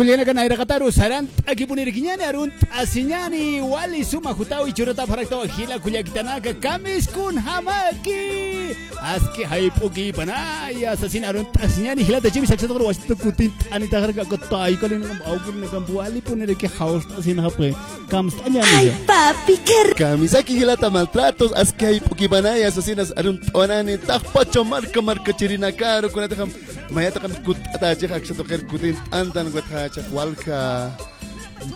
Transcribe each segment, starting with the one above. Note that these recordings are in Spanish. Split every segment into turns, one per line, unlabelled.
kuliana kana irakataru punir kipunirikiñani arun asiñani wali suma jutawi churata paraktawa hila kamis kun hamaki aski hayp'uki panaya asasina arunta asiñani hilata chimi saksataqa wasita kutintanitajarka kotaykalinam awkirinakam wali Asin, hawsta kamis tanyani
ay papi qué
kamisaki hilata maltratos aski hayp'uki panaya asasinas arunta wanani tajpacha marca marca chirinakaru mayata kamis kut qtachik aksatuqir kutin t'antan witqachaq walka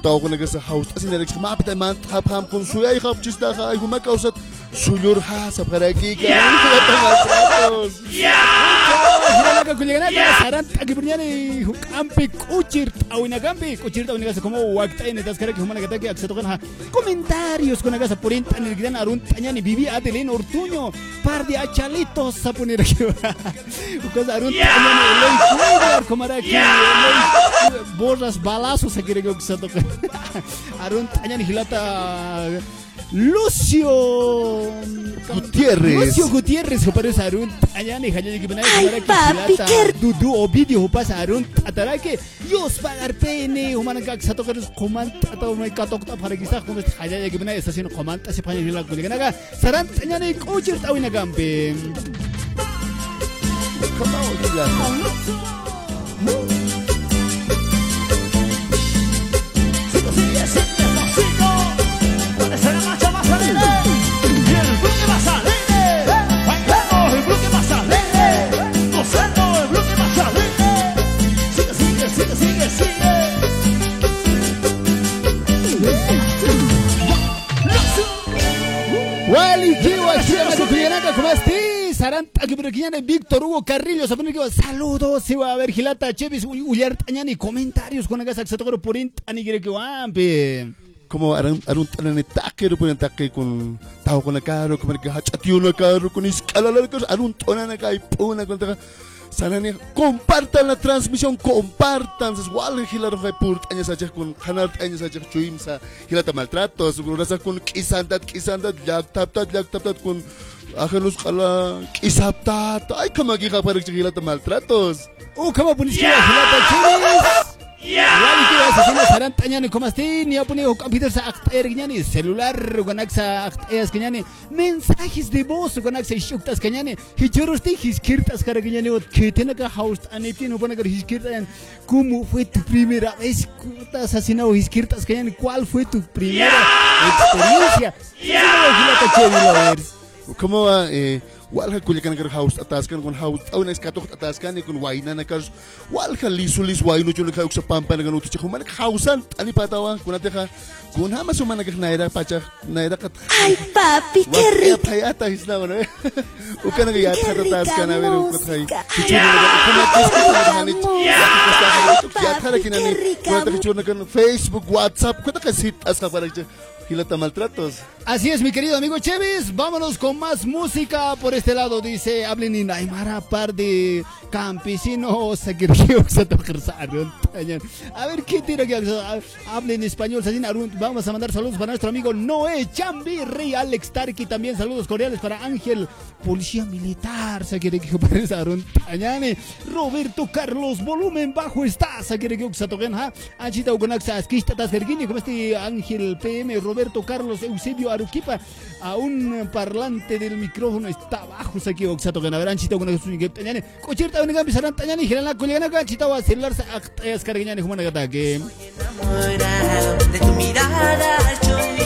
tawqunakasa hawt'asinarikchik mapi taymanta qhapqhampun suyay qhapchistaqa ayhuma kawsat suyurha
sapqarakiqa kulianaka sarant akipunyani hukampi kuchir awina kampi kuchir awina kasa como wakta ini tas kara humana kata ke aksatokan ha comentarios adelin ortuño par de achalitos sapunir ki ukas arun tanyani lei kuidar komara ki lei borras balazos akire ke aksatokan arun tanyani hilata Lucio
Gutiérrez.
Lucio Gutiérrez parece Arun Ayani Hayani Gibana
Ay, papi, qué
Dudu Ovidio Hupas Arun Atarake Yos pagar pene Humana Gak Sato Karus Komant Atau Mai Katok Ta Paragisa Kumis Hayani Gibana Estación Komant Asi Panya Hila Kuliganaga Sarant Ayani Kuchir Tawina Gampe Wali Kiwa Chilanga Kuliganaga ¿Cómo estás? Sarant Akipurekiñane Víctor Hugo Carrillo Sapunir Saludos Iba a ver Gilata Chevis Uyar Tañani Comentarios con Agas Aksatokoro Purint Anigire Kiwampe
como arun arun tanane takero punya takai kun tahu kuna karo kuma ka hachatiyo na karo kun iskalalar ka arun tonana kai puna kun taka sanani compartan la transmisión compartan. Ses wal hilar kai purt anya saja kun kanar anya saja cuim sa. Hilata maltratos kun rasa kun kisantat kisantat yak tap tat yak akhirus kala kisaptat ay kamagi ka parik hilata maltratos.
Oh, kama punis kira hilata chiris. Kanyani celular mensajes de voz shuktas hiskirtas ot yan cómo fue tu primera vez kutas asina o hiskirtas kanyani cuál fue tu primera experiencia
como va eh walha kulikan kar house atas kan kun house au nes katok atas kan kun waina na kar walha lisulis waino chun ka uksa pampa na kan utu chikho man hausan ani patawa kun ate ka kun ha masuma na ka naira pacha naira kat
Ay papi, qué
Wak-
rica.
eh, yata hisna wana uka na ya
Qué
thata tas
rica
kana ver uka thai
música.
kichuna na uka na tis ka na hani
Ay,
ya thara
papi,
kinani
qué rica
kun ate kichuna kan facebook whatsapp kun ka sit as Gilata maltratos.
Así es, mi querido amigo Chevis. Vámonos con más música por este lado. Dice, hablen en Aymara, par de campesinos. A ver, ¿qué tiene que Hablen español. Vamos a mandar saludos para nuestro amigo Noé Chambi, Rey Alex Tarki. También saludos cordiales para Ángel, policía militar. Roberto Carlos, volumen bajo está. Anchita Ugonaxa, Skista Tasgergini, como este Ángel PM, Roberto Carlos, Eusebio Aruquipa, a un parlante del micrófono está abajo, Saki Oxato Ganaveran, Chita Ugonaxa, Tañane, Cochirta Unigam, Saran Tañane, Girana, Culiana, Chita, celular, Ascarguiñane, Humana Gataque.
Enamorado de tu mirada, Cholita,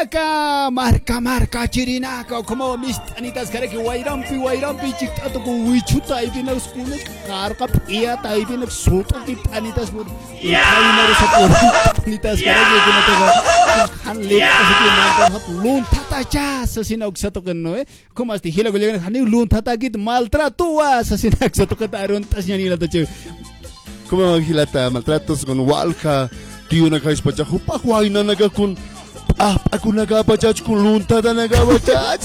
Kuyakitanaka, Marca, Marca, Chirinaka, como mis tanitas kareki, Wairampi, Wairampi, Chictato, con Wichuta, y viene los culos, Carca, Piata, y viene Soto, y tanitas, por. Y Jaimar, esa por tanitas kareki, que no tengo. Hanle, así que no Lun tata chas, así no oxato que no, eh. Como hasta Gila Kuyakitan, Hani, Lun tata kit, maltratuas, así no oxato que taron, tasñanila, tacho.
Como Gilata maltratos con Walja. Tío na kais pacha. Hupa huayna naga kun. Ah, aku naga pacha kun lunta da naga pacha.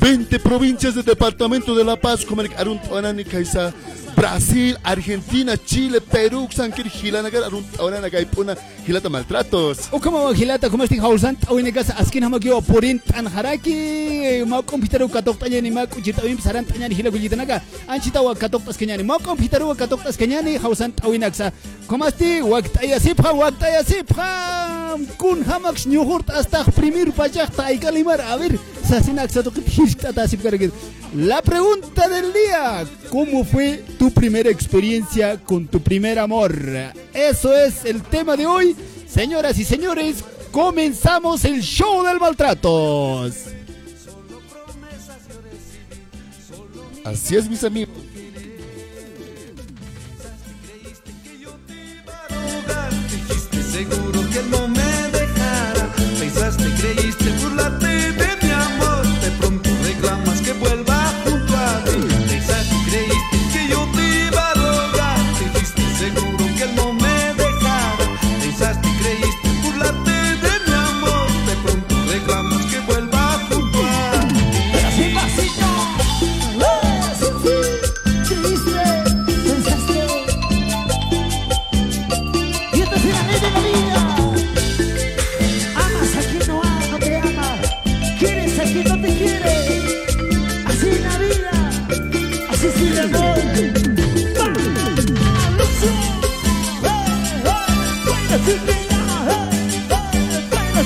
Sasara ki pala si pacha hanina ki hilana ka na naga. Huma naga arun teriman tane arun tawanan aka. 20 provincias del departamento de La Paz. Brasil, Argentina, Chile, Perú, Sankir, Hilanagar, Arun Tawanan, Agaipuna, Hilata maltratos.
O como hilata como este hausan tawin gas askin hama kyo porin tan haraki ma computer katok tanya ni ma kuchita wim saran tanya ni hila kujita naga anchi tawa katok tas kenyani ma computer katok tas kenyani hausan tawin aksa como este waqt aya sipha waqt aya sipha kun hamak nyuhurt hasta primir pajak ta ikalimar a ver sasina aksa La pregunta del día, ¿cómo fue tu primera experiencia con tu primer amor? Eso es el tema de hoy. Señoras y señores, comenzamos el show del maltratos.
Así es, mis amigos.
Seguro que no me dejara. Pensaste, creíste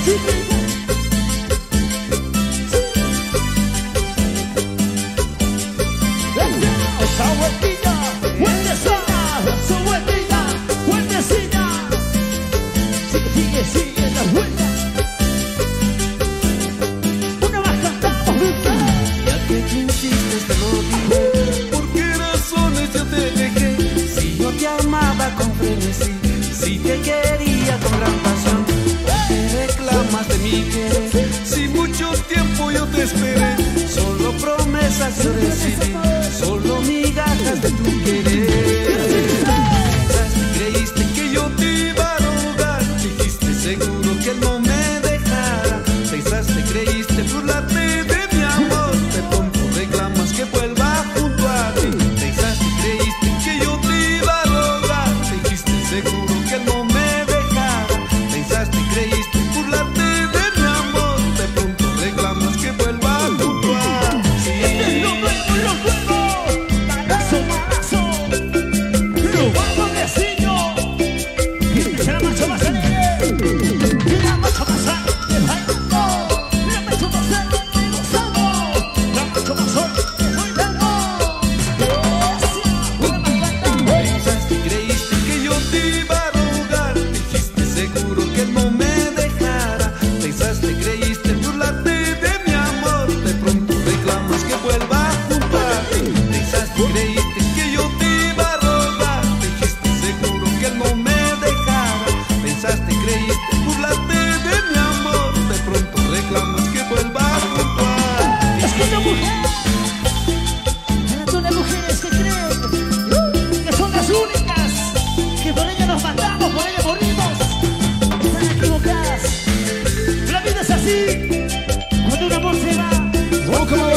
Thank you. solo migajas de tu querer.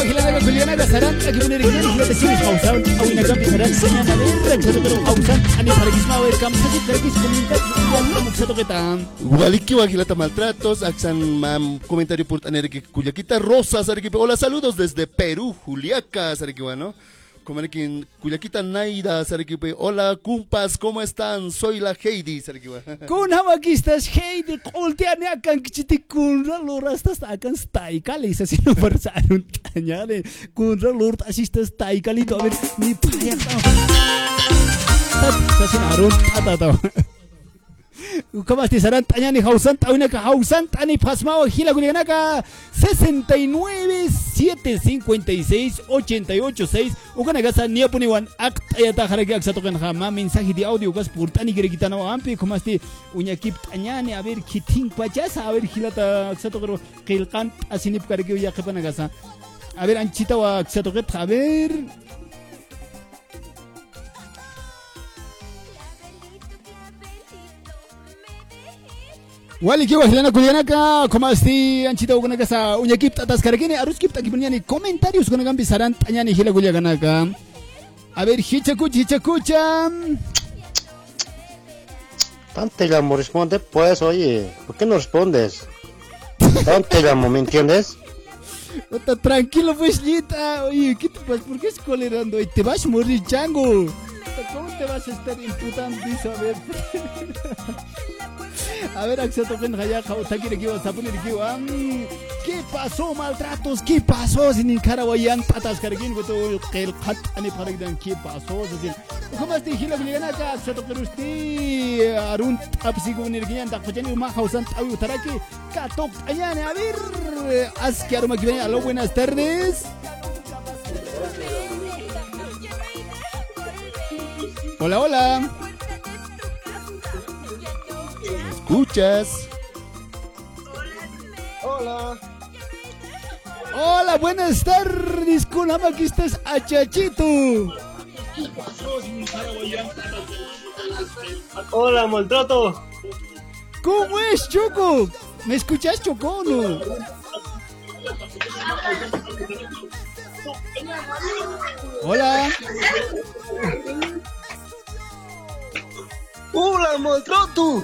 وكما وكلنا كلنا كسران أكيد رجال هلا تسير أوسان أو إنك بسران سنة نبير كذا أوسان أنا فرقيس ما وير كم سجد فرقيس كومنتات والله مكسر كتام
Waliki wagilata maltratos, Axan mam comentario por que Cuyaquita Rosa, Sarequipe. Hola, saludos desde Perú, Juliaca, Sarequipe, ¿no? Comerquín, Cuyaquita Naida, Sarequipe. Hola, cumpas, ¿cómo están? Soy la Heidi, Sarequipe.
Con amaquistas, Heidi, colteane acá, chiticun, ralor, hasta acá, taikale, y así no pasaron, tañale, con ralor, así estás, taikalito, a ver, ni paya, Sasinaron, patatao. Kamasti Sarantañani, Jausantaunaca, Jausantani, Pasmao, Gila, Gurianaca, 69, 756, 886, Ukanagasa, Niapuniwan, Actayata, Jaraki, Axatokan, Jama, mensaje de audio, Gas Purtani, Grequitano, Ampi, Kamasti, Uñakip, Tañani, a ver, Kitin, Pachasa, a ver, Gilata, Axatokro, Kilkan, Asinip, Karaki, Yakapanaga, a ver, Anchita, Axatoket, a ver, wali kiwa hilana kulianaka como asti anchita ugunaka sa uña kip tatas karakini arus kip takipunyani comentarios kunakan bisaran tañani hila kuliaganaka a ver hicha kucha hicha kucha
Tanto llamo, responde pues, oye, ¿por qué no respondes? Tanto llamo, ¿me entiendes?
Tranquilo pues Lita. Oye qué te pasa por qué es colerando te vas a morir chango. Cómo te vas a estar imputando eso a ver a ver qué pasó maltratos qué pasó sin carawayan patas kargin goto qel qat ani paragdan qué pasó sin como este hila bilgana ka acceto perusti arun tapsi go nirgian da khojani ma hausan tawi taraki ka tok ayane a ver aski aruma kibani aló buenas tardes. Hola, hola.
Escuchas.
Hola.
Hola, buenas tardes. Con aquí estás a Chachito.
Hola, maltrato.
¿Cómo es, Choco? ¿Me escuchas, Choco o no? Hola.
Hola, maltrato.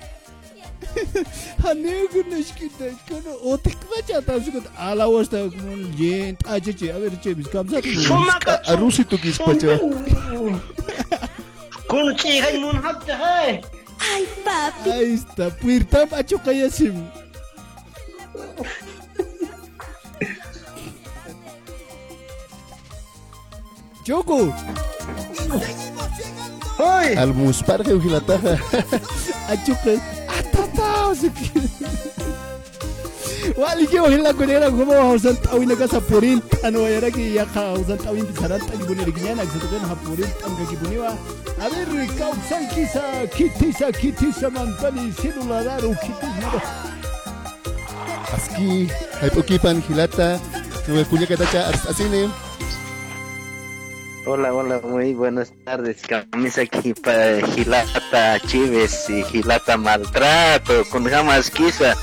Ay, ay, ay. Ane gunesh kita kono otek baca tahu sih ala wasta kono jen aja cie aver cie bis kamsa
Sumak
Arusi tu kis pacha.
Kun chi hay mun hab de hai.
Ay, papi.
Ahí está, puirta macho kaya sim. Choco,
¡Uy!
Al ujilataja.
Wali que bajen la conera como vamos a tawin la casa purin ano era que ya ka usan tawin di saranta ni bunir ginyana que se tocan ha purin tan que buniwa a ver causan kisa kitisa kitisa mantani celular o kitis
Aski. Hay pokipan hilata. No kunya kata cha asine.
Hola, hola, muy buenas tardes. Camisa aquí para Gilata Chives y Gilata Maltrato con jamás quizá.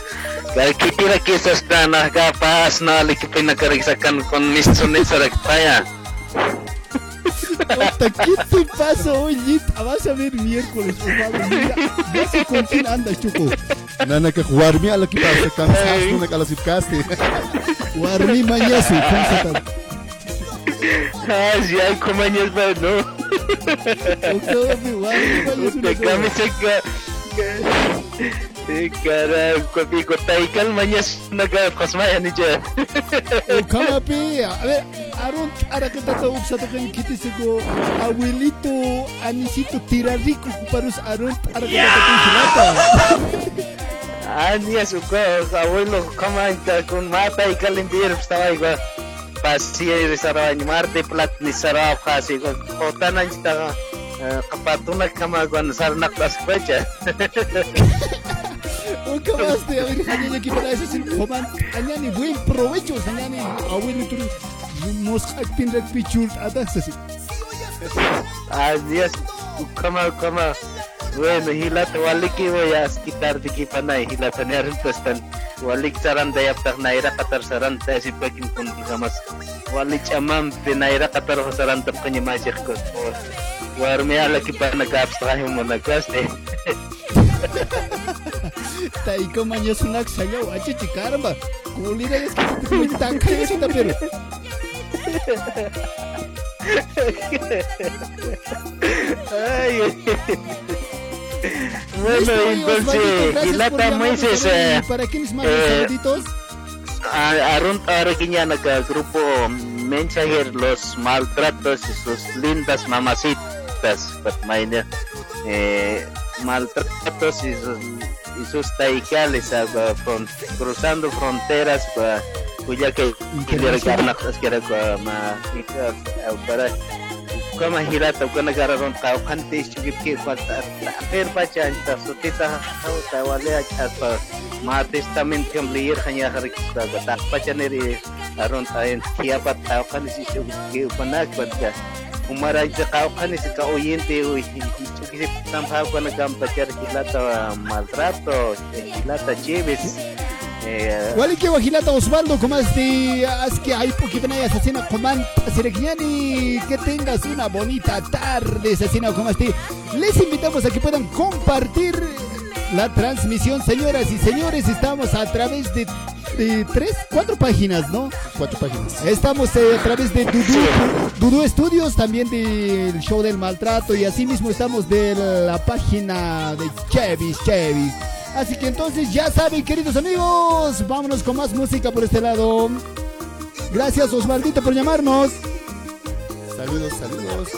Kaya kitira quizás kan nakapaas na likipin na karigsakan con mis sunis sa rakpaya.
Puta, ¿qué te pasa hoy? Vas a ver miércoles, por favor. Mira, no sé con quién andas, Chuco.
Nana ka warmi ala ki pa kam sas na kala sipkaste.
Warmi mañasu, ¿cómo se llama?
Ah, si hay como años pa, no.
Octobre, Warmi mañasu.
Puta, camisa ka... Eh, cara, kopi ko taikal manyas naga kosmaya ni dyan.
O kamapi, a ver, Aaron, ahora que tata uksa token kiti sego abuelito anisito tirarico kuparus Aaron, ahora que tata kuchilata.
Ania suko, abuelo, kama ita kun mata ikalindir estaba igual. Pasi sarawa ni marte plat ni sarawa kasi ko. Kota na ita kapatuna kama kung sarnak tas kwecha.
O kamaste, a ver, añani que para eso sin coman, añani buen provecho, añani abuelito mosca pinrak pichur atas así.
Ania kama. Kama Bueno, hilata waliki voy a quitar de kipanay hilata ni arin pestan walik saran daya tak naira katar saran daya si pagin kun kamas walik amam pe naira katar saran tap kanya masih ko war me ala ki pa nagaps tayo mo nagaste
Taiko mañas una xaña, achi chicaramba. Kulira es que te cuentan que es esta pero.
Ay bueno entonces hilata Moises eh,
¿Para quiénes mandan
eh,
saluditos?
a- naga grupo mensajer los maltratos y sus lindas mamacitas eh, maltratos y sus, y sus taicales ah, ba, fron- cruzando fronteras ba, cuya que
Internacional.
quiere ma para kama hilata ko nagararon tao kantis chugip ki kwata akhir baca anta sutita tao tawale at pa ma testament kam liir kanya harik sa batak baca neri aron tayo tiapat tao kanis chugip ki upanak batka umaray sa tao kanis ka oyente uy chugip tamhaw ko nagam baca hilata maltrato hilata chives
Wali que Guajilata Osvaldo, como este, haz que hay poquito asesina coman Serequiani, que tengas una bonita tarde, asesina como este. Les invitamos a que puedan compartir la transmisión, señoras y señores, estamos a través de, de tres, cuatro páginas, ¿no?
Cuatro páginas.
Estamos eh, a través de Dudu, Dudu Studios, también del show del maltrato y asimismo estamos de la página de Chevis Chevis. Así que entonces ya saben, queridos amigos, vámonos con más música por este lado. Gracias Osvaldito por llamarnos.
Saludos, saludos.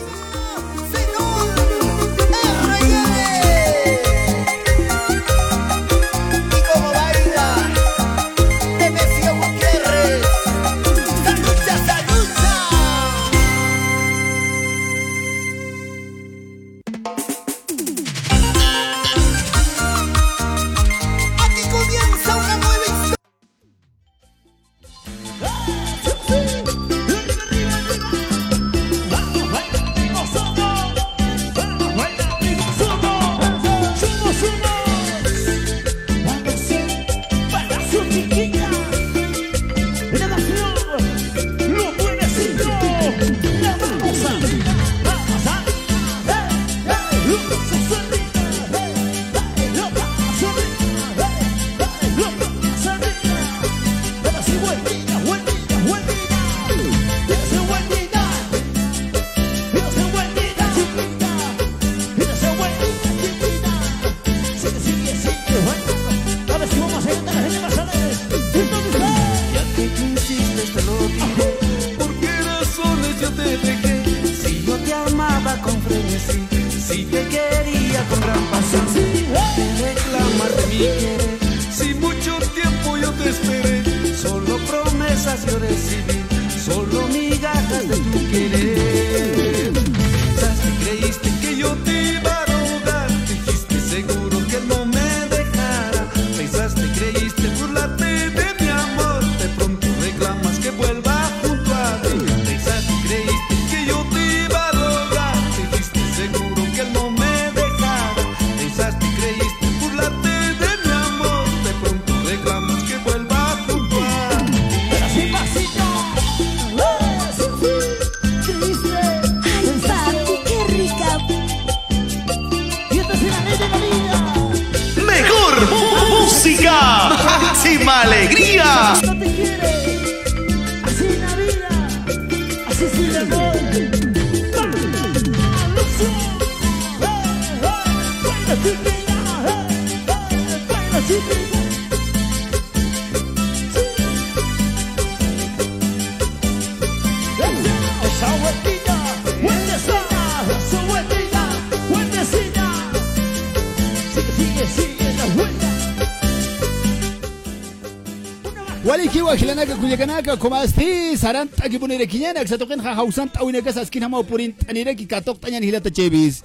Saranta kipunire kinyana ksatoken ha hausan tawina kas askin hama purin tanira ki katok tanyan hilata chebis.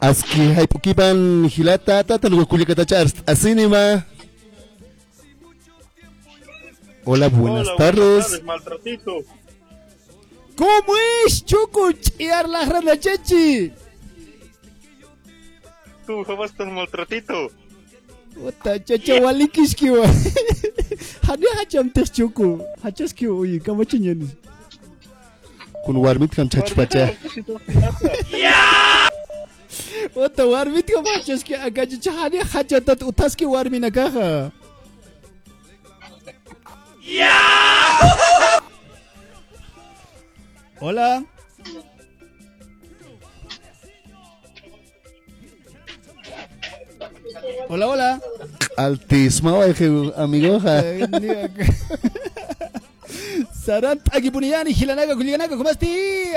Aski haipukipan hilata tata luego kulikata chars. Asinima. Hola, buenas tardes.
maltratito.
¿Cómo es Choco chiar la grana chechi?
Tú jamás estás maltratito.
Ota chacha walikis kiwa. Hadi hacham tes. Hachas kiwa uyi kama chinyan.
Kun warmit kam chachpacha.
Ota warmit ka hachas ki agaji chahani hachatat utas ki warmina kaha. Hola. Hola, hola.
Altisma, amigo.
Sarant agi buniyani hilanaga kuliganaga kumasti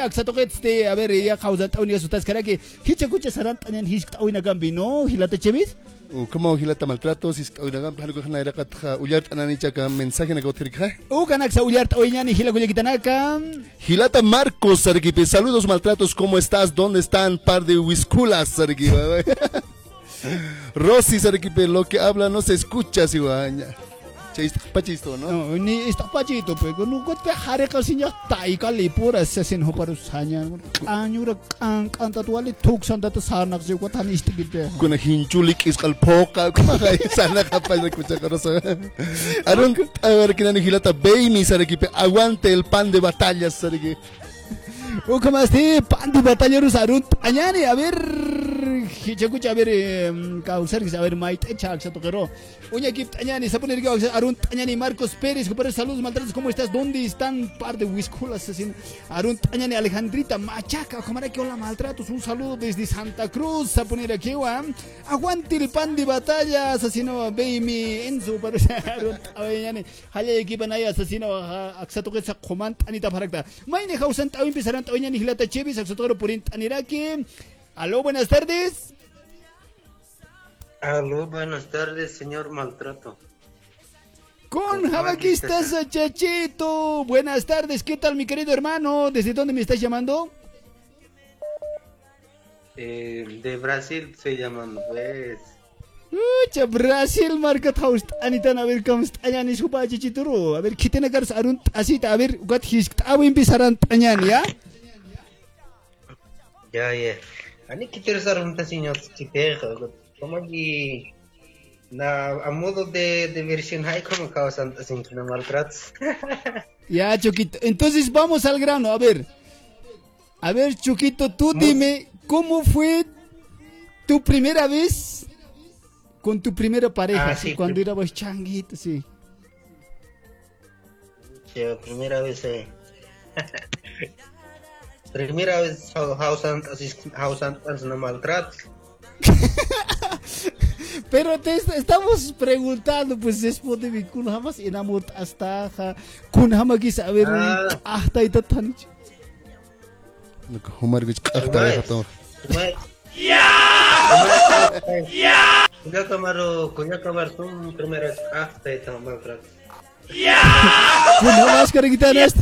aksatoket ste a ver ya khawzat awni sutas karake hicha kucha sarant anyan hish tawina gambi no hilata chemis
Uh, Como hilata maltratos, is oinagan pahalo ko na irakat ha ulyart anani chaka mensaje na gautir ha.
u kanak sa ulyart awinyani hila kuligitanaka
Hilata Marcos, Sarkipe. Saludos maltratos, ¿cómo estás? ¿Dónde están? Par de whiskulas, Sarkipe. Rosy, Sarkipe, lo que habla no se escucha, Siwaña. Pachisto, ¿no?
no ni ista pachito pe kunu kot pe hare kasinya tai kali pura sesin ho paru sanya anyura kan kan tatuali thuk santa to sarnak je ko thani istigite
Kuna hinchulik iskal poka, kumakay sana kapal na kucha karosa. Aron, a ver, kinani hilata Baby, Sarkipe. Aguante el pan de batalla, Sarkipe.
u kamasti pandi batalleros arun anyani a ver hicha kucha a ver kausar a ver mait echak sa tokero uña kip anyani sapunir que arun anyani Marcos Pérez super saludos maltratos cómo estás dónde están par de whiskulas así arun anyani Alejandrita Machaca como que hola maltratos un saludo desde Santa Cruz sapunir aquí wa aguante el pan de batalla asesino baby Enzo para arun anyani haya equipa naya asesino aksato que sa command anita parakta maine hausan tawin pisaran tawin ni hilata chevis aksatoro purin taniraki aló buenas tardes
Aló, buenas tardes, señor Maltrato.
Con Javaquistas Chachito. Buenas tardes, ¿qué tal mi querido hermano? ¿Desde dónde me estás llamando?
Eh, de Brasil se llaman, pues.
Ucha, Brasil marca taust anitan a ver cómo está ni supa chichituro. A ver, ¿qué tiene que hacer un así? A ver, what his abo empezaran tañan, ¿ya?
Ya, ya. Ani quiero usar un señor chitejo. Como que. Na, a modo de, de versión high, como causan así que no maltratos.
Ya, Choquito. Entonces vamos al grano, a ver. A ver, Choquito, tú dime, ¿cómo fue tu primera vez con tu primera pareja?
Ah, sí,
cuando
sí.
éramos changuitos, sí.
Ya, primera vez, eh. primera vez causan no maltratos.
Pero te est- estamos preguntando, pues después de mi kun jamás enamor hasta kun hama quis saber
Ah.
hasta y tan
Humar gich kakta ya. Kato.
Kuya kamaro, kuya kamar tum primera hasta
kun kita nest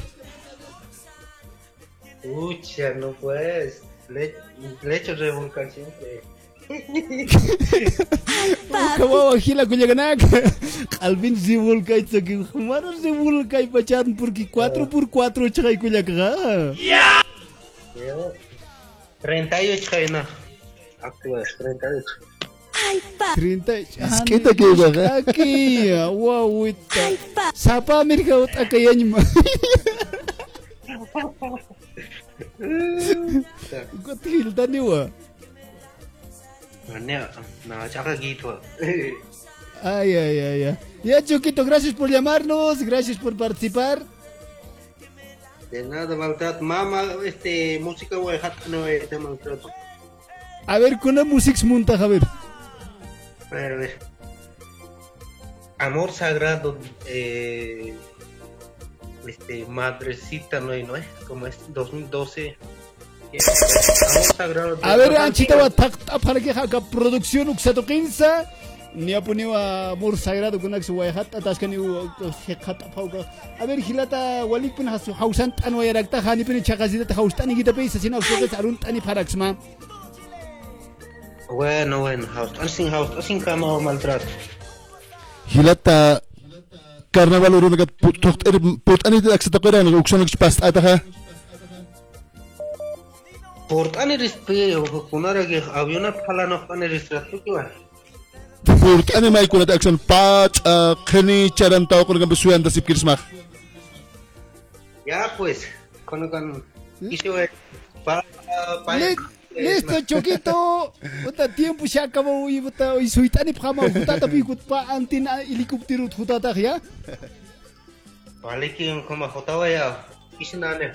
Pucha, no puedes. Le, le echo revolcar siempre.
hila kunya ganak Alvin zibul kai tsaki kumaro zibul kai pacaran porque 4 por 4 chakay kunya ka
Yo, 38 kayo na. Actual, 38.
30
Es que te queda,
aquí wow wita sapa amerika uta kayanya ma Got hilda ni wa
Ano, nakachaka gitu.
Ay, ay, ay, ay. Ya, Chuquito, gracias por llamarnos, gracias por participar.
De nada, maltrato. Mama, este, música voy a dejar no este maltrato.
A ver, con la música monta, a ver.
A ver, a ver. Amor sagrado, eh, este, madrecita, no, no es como es 2012. Amor sagrado.
A ver, Anchita, va a para que haga producción, uxato 15. Ni a poner amor sagrado con axo guayhat, atas que ni hekat pauga. A ver, pun hasu hausan tan wayarakta, hani pun chakazita haustan y kita pesa, sino que arun tani paraxma.
Bueno, bueno, house, sin house, sin cama o maltrato.
Hilata carnaval urunaga toqt'ir put'anita aksataqirani uksanakch past'ataqa
Portani rispe, kunara que aviona pala no pane ristratu que va.
purt'ani maykunata aksan pach'a qhini charantawqunakam suyanta sipkirismaq
Ya pues, con con hizo eh, pa pa
Li- Listo, Choquito. Puta, tiempo se acabó y puta, y suitani pama, puta, tapi kut pa antina helikopter puta ta ya.
Vale que como jotaba ya.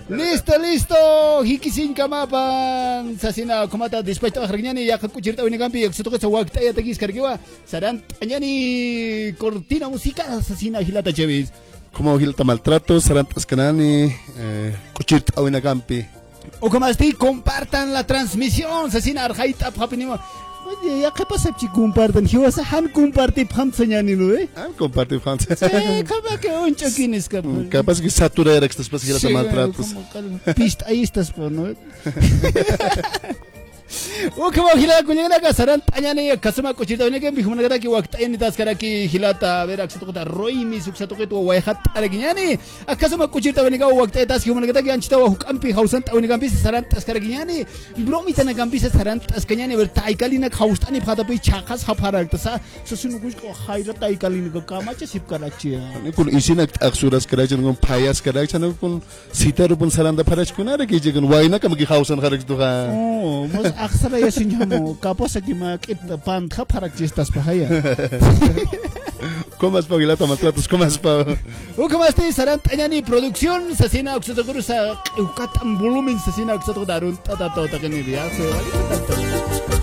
Listo, listo. Hikisin kamapan. Sasina komata después ta hargnyani ya kuchirta wini kampi yak suto ka wakta ya tagis kargiwa. Saran anyani cortina musical sasina hilata chevis.
como hilata maltrato sarantas kanani eh, kuchirta awinakampi
O como así, compartan la transmisión. Sasina arjaita papinima. Oye, ya qué pasa si compartan? Hiwasa han comparte pamsanyani no eh.
ah, comparte Franz
Eh, kama que un choquín es capaz.
capaz que satura era que estás pas hilata
Sí,
maltratos
Pista, ahí estás, pues, ¿no? O como hilata kunyana ka saran tanyani kasuma kuchita wani kan bihumana kata ki wakta yani tas kara ki hilata vera aksa tokota roi mi suksa toketo wa hat araginyani akasuma kuchita wani ka wakta tas ki humana kata ki anchita wa hukampi hausan ta wani kan bisa saran tas kara ginyani bro mi tana kan bisa saran tas kanyani ver taikalina haustani phata pai chakas haparak tasa. Susunu kuch ko haira taikalina ka kamacha sip karachi
Ani kun isinak aksuras karachan kun payas karachan kun sitar pun saranda parach kun ara kije kun waina kam ki hausan kharaj duha.
Oh, mas aksara ya sinyamo kapos sa kimakit pan ka parak jistas pa haya.
Comas pa hilata maltratos comas pa
O como este saran tanyani producción sasina oksato kuru sa ukatam volumen sasina oksato darun tata to ta kani dia so ali tata.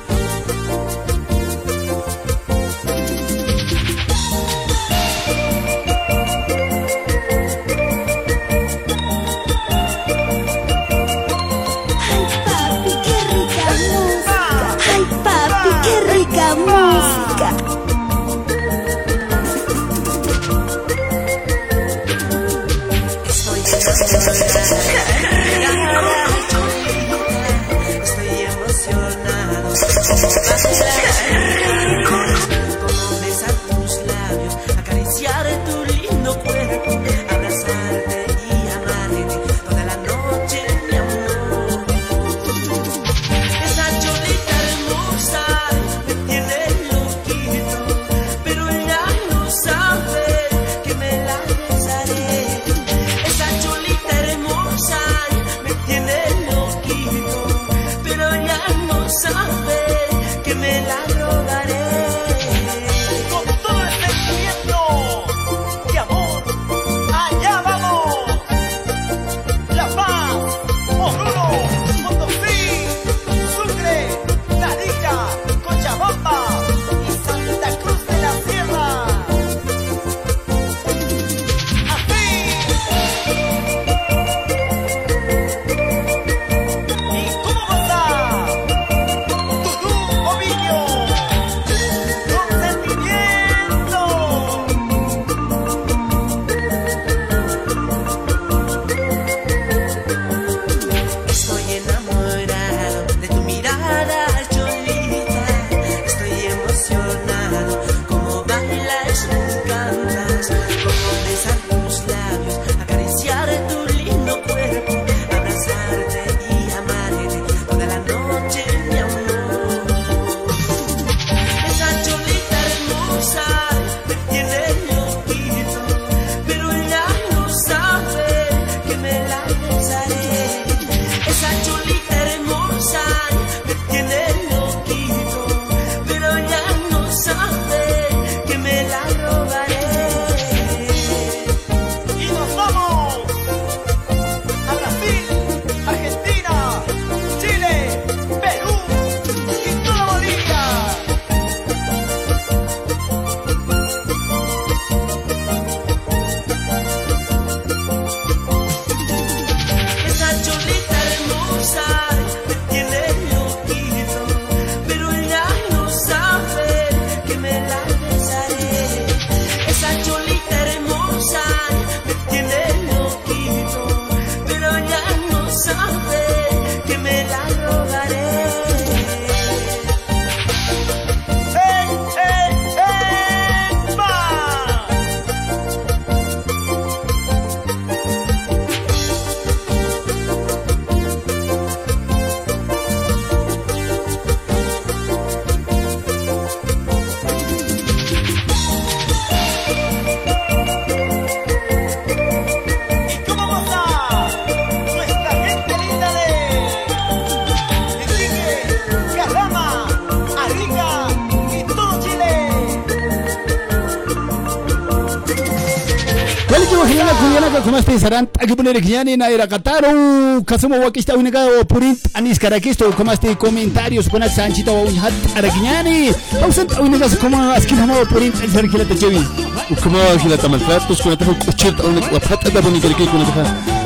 Saran taki punere kiyani na ira kataru kasuma wakista unika o purint anis karakisto kumas te comentarios kuna sanchita wa unhat arakinyani pausan unika kuma askin hama purint ser kila te chevi
Ukuma hilata maltratos kuna tahu kuchit au nek wapata da boni kerke kuna tahu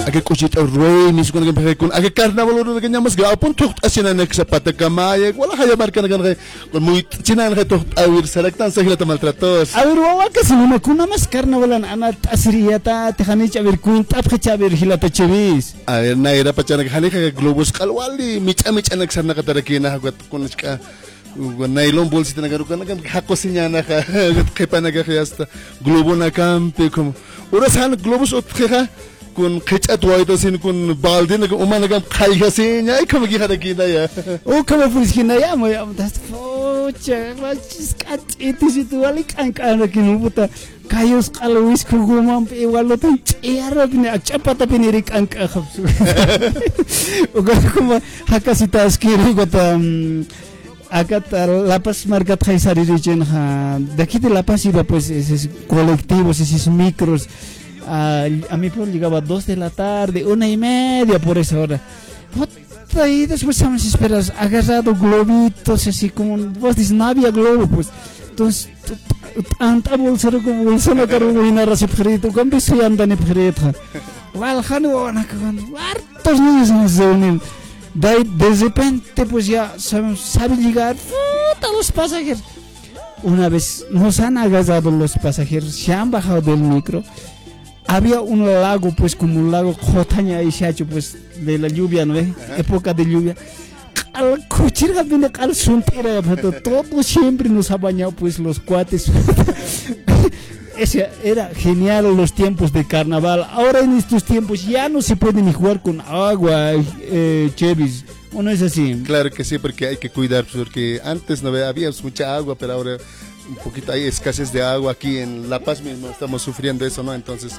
ake kuchit au ruinis kuna kan kun ake carnaval markan kan kan kun muy china kan tuh awir selektan sa hilata maltratos
A ver, wawa kasi numa kuna mas carnavalan ana asiriyata te khani chabir kuin tap chabir hilata chevis.
A ver na era pachana khani ka globus kalwali micha micha nek sarna ka tarakina hagot kun ska nailon bolsita nagaru kan kan hakosinya na ka kepa naga hasta globo na kampe como ora san globus ot kha kun khichat waito sin kun baldi na uma na kam khai khasinya ai kam gi khada kina ya.
O kama fuskina ya bine achapata bine rik kan ka khapsu o kuma hakasita skiri gota Agat La Paz Region, de aquí de La Paz iba pues esos colectivos, esos micros. A, mi pueblo llegaba a 2 de la tarde, una y media por esa hora. Puta, y después estamos esperas, agarrado globitos, así como vos dices, no había globo, pues. Entonces, tanta bolsa como bolsa no caro y nada se perito, con beso y perito. Waljano, wana, hartos niños nos ahí, de repente, pues ya saben, sabe llegar puta, los pasajeros. Una vez nos han agarrado los pasajeros, se han bajado del micro. Había un lago, pues como un lago Jotaña y Shacho, pues de la lluvia, ¿no? ¿Eh? Época de lluvia. Al cuchillo viene al suntera, todo siempre nos ha bañado, pues los cuates. Ese era genial los tiempos de carnaval. Ahora en estos tiempos ya no se puede ni jugar con agua, eh, Chevis. ¿O no es así?
Claro que sí, porque hay que cuidar, porque antes no había mucha agua, pero ahora un poquito hay escasez de agua aquí en La Paz mismo, estamos sufriendo eso, ¿no? Entonces,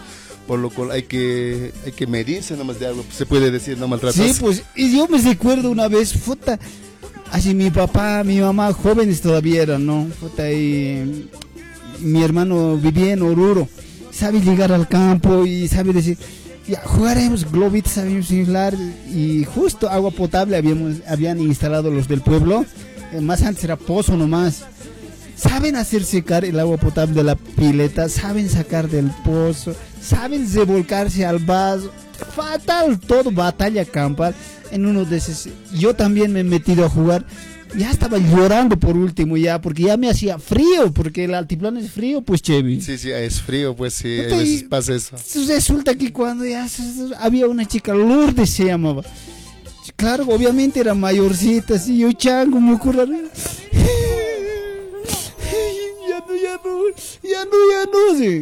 por lo cual hay que, hay que medirse nomás de agua, se puede decir, no maltratarse.
Sí, pues, y yo me recuerdo una vez, puta, así mi papá, mi mamá, jóvenes todavía eran, ¿no? Puta, y mi hermano vivía en Oruro, sabe llegar al campo y sabe decir, ya jugaremos globitos, sabíamos inflar y justo agua potable habíamos, habían instalado los del pueblo, eh, más antes era pozo nomás. Saben hacer secar el agua potable de la pileta, saben sacar del pozo, saben revolcarse al vaso. Fatal, todo batalla campal. En uno de esos, yo también me he metido a jugar ya estaba llorando por último ya, porque ya me hacía frío, porque el altiplano es frío, pues Chevy.
Sí, sí, es frío, pues sí, a veces pasa eso.
Resulta que cuando ya había una chica, Lourdes se llamaba. Claro, obviamente era mayorcita, así yo chango, me ocurre. यानु यानु यानु यानु जे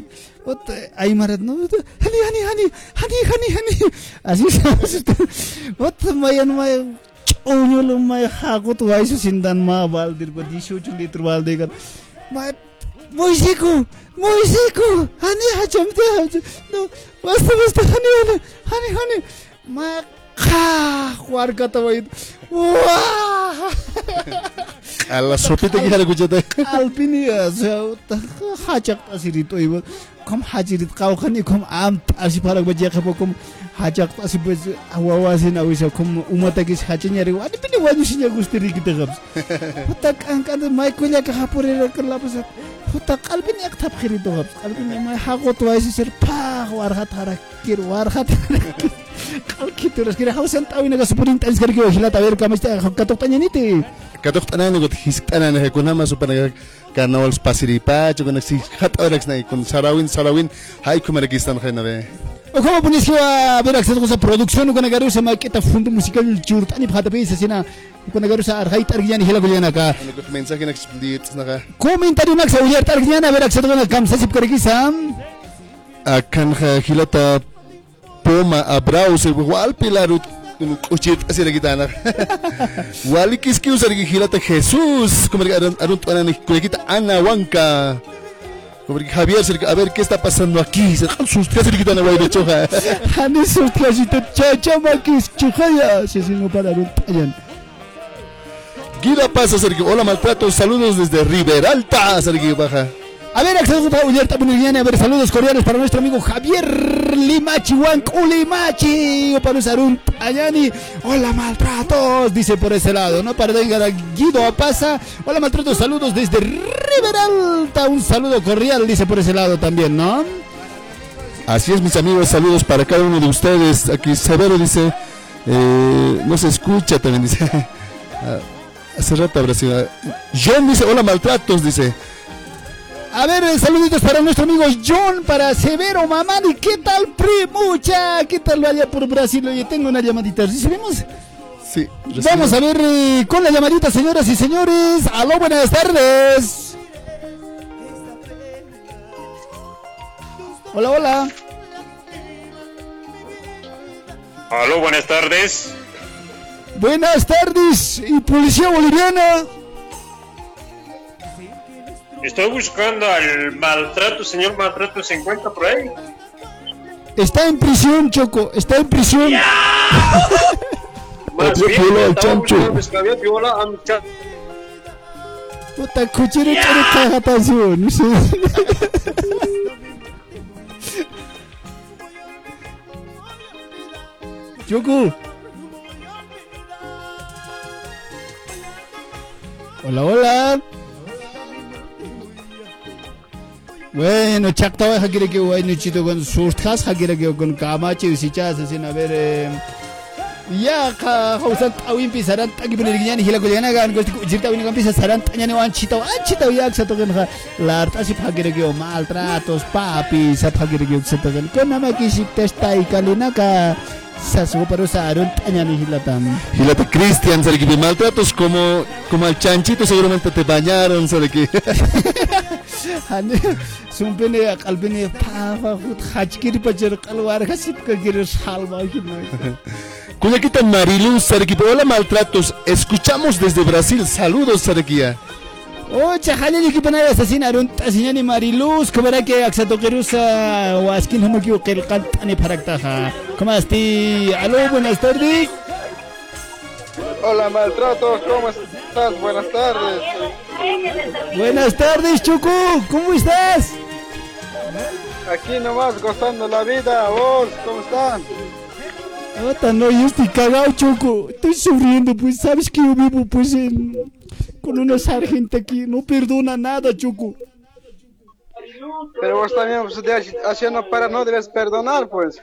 ओत आई मारत न त हनि हानी हानी हनि हनि हनि आसु सासु त ओत मयन मय ओयो ल मय खागुत मा बाल दिर पर दिसु छु लेत्र बाल देकर मय न मा ხარ გადავაიდ ალა სოფიტი არა
გუჯადა ალპინია ზაუთა ჰაჭაკტასი რიტოიბა
ком хажирит кавхани ком ам таси парак баджи хапо ком хажак таси без ававаси нависа ком уматагис хачиняри вани пили вани синя густери гидагабс хута канкада майкуля ка хапурера калабса хута қалбини ак тапхири догабс қалбини май хагот вайси сер пах вархат харакир вархат харакир tap khiri to gaps kalbin mai hakot waisi sir pa war hat harakir war hat kal kitur kira hausan tawi naga supurin tans kari ko hilat awer kamasta katok tanya niti
katok tanan got his tanan he kun hama supana carnaval pasiripa chugo nak si hat orax na kun sarawin sarawin. Hay kumarakistan khayna be.
Como pones que a ver acceso a producción con agaru sa makita fundo musical jurtani phata pe sina. Con agaru sa arhay targiyan hila gulyana ka
mensaje nak split naka
comentario nak sa uyar targiyan a ver acceso con kam sa sip kariki sam
akan hilata poma abrau se wal pilarut kuchit asira gitana wali kiski usar hilata jesus como arun arun tuanan kita ana wanka Como que Javier, a ver qué está pasando aquí. Se dejan sus tres cerquitas en el choja.
Hani sus clasitas, chacha, maquis, chujaya. Se sin para un tallan.
Guida pasa, Sergio. Hola, maltrato. Saludos desde Riberalta, Sergio Baja.
A ver, acceso para Boliviana. A ver, saludos cordiales para nuestro amigo Javier Limachi Limachi para usar un Tañani. Hola maltratos, dice por ese lado, ¿no? Para vengar a Guido Apasa. Hola maltratos, saludos desde Riberalta. Un saludo cordial, dice por ese lado también, ¿no?
Así es, mis amigos, saludos para cada uno de ustedes. Aquí Severo dice, eh, no se escucha también, dice. Ah, Hace rato habrá sido. John dice, hola maltratos, dice.
A ver, saluditos para nuestro amigo John, para Severo Mamani. ¿Qué tal, primucha? ¿Qué tal allá por Brasil? Oye, tengo una llamadita. ¿Recibimos?
Sí,
Vamos a ver eh, con la llamadita, señoras y señores. Aló, buenas tardes. Hola, hola.
Aló, buenas tardes.
Buenas tardes, y policía boliviana.
Estoy buscando al maltrato, señor maltrato, ¿se encuentra por ahí?
Está en prisión, Choco. Está en prisión.
Más
Otro
bien, estaba
chancho.
Puta, cagatación. No sé. Choco. Hola, hola. Bueno, chakta va quiere que voy nuchito con sus tas, quiere que con camache y si chas sin a ver eh, ya ka hausan tawin pi saran tagi bener ginyani hila kuliana gan gosti jirta wini kan pisa saran tanyani wan chita wan chita ya sa to kan lar ta si phagire ge maltratos papi sa phagire ge sa to kan ko nama ki sik testa ikalina ka sa su pero saron tanyani hila tam
Gilate Cristian, sabe que maltratos como, como al chanchito seguramente te bañaron, sabe que.
pa pa khut khachkiri pajer qalwar khasip ka gir salma hila
Cuyaquita Mariluz, Sarequipa. Hola maltratos, escuchamos desde Brasil. Saludos, Sarequia.
Ocha, halili ki banaya asesinaron tasinyani Mariluz, kubara que aksato kerusa waskin hama ki ukil kantani paraktaha. ¿Cómo esti? Aló, buenas tardes.
Hola maltratos, ¿cómo estás? Buenas tardes.
Buenas tardes, Choco. ¿Cómo estás?
Aquí nomás gozando la vida, vos, ¿cómo están?
Ota, no, yo estoy cagado, Choco. Estoy sufriendo, pues sabes que yo vivo pues en... con una sargenta aquí. No perdona nada, Choco.
Pero vos también pues, de- haciendo para no debes perdonar, pues.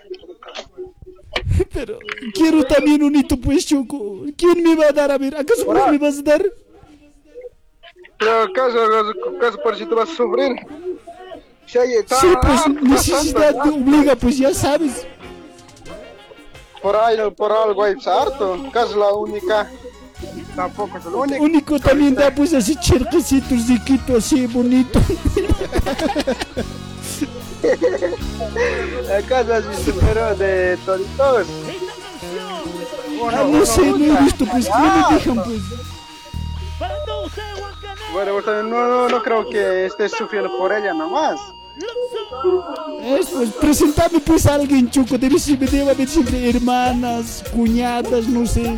Pero quiero también un hito, pues, Choco. ¿Quién me va a dar? A ver, ¿acaso vos me vas a dar?
Pero acaso, acaso por si tú vas a sufrir. Si hay
Sí, pues
ah,
necesidad te obliga, pues ya sabes.
Por ahí, por algo hay harto. Casi la única. Tampoco es la única.
Único también da pues así cherquecitos de Quito, así bonito.
Acaso así superó de toritos.
Ah, no sé, no he visto, pues no me dejan, pues.
Bueno, también no, no, no creo que estés sufriendo por ella nomás.
Es, pues presentame pues a alguien, Choco, debe ser, debe haber siempre hermanas, cuñadas, no sé.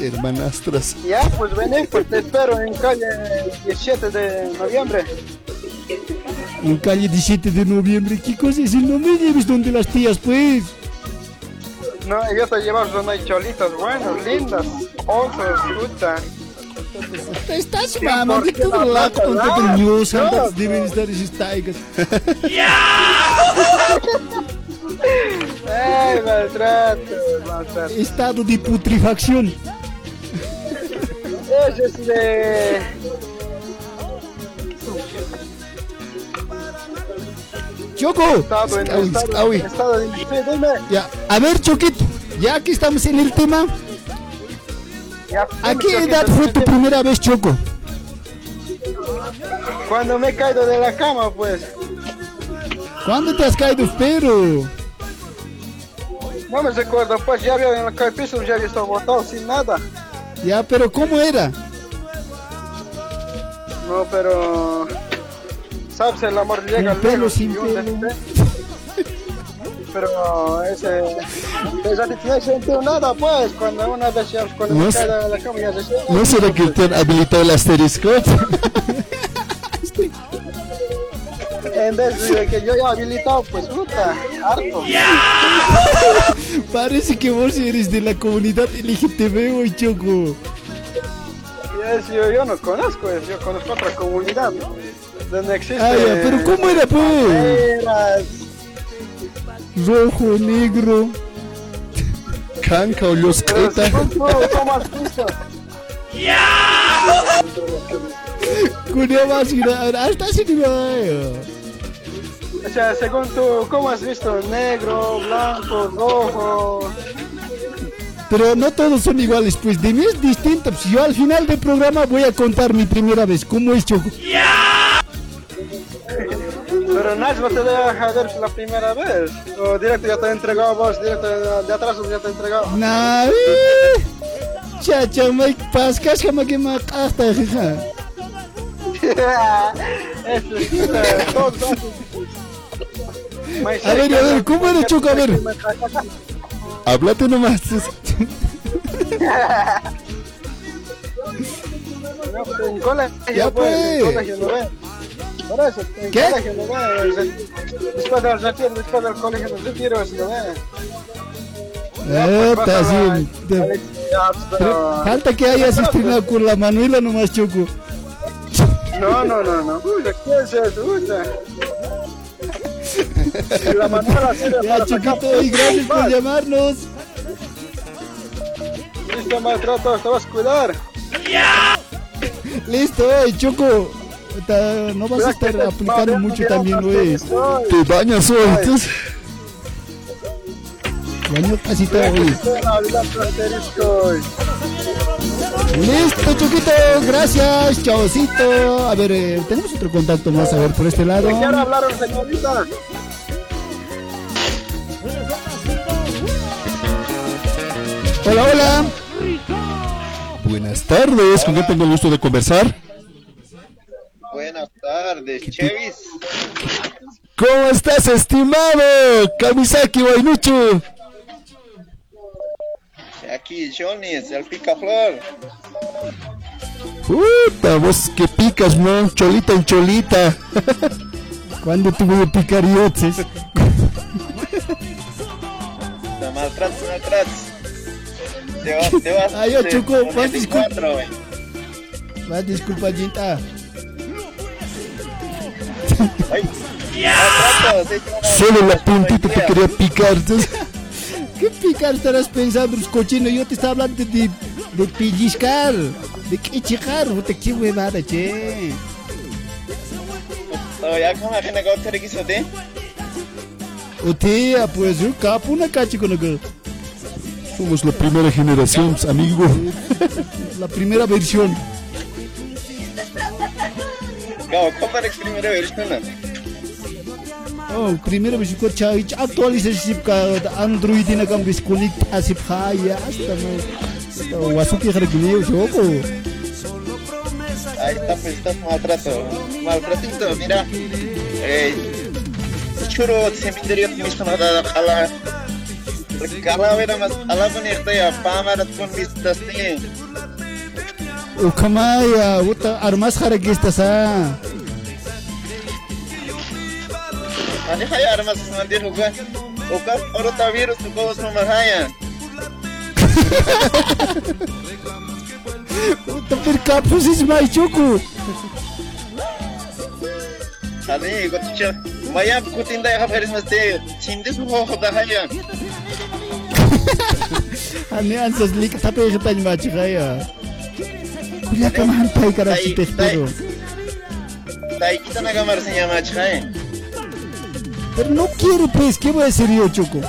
Hermanastras.
Ya, pues vení, pues te espero en calle 17 de noviembre.
En calle 17 de noviembre, ¿qué cosa es? No me lleves donde las tías, pues.
No, yo te llevo unas cholitas buenas, lindas, osos, fruta.
Estás lato, con todo el news, andas, deben estar esas taigas.
Ay, maltrato, maltrato.
Estado de putrefacción.
Eso es de...
Choco.
Estado en estado, estado de... Sí, dime.
Ya, a ver, Choquito, ya que estamos en el tema, ¿a qué edad fue tu primera vez, Choco?
Cuando me he caído de la cama, pues.
¿Cuándo te has caído, pero?
No me recuerdo, pues ya había en la calle piso, ya había estado botado sin nada.
Ya, pero ¿cómo era?
No, pero... ¿Sabes? El amor llega
Con pelo,
luego,
sin pelo.
Pero ese... Esa no sentido nada, pues, cuando una vez cuando
No
de la cama ya se siente.
¿No será que te han habilitado el asterisco?
En desde que yo ya habilitado, pues puta, harto.
Parece que vos eres de la comunidad LGTB, hoy Choco.
Yes, yo, yo no conozco eso, yo conozco otra comunidad. Donde existe.
Ah, ya, pero ¿cómo era, pues? Rojo, negro.
Canca o
pero
Losqueta.
según tú, ¿cómo has visto?
Cunia más gira. Hasta así ni vaya.
O sea, según tú, ¿cómo has visto? Negro, blanco, rojo.
Pero no todos son iguales, pues de mí es distinto. Pues yo al final del programa voy a contar mi primera vez. ¿Cómo es, Choco?
Pero Nash no te deja ver la primera vez. O directo ya te entregado a vos, directo de, atrás ya te entregado.
Eh. Chacha, Mike Pascas, que me quema hasta hija.
Eso es.
A ver, a ver, ¿cómo era, Choco? A ver.
Háblate nomás.
Ya,
pues, Por eso,
¿Qué?
colegio no Después del retiro, después del colegio del retiro, eso no ve.
Eh, está así.
Ya,
Falta que hayas estrenado con la Manuela nomás.
No, no, no, no. Uy, ¿qué es eso? Uy, ya. Si la Manuela sirve
Ya, y gracias por llamarnos.
Listo, maestro, te vas a cuidar.
Listo, eh, Choco. Ta- No vas a estar aplicando mucho también, güey.
Te bañas hoy. entonces.
Baño casi todo, güey. Listo, Choquito, gracias, chaucito. A ver, eh, tenemos otro contacto más, a ver, por este lado.
¿Te quiero hablar, señorita?
Hola, hola.
Buenas tardes, ¿con quién tengo el gusto de conversar?
Buenas tardes, Chevis.
¿Cómo estás, estimado? Kamisaki Wainuchu.
Aquí Johnny, el picaflor.
Puta, vos que picas, ¿no? Cholita en cholita.
¿Cuándo te voy a picar yotes?
Te maltratas, maltratas. Te vas, te vas.
Ay, yo, Choco,
en
disculpa. Va, disculpa.
Solo la puntita te quería picar.
¿Qué picar estarás pensando, los cochinos? Yo te estaba hablando de, de pellizcar, de quichicar. Puta, qué huevada, che.
Oh, ya como ajena que te requiso te.
O tía, pues yo capo una cachi con el
Somos la primera generación, amigo.
La primera versión.
Gao, ¿cómo eres primera versión?
Oh, primera versión con chai. Actualiza sip ka Android na kam biskulik asip haya hasta no. Wasuki hargini joko.
Ahí está, pues estás maltrato. Maltratito, mira. Eh, churo, cementerio, mismo nada, jala. Calavera más, ala ponerte ya, pamara con vistas te.
O kamaya, uta armas haragista sa.
Ani haya armas mandi huga. Oka orota virus tu kau semua haya.
Uta per kapus is mai choco.
Ani ikut cah. Maya kutinda ya haris mesti. Cindi suho hoda haya.
Ani ansas lik tapi kita ni machi kaya. Kuya ka mahantay ka
Tai-
si pero.
Tai kita nagamar se llama chai.
Pero no quiero pues, ¿qué voy a hacer yo, Choco?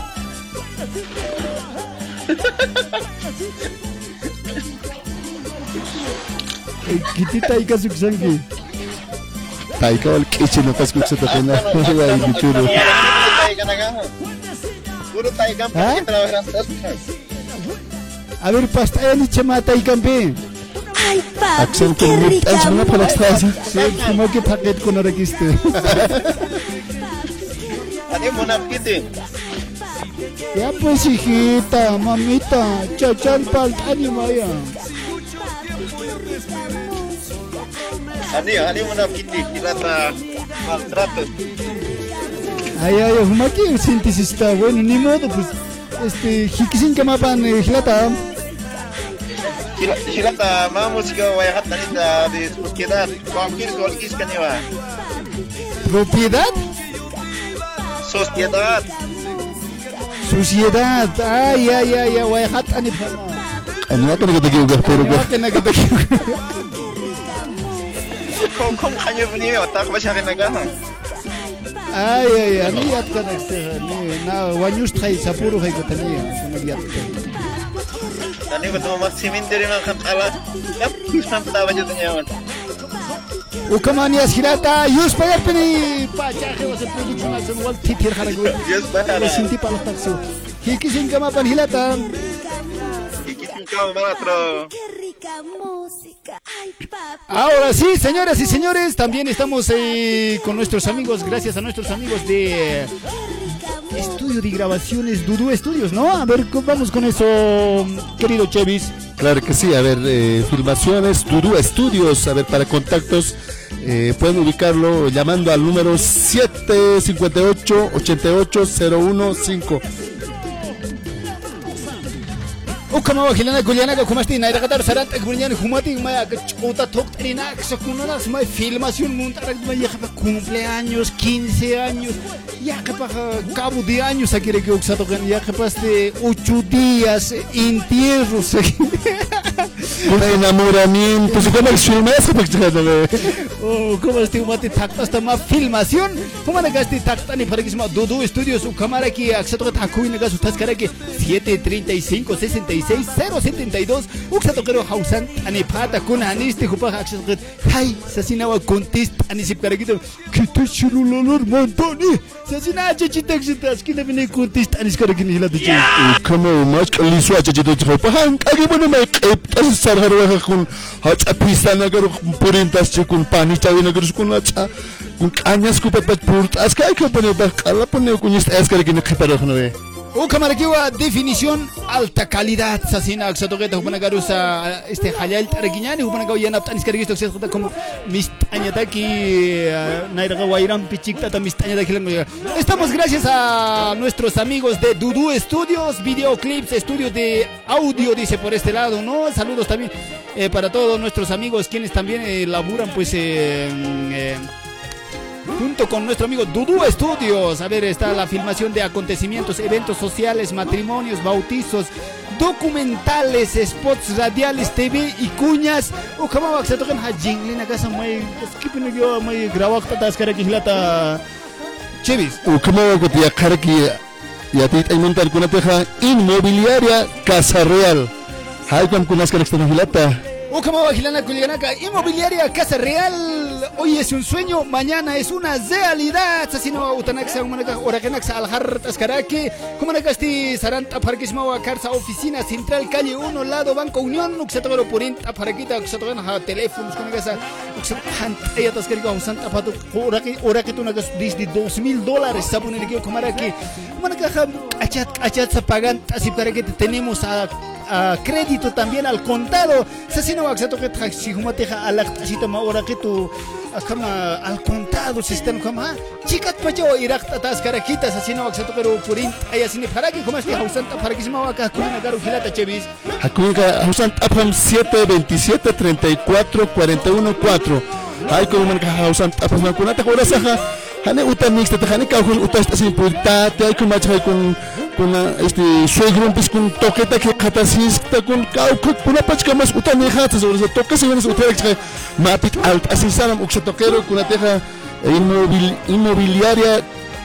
Eh, Kitita y kasuksangi.
Taika wal kichi no pas kuksa tapena. Ay, bichuro.
Tai kana gaha. Guru tai gam
¿Ah?
kita lawan
A ver, pasta ni chamata y campe.
Ay, papi,
Accent
qué rica
mutas, una para extraña.
Sí, como que paquet con orequiste.
Ani mona kiti.
Ya pues, hijita, mamita, chachal pal, animaya.
Ani, ani una kiti hilata maltrato.
Ay, ay, humaki sintisista, bueno, ni modo, pues, este, jikisin kamapan, eh, hilata.
Hila- Hilata mamus ka waya hatanita de propiedad. Cualquier cualquier kaniwa.
Propiedad,
Sociedad.
suciedad, ay, ay, ay, ay, wayhat ani pama.
Ano ka na kita giugas pero ka.
Waka na kita
Kung kung kanya bunyi otak ba siya kinagahan?
Ay, ay, ani yat ka na ni na wanyus thay sapuro hay ko tani, sumagyat ka.
Ala. Yap.
Ahora sí, señoras y señores, también estamos eh, con nuestros amigos, gracias a nuestros amigos de estudio de grabaciones Dudu Estudios, ¿no? A ver, vamos con eso, querido Chevis.
Claro que sí, a ver, eh, filmaciones Dudu Estudios, a ver, para contactos. Eh, pueden ubicarlo llamando al número
758 88 015 وكما وكلنا قلنا لكم اشتينا إذا قدر سرانت أقبلنا هماتي ما قوتا توك cumpleaños 15 años ya que cabo de años aquí que ya que 8 días entierros
un enamoramiento
oh como este tacta hasta más filmación como la ni para que se estudios su cámara que tacuina 072 uksato kero hausan ani pata kuna aniste hupa acceso que hay sasina wa contest ani sip kara gitu kita celular montoni sasina chichita chitas kita bini contest ani skara gini hila tu
Como más que liso a chachito chico, pues, agi bueno me qeiptas sarharwa kun hachapisa nagar purintas chikun pani chawi
va definición alta calidad sasina axatoqueta hupana garusa este halal targiñani hupana gaw yana tanis kargisto khota como mistaña taki naira ga wairam pichikta ta mistaña taki Estamos gracias a nuestros amigos de Dudu Studios, videoclips, estudios de audio dice por este lado, ¿no? Saludos también eh, para todos nuestros amigos quienes también eh, laburan pues eh, eh, junto con nuestro amigo Dudu Studios. A ver, está la filmación de acontecimientos, eventos sociales, matrimonios, bautizos, documentales, spots radiales, TV y cuñas. O kama wak sa tokan ha jinglin na kasa may skipin na gyo may grawak ta tas kara kihlata. Chevis.
O como ko tiya karki ya tit ay montar kuna teja inmobiliaria Casa Real. Hay kam kunas extra hilata.
Wak hilana kuliganaka, inmobiliaria Casa Real. Hoy es un sueño, mañana es una realidad. Utanaksa umanaka orakenaksa aljar taskarake. Como nakasti saranta parkismawa karsa oficina central calle 1 lado Banco Unión. Uksatoro purinta parakita uksatoro ha teléfonos con esa uksatan aya taskarika usanta oraki tu nagas disdi 2000 dólares como aquí. Manaka achat achat sa pagan así para que tenemos a a crédito también al contado. Sasino waksato que taxi humateja alaktasita ma ora que tu kama al contado sistema kama chikat pacho irak tatas karakitas asino waksato pero purin ay asini para que como este hausanta para que se ma waka kuna garu hilata chevis.
Hakunka hausan tapam 727 34 41 4. Hay como man ka hausan tapam na kunata ko saha. Hane utan mix tata hane ka kun utas tasin purta te hay kun macha kun kun este suegro pues kun toqueta que katasis ta kau kun kuna pachka mas utan khata sobre toque se ven utan que mapit alt así salam uksa toquero kuna teja inmobil inmobiliaria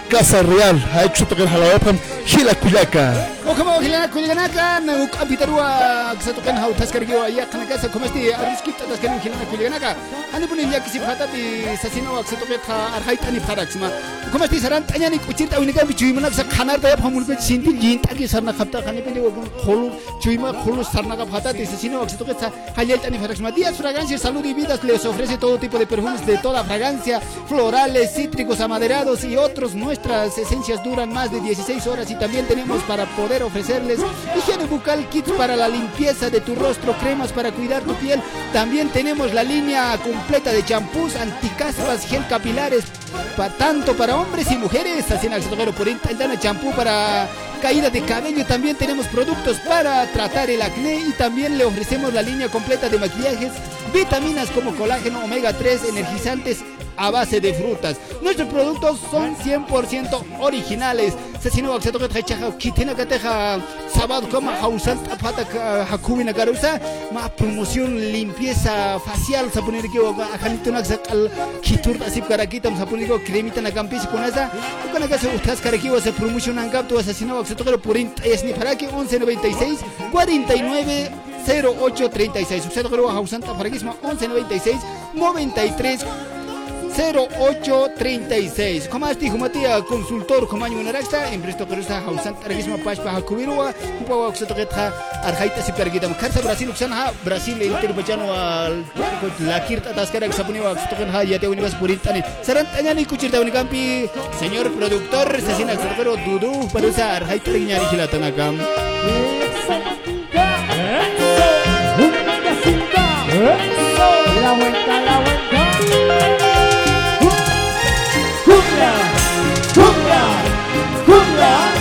Casa Real. Hay que tocar halawapam hila kulaka.
O como hilana kuliganaka na ukapitarua ksatokan hau taskargiwa ya kana kasa como este ariskita taskargiwa hilana kuliganaka. Ani punin ya kisi fatati sasino ksatoket ha arhait ani faraksma. Como este saran tanyani kuchinta unika bichuimana sa khanar da phamul pe sinti jinta ki sarna khapta khani pe kholu chuima kholu sarna ka fatati sasino ksatoket sa halel ani faraksma. Días fragancias salud y vidas les ofrece todo tipo de perfumes de toda fragancia, florales, cítricos, amaderados y otros. Nuestras esencias duran más de 16 horas y también tenemos para poder ofrecerles higiene bucal, kits para la limpieza de tu rostro, cremas para cuidar tu piel. También tenemos la línea completa de champús, anticaspas, gel capilares, pa- tanto para hombres y mujeres. Así en Axotogoro por Intentana champú para caída de cabello. También tenemos productos para tratar el acné y también le ofrecemos la línea completa de maquillajes, vitaminas como colágeno, omega 3, energizantes a base de frutas. Nuestros productos son 100% originales. Sasino Axeto que trae kitina que teja sábado como hausan tapata hakubina garusa ma promoción limpieza facial sapunir que ajanito na al kitur asip karakitam sapunir que cremita na campis con esa con que se ustas karaki o se promoción an capto asesino Axeto que por es ni para que 1196 49 0836 usted creo hausan taparakisma 1196 93 0836 como asti humatia consultor como año naraksta en que está hausan targisma pas pa hakubirua un poco se toca arjaita si pergita karsa brasil uksan ha brasil el ter bachano al la kirta taskara que sapuni wa se toca ha ya te univas puritani saran tanya ni kuchir ta unikampi señor productor sesina sorgero dudu parusa arjaita rinyari hilatana kam
La vuelta, la vuelta.
困难。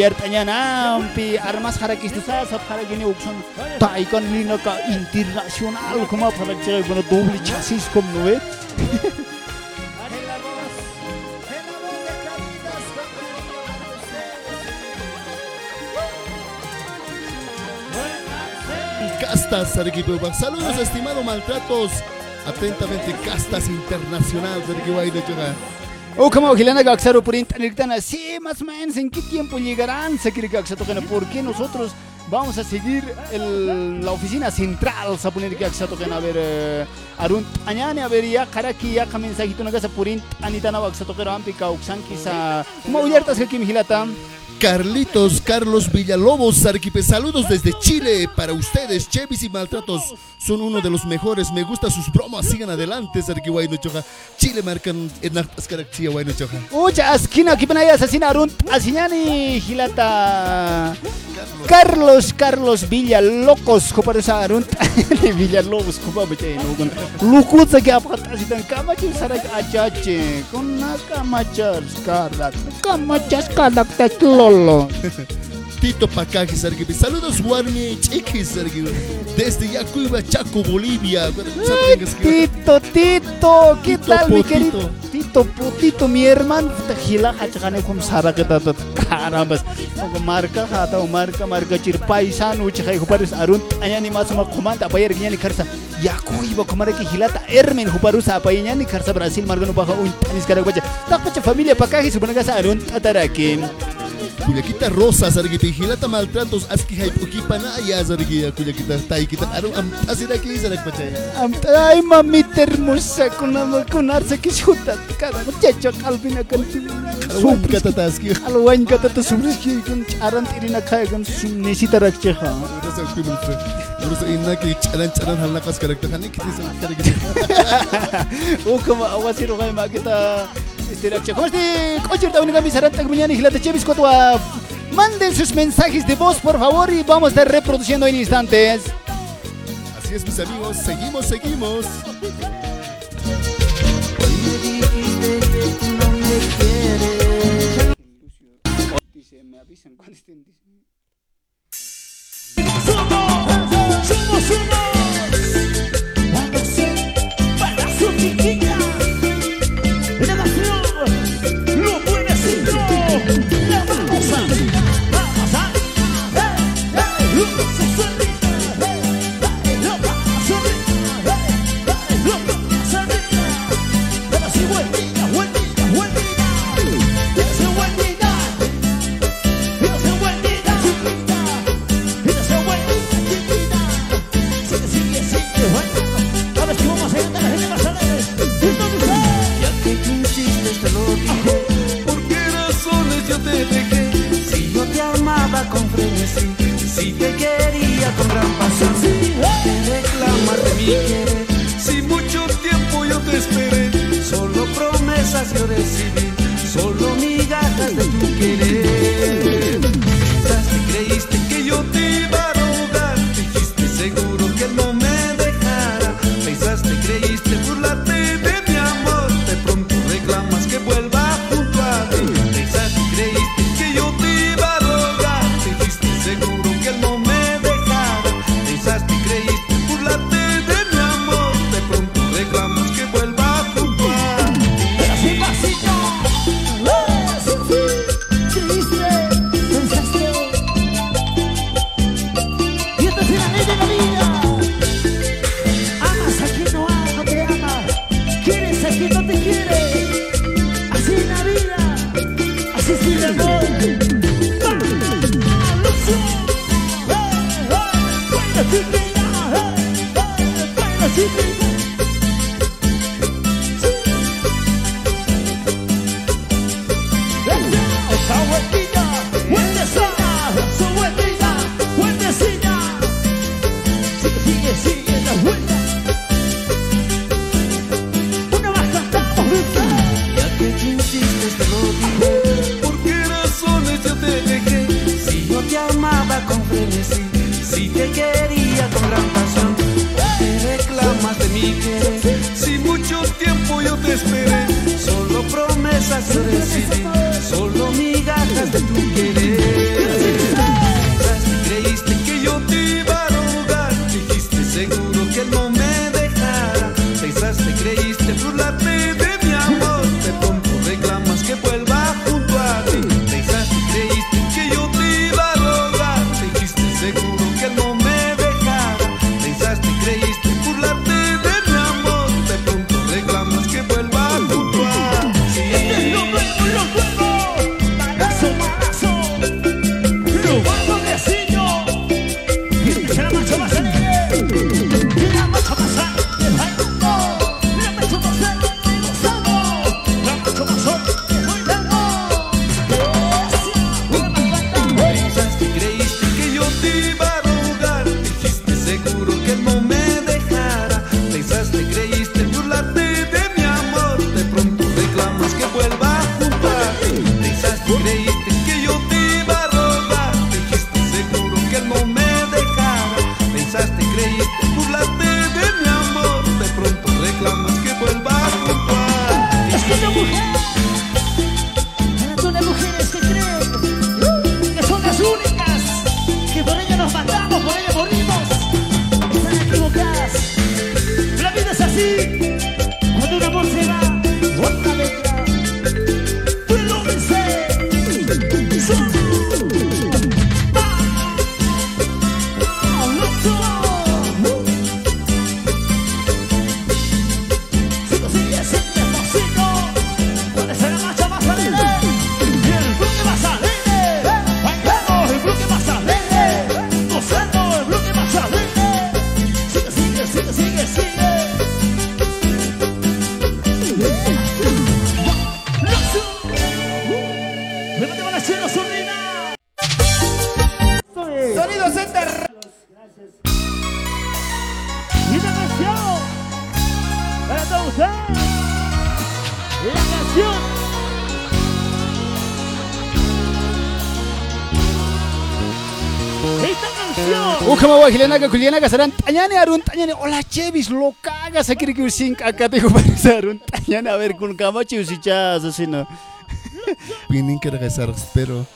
Comentarios con axa uyar tañana ampi armas jarakistusas jarakini ukson taikon lino ka internacional como para che bueno doble chasis como no ve
Castas, Arequipa. Saludos, estimado maltratos. Atentamente, Castas Internacional, Arequipa.
O como Gilana Gaxaro por internet, sí, menos, ¿en qué tiempo llegarán? Se quiere Gaxaro, ¿por qué nosotros vamos a seguir el, la oficina central? Gaxaro, a ver, eh, Arun, Añane, a ver, ya, Karaki, ya, mensajito, una casa por internet, Anitana Gaxaro, Ampica, Uxanquisa, como Uyartas, que aquí, Gilata.
Carlitos Carlos Villalobos, Arquipe, saludos desde Chile para ustedes, Chevis y Maltratos son uno de los mejores, me gustan sus bromas, sigan adelante, Sarquihuayno Choja, Chile marcan en Ascaracchia, Guayno Choja.
Ucha, esquina, aquí panaya asesinaron, asiñani, Gilata. Carlos Carlos Villalocos, coparesaron, Villalobos, copabeche, no, Lucuza que apatasitan, camacho, sarak achache, con una camachar, scarlat, camachas, scarlat, lolo.
Tito Pacaje, Sargibi. Saludos, Warmi Chiqui, Sargibi. Desde Yacuiba, Chaco, Bolivia.
Ay, Tito, Tito, ¿qué tal, mi querido? Tito, putito, mi hermano. Gila, hachane, como sara que tata, caramba. Marca, hata, marca, marca, chir, paisano, chichay, juparis, arun, añani, más, ma, comanda, apoyar, guiñani, karsa. Yacuiba, comara, que gilata, hermen, juparus, apoyani, karsa, Brasil, margano, baja, un, tanis, caraguacha. Tapacha, familia, Pacaje, suponagasa, arun, tataraki.
Cuyaquita Rosa, Sargiti, Gilata Maltratos, Aski Haipukipanaya, Sargia, Cuyaquita Taikita, Arum, Am, Asiraki, Sarak Pachaya.
Am, ay, mamita hermosa, con amor, con arce que chuta, cada muchacho, calvina, con
Alwan katataski.
Alwan katata subriski, con charan tirina kaya, con nisita rakcheha.
Rasa people friend. Rasa inna ki charan charan halna kas karakter, hani kiti sa karakter.
O como awasiro kay makita este ¿Cómo este? La única misaranta mañana y la de Chevis Cotua. Manden sus mensajes de voz, por favor, y vamos a estar reproduciendo en instantes.
Así es, mis amigos. Seguimos, seguimos.
Hoy me dijiste que tú no me quieres.
Dice, me avisan cuando estén.
Si te quería con gran pasión, te reclamas
de
mi querer. Si mucho tiempo yo te
esperé,
solo promesas
yo recibí. Canción.
Ukama wajilanaga kulianaga saran tañane arun tañane. Hola chevis lo cagas. Akiri que usin acá te comparsa arun tañane. A ver con camachi usichas así no.
Pinin que regresar, pero.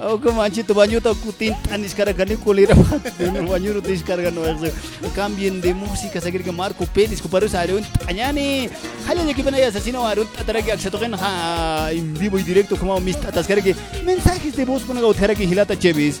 Au como anchito baño ta kutin tanis caragani kulira no baño no descarga no eso cambien de música sakir que marco pelis ko paru arun tañane. Hala de que pena ya asesino arun tatara que acceto ha en vivo y directo como mis tatas que mensajes de voz con gautera que hilata chevis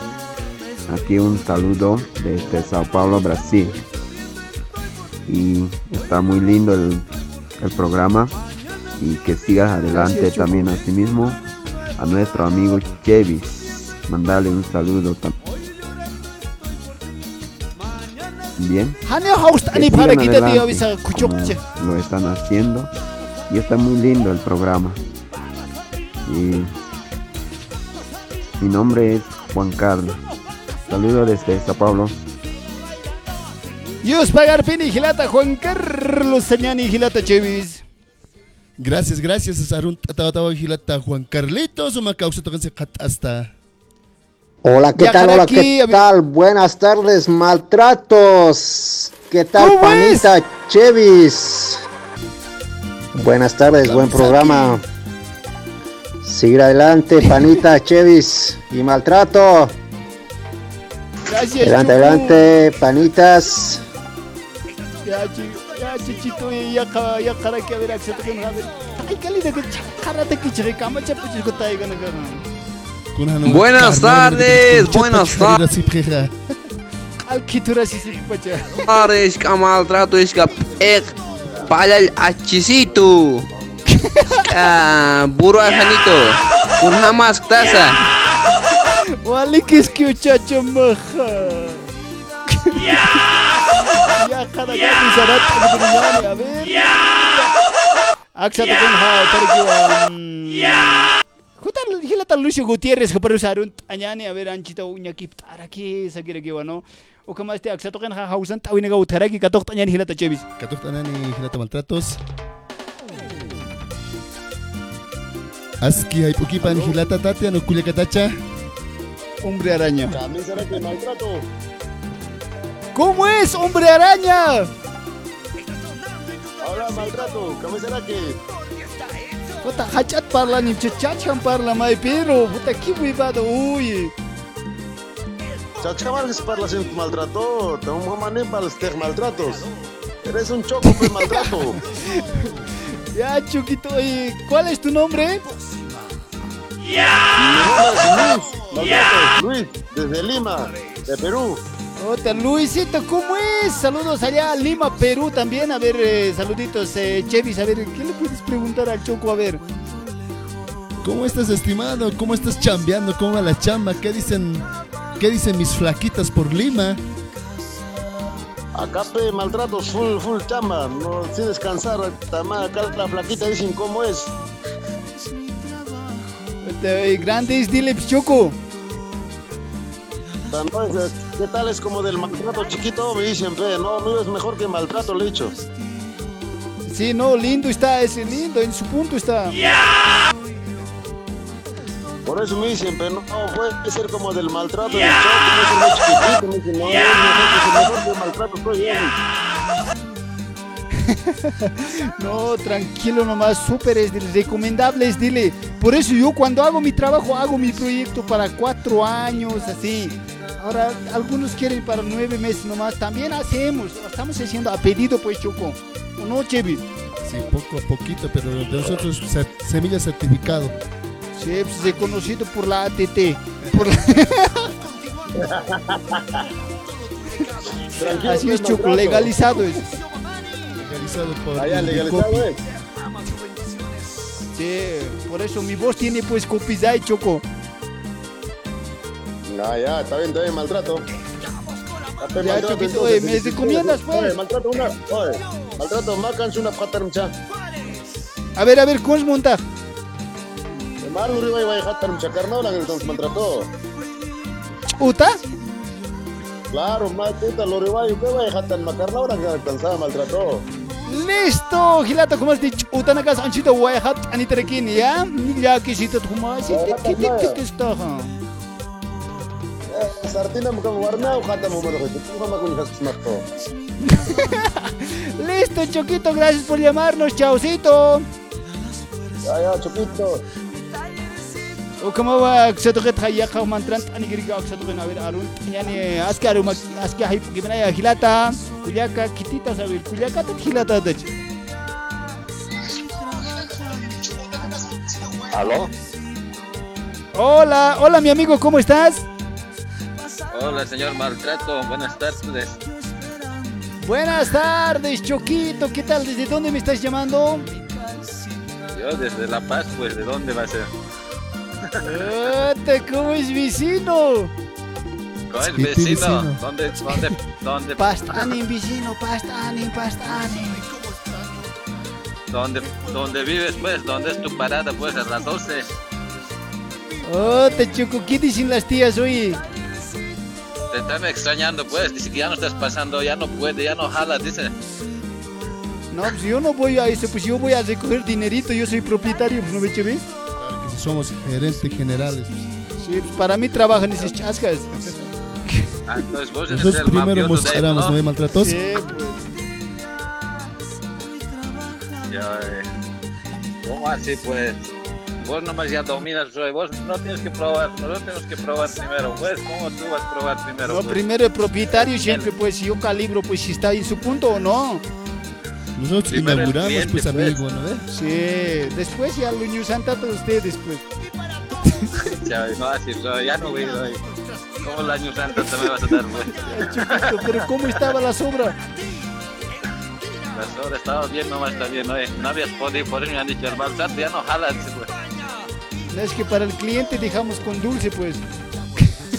Aquí un saludo desde Sao Paulo, Brasil. Y está muy lindo el, el programa y que sigas adelante
Gracias,
también así mismo a nuestro amigo Chevis. Mandarle un saludo también. Bien. Que sigan adelante como lo están haciendo y está muy lindo el programa y mi nombre es Juan Carlos saludos desde Sao Paulo
Yus pagar pini hilata Juan Carlos Sañani hilata Chevis.
Gracias, gracias. Arun tawa tawa hilata Juan Carlitos, hasta.
Hola, ¿qué tal? Hola, ¿qué tal? Buenas tardes, maltratos. ¿Qué tal, panita Chevis? Buenas tardes, buen programa. Seguir adelante, panita Chevis y maltrato.
Gracias.
Adelante,
Chucu.
adelante, panitas.
Ya ya chichito ya ya que ver. Ay de que que chico gana.
Buenas tardes, buenas tardes.
Al kitura si si pacha.
Tardes, que maltrato es que ek para el achicito. Ah, Buru Janito. Un jamás taza.
Wali kis que chacho maja. Ya kara ya bisarat a ver. Aksa to kan ha tarki wa. Hutan hila Hilata Lucio Gutiérrez, que para usar un añani, a ver, anchita uña aquí, esa quiere que bueno. O que más te acceto que en Hausan, Tawina Gautaraki, Katok Tañani Hilata Chevis.
Katok Tanani, Hilata Maltratos. Aski hay pukipan Hilata Tatia, no culia catacha.
Hombre araña.
También será que maltrato.
¿Cómo es, hombre araña?
Ahora maltrato, ¿cómo será que?
Puta, hachat parla ni chachachan parla mai pero puta que huevada, uy.
Chachkamar que parla sin maltrato, te un mané para los maltratos. Eres un choco pues maltrato.
Ya, Chuquito, ¿cuál es tu nombre?
Luis, maltrato, Luis, desde Lima, de Perú.
Otra, Luisito, ¿cómo es? Saludos allá a Lima, Perú también. A ver, eh, saluditos, eh, Chevis. A ver, ¿qué le puedes preguntar al Choco? A ver.
¿Cómo estás, estimado? ¿Cómo estás chambeando? ¿Cómo va la chamba? ¿Qué dicen, qué dicen mis flaquitas por Lima?
Acá pe maltratos, full, full chamba, no sin descansar. Acá la flaquita dicen cómo es.
Grandes, dile, Choco.
No, es- ¿Qué tal es como del maltrato chiquito? Me dicen, pe, no, mío es mejor que maltrato, le he dicho.
Sí, no, lindo está, ese lindo, en su punto está.
Por eso me dicen, pero no, no puede ser como del maltrato del choco, no es. Me dicen, no, es mejor que, mejor que maltrato soy.
No, tranquilo nomás, súper es recomendable es dile. Por eso yo cuando hago mi trabajo hago mi proyecto para cuatro años, así. Ahora algunos quieren para nueve meses nomás, también hacemos, estamos haciendo a pedido pues Choco. ¿O no, Chevi?
Sí, poco a poquito, pero de nosotros semilla certificado.
Sí, pues reconocido por la ATT. Por la-
Tranquilo,
Así es, Choco, legalizado es.
Legalizado por
Allá, legalizado, eh.
Sí, por eso mi voz tiene pues copyright, Choco.
No, ya, está bien, está bien, maltrato.
Ya,
maltrato,
Choquito,
entonces,
oye, ¿me
sí, sí,
recomiendas,
sí.
pues?
Oye, maltrato una, oye, maltrato, una patarmcha.
A ver, a ver, ¿cómo es
iba a dejar entonces.
¿Uta?
Claro, más puta, lo riba, yo que voy a dejar tan que alcanzaba, maltrato.
Listo, Gilata, ¿cómo has dicho? Utana kas anchito wayhat anitarekin, ¿ya? Ya quisito tuma, sí, ¿qué te está?
Sartina, warna, más todo.
Listo, Choquito, gracias por llamarnos, chaucito.
Ya, ya, Choquito.
Ka se toque na ver arun yani aski aru aski hay gimana ya Gilata, kuyaka kitita saber, kuyaka ta Gilata da.
¿Aló?
Hola, hola mi amigo, ¿cómo estás?
Hola, señor Maltrato. Buenas tardes.
Buenas tardes, Choquito, ¿qué tal? ¿Desde dónde me estás llamando?
Yo desde La Paz, pues, ¿de dónde va a ser?
¿Cómo es vecino?
El
Pipi
vecino.
vecino.
¿Dónde, dónde, dónde,
Pastani, vecino, pastani, pastani.
dónde, dónde vives, pues? ¿Dónde es tu parada, pues, a las 12?
Ota, Choco, ¿qué dicen las tías hoy?
Te están extrañando, pues. Dice que ya no estás pasando, ya no puede, ya no jala, dice.
No, pues yo no voy a eso, pues yo voy a recoger dinerito, yo soy propietario, pues no me ves?
Somos gerentes generales.
Sí, pues para mí trabajan esas chascas.
Ah, entonces vos eres.
¿Eh, maltratos?
Sí, pues.
Ya, eh. ¿Cómo así, pues? Vos nomás ya dominas, vos no tienes que probar, nosotros tenemos que probar primero, pues, ¿cómo tú vas a probar primero?
No,
pues?
primero el propietario siempre, pues si yo calibro, pues si está en su punto o no.
Nosotros
Primero
inauguramos,
cliente,
pues,
pues.
amigo, ¿no? ¿Eh?
Sí, después ya lo ñusan tanto ustedes, pues.
Ya, no, así, ya no voy a ir. ¿Cómo el año santo te me vas a dar?
Chiquito, pero ¿cómo estaba la sobra?
Las horas estaba bien nomás también, ¿no? No habías podido, por eso me han dicho, el maltrato ya no jala, dice, pues.
No, es que para el cliente dejamos con dulce, pues.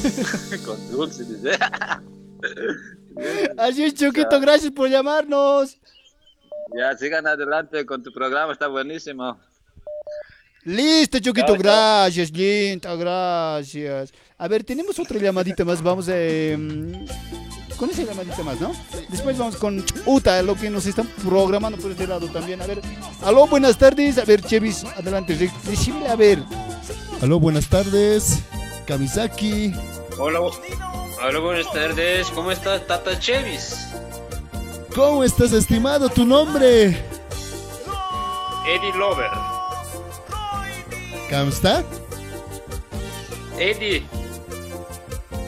Con dulce, dice.
Así es, Choquito, gracias por llamarnos.
Ya, sigan adelante con tu programa, está buenísimo.
Listo, Choquito, gracias, linda, gracias. A ver, tenemos otra llamadita más, vamos a... em, con esa llamadita más, ¿no? Después vamos con Uta, lo que nos están programando por este lado también. A ver, aló, buenas tardes. A ver, Chevis, adelante, decime, a ver.
Aló, buenas tardes. Kamisaki.
Hola, hola, buenas tardes. ¿Cómo estás, Tata Chevis?
¿Cómo estás, estimado? ¿Tu nombre?
Eddie Lover.
¿Cómo está?
Eddie.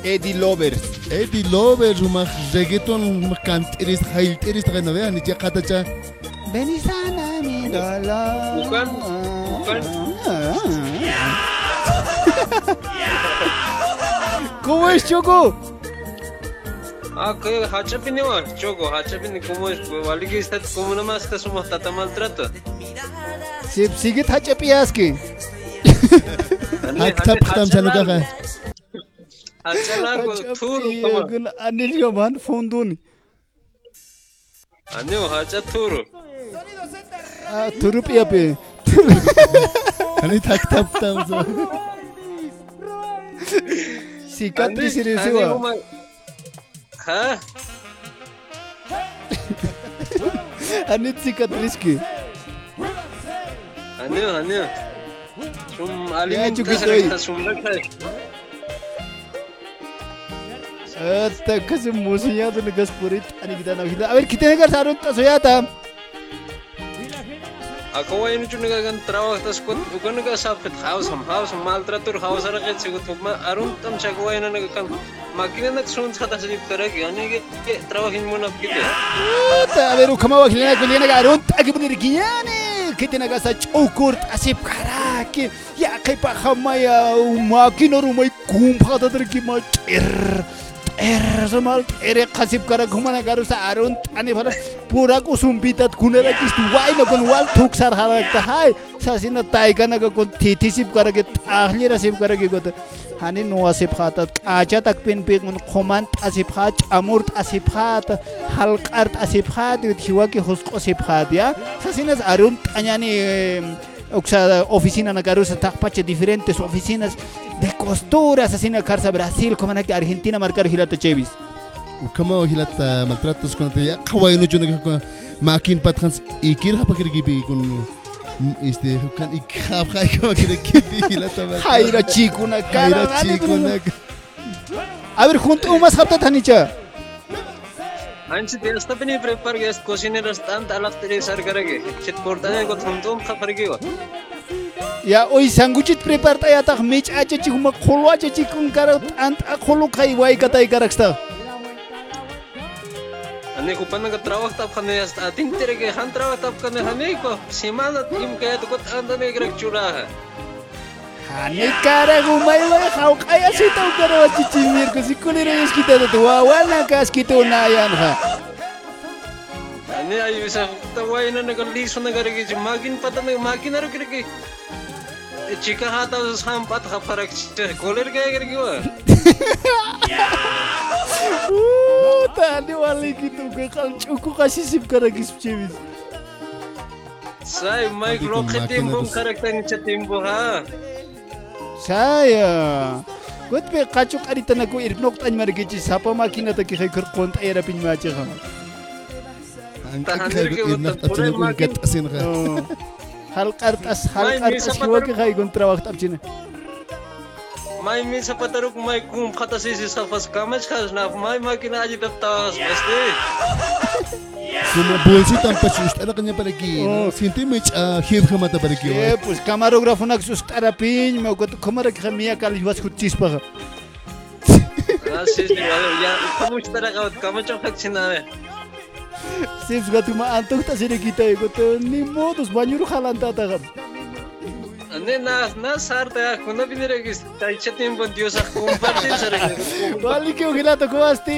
Eddie Lover.
Eddie Lover, rumah reggaeton, rumah kantiris, hailtiris, tagay na vean, ya katacha.
Benizana, mirala.
Bukan, bukan.
¿Cómo es, Choco?
Ah, que hachapini wa, choco, hachapini, ¿cómo es? Wali que está, ¿cómo nomás está su tata maltrato?
Si, sigue tachapiaski.
Haktap ktam chanu kaka.
Hachalago, turu, toma.
Anil Yoman, Fonduni.
Anio, hacha turu.
Ah, Turupiape.
Ani tak tap tam so.
Cicatriz
Ani-
eres
ani
igual.
uma- Ha?
Anit cicatriz que.
Anio, anio. Sum
Ya,
alimenta
Chuquito, ahí.
sa sum lakay.
Hasta que se musilla de negas por it. Ani kita nak kita. A ver, kita negar sarun ta soyata.
Ako ay nito nagagan trabaho tas kun ukan naga sa fit house ham house maltrator house ara kaya sigut hukma arun tam siya ko ay na nagakan makina nag sun sa tas lip karagi ani ke trabahin mo na kite
Puta, a ver, ukama wa kilena kulena garun ta que poner guiane. Que te nagas a chokurt asip karaki. Ya kay pa khamaya makina rumay kumpa ta ter ki ma ter. हेर्छ मलाई धेरै खसिप गरेर घुमना गरौँ आचा तक पिन अमूर्त आसिप खात हल्कार तासिप खात थिवा कि हुस्को सिप खात या सासिन अरुम तानी उक्सा oficina na pache diferentes oficinas de costuras, así na Carza Brasil, como na Argentina, marcar Gilata Chevis.
Ukama o hilata maltratos con te ya kawai no chuna ka makin pat khans ikir hapa kiri gibi kun este kan ikhap khai ka kiri gibi hilata maltratos.
Jaira chico na cara.
Jaira chico na
A ver, junto umas hapta tanicha.
anchi de esta pini prepar gas cocinera stand alaf tere sar karagi chit portane ko thum tum khapar wa
Ya, hoy sanguchit preparta ya tak mich acha chico ma kholo acha chico cara ant a kholo khai wai katai karaksta.
ani ko pan nga trabaho tap khane sta ting tere ke han trabaho tap khane hane ko simana tim kaya to ko andane grak chura hai
Ani cara gumay wai khau kaya si tau cara wa chichimir ko si kulira yes kita to wa wala kas kita na yan ha.
ani ayu sa tawai na naga liso na garagi ji magin pata na magin aro Jika harta usang kafarak cek golir kayak gini gua. Uh,
tadi wali gitu gue kan cukup kasih sip
karena gisip
cevis.
Saya
Mike
Rocket
timbung
karakter ngecetimbung ha.
Saya. Гот бе kacuk ари танаку ирнокт аньмаргичи сапа макина таки хайкыр конт айра пин мачыга. Анкак ирнокт атынаку гат.
Angkat khai ko irnak at chuna kun gat asin kha.
Hal kartas hal
May
kartas
misa pa
hiwa
tayo.
ki khay kontra waktu abcina.
mai mi sa pataruk mai kum khata si si safas kamach khas na mai makina aji tap tas beste
Kuma bolsi tampa chust ala kanya para ki. Sinti mich hir khamata para ki.
Eh, pues camarógrafo nak sus tarapin, me ko kamera ki khamia kal hiwas kutis pa.
ah si si wala ya kamuch tara ka kamach khak china
Siz gatuma antuk ta sini kita ni modus banyur halan ta ta
Ne na na sar kuna binere gis ta ichetim
bon diosa kumparti sare. Bali kuasti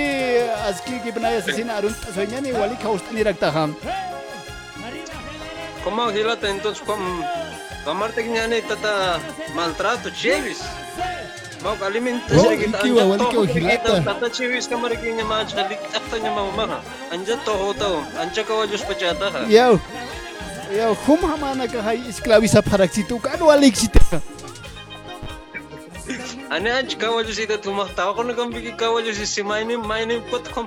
aski ki pnaya sisin arun soñan igual i kaust ni rakta ham.
Koma ugila ta entonces kom kamarte ki ñane maltrato chevis. Mau alimenta
Oh,
sir kita
iki wa, wali ka hilata.
tata chevis kamar kinya ma chalik takta nya mau maha anja to hota anja ka wajus pachata ha
Yo. Ya, hum hamana ka hay esclaviza para tu kano alexita.
Ane anch kawallusita tumahtawa ko nagambigi kawallusi si mainim mainim kot kom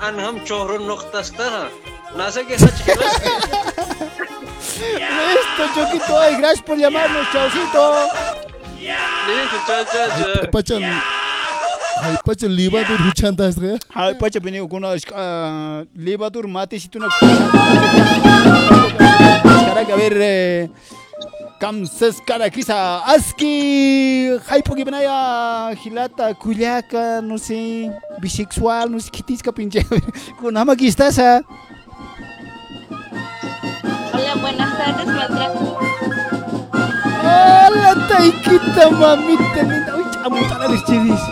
anham chohro noktastaha. Nasa que hach kelas.
Listo, Choquito, ay, gracias por llamarnos, chaucito.
Listo, chao, chao, chao.
Pachan. Ay, pachan libadur huchanta es re.
Ay, pacha bene kuna levadur mate si tu na. Cara que a ver eh, Kamsas cara quizá aski hypo que benaya hilata kuliaka no sé bisexual no sé qué tisca pinche con ama aquí estás ah
Hola, buenas tardes, maltrato.
Hola taikita mamita linda uy chamuta la chidis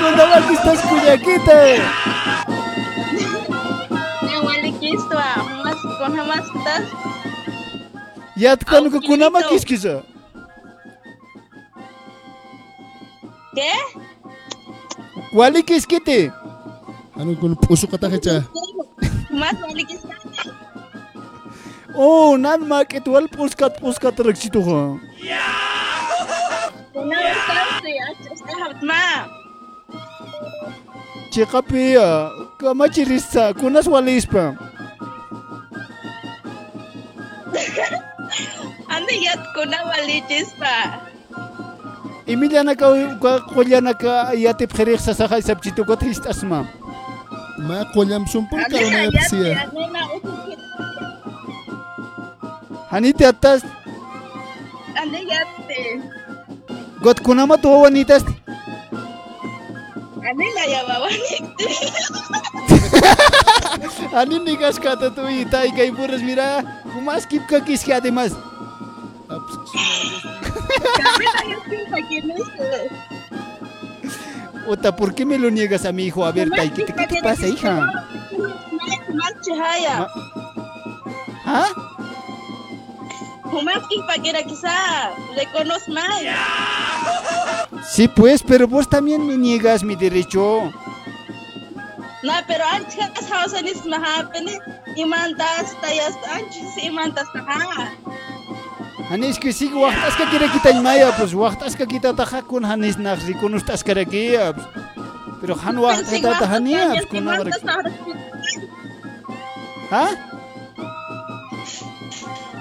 con ama aquí estás kuliakita
Igual que esto, más con jamás estás.
ya kan ko kuna ma kis kisa
¿Qué?
wali kis kite
Ano kun puso kata kacha.
Más vale que
ha
Una vez tarde, estás más.
Chikapia, kama chirista, kunas walispa.
Ande ya kuna waliches pa.
Emiliana ka ka kolyana ka yate pkhirik sa sakay sabchito ko trist asma.
Ma kolyam sumpul ka
Ande
got kunama to wanitas.
Ande na ya babani.
Ani nigas kata tu ita kay puras mira, kumas kip ka kis que además.
Kami na ya pinta que no es.
Ota, ¿por qué me lo niegas a mi hijo? A ver, Tai, ¿qué, te- qué te pasa, hija? ¿Ah?
Humas que paquera quizá le conozco más.
Sí, pues, pero vos también me niegas mi derecho.
No, pero antes hausa nis mahapene imantas tayas antes imantas taha.
Hanis que sí, waqtas ka kira kita maya, pues waqtas ka kita taja kun hanis naxri kun ustas pues. Pero han tahania, pues kun nabar. ¿Ah?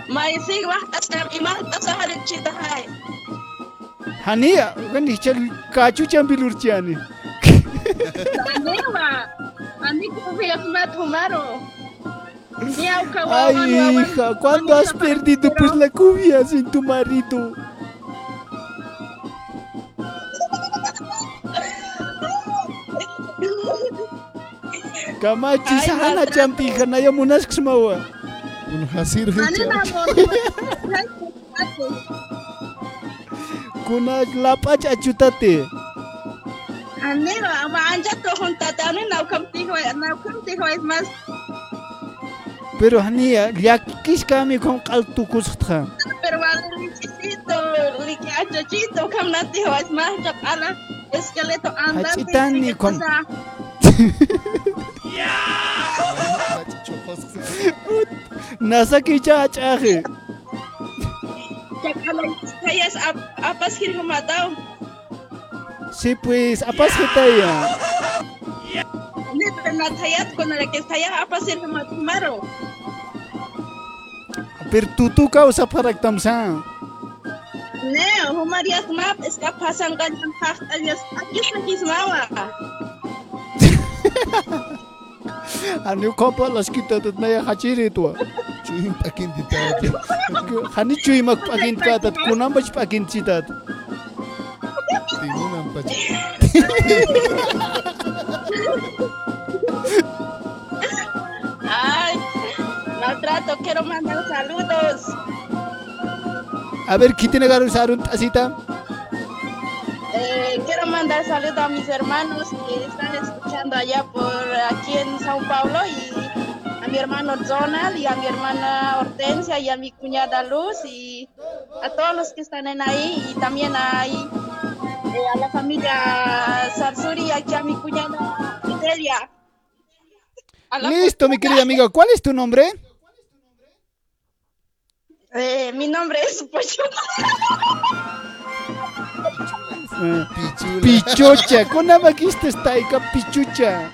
May sig wahtas tam imantas harin chita hay.
Hania, kan hichal kachu chambilur chiani.
Anewa. Ani ko viyas mat humaro. Miau
Ay,
kawawan
hija, ¿cuándo has perdido pues la confianza en tu marido? Kamachi
Ay,
sahana
maltrato.
champi hanaya munas ksmawa.
Hasir.
Kuna lapach achutate.
Ama anja to junta tani nau kam tiho nau kam tiho es mas
Pero hania, ya kami con kaltu kushtha.
pero vale lichito, liki achachito kam na tiho es mas chap ala esqueleto anda.
Hachitani kom. Nasa kicha achaje.
Chap ala kayas apas hirho matao.
Sí, pues, apas ya.
Ne pero na tayat con la que taya apas hirho matumaro.
Pero tú tú causa para tamsa.
Ne, humarias map eska pasang ganyan hast alias akis na kismawa.
Ano ko pa las kita tat na ya hachiri to.
Chuyim pakin di tayo.
Hani chui mag pakin ka tat kunam bach pakin citat.
Tinunan pa.
Ay, maltrato, quiero mandar saludos.
A ver, ¿qué tiene que usar un tacita?
Eh, quiero mandar saludos a mis hermanos que están escuchando allá por aquí en Sao Paulo y a mi hermano Donald y a mi hermana Hortensia y a mi cuñada Luz y a todos los que están en ahí y también ahí eh, a la familia Sarsuri y aquí a mi cuñada Fidelia.
Listo, mi querida amiga. ¿Cuál es tu nombre?
Eh, mi nombre es Pocho.
Eh, Pichucha. Kunama kiste taika pichucha.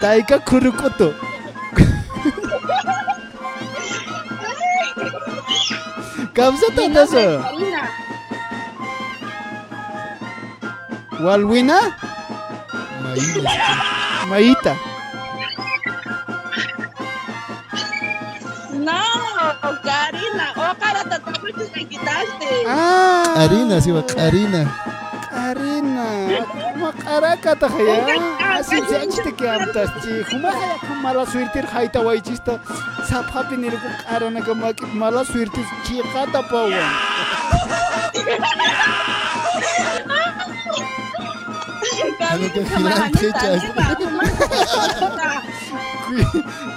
Taika kurukoto. Kamsa
Mi nombre es
tandaso.
Karina.
Walwina? Maita.
No, con Karina. Oh, Karata, también te quitaste.
Ah.
Karina, sí, va, Karina.
Karina. Макарака тахая. Асинжэнчтэк ямтасчи. Хумахая кумала суиртир хайта вайчиста. Сапхапи нэргу каранага маки мала суиртис чиқата пауа. Avec un filin très casse.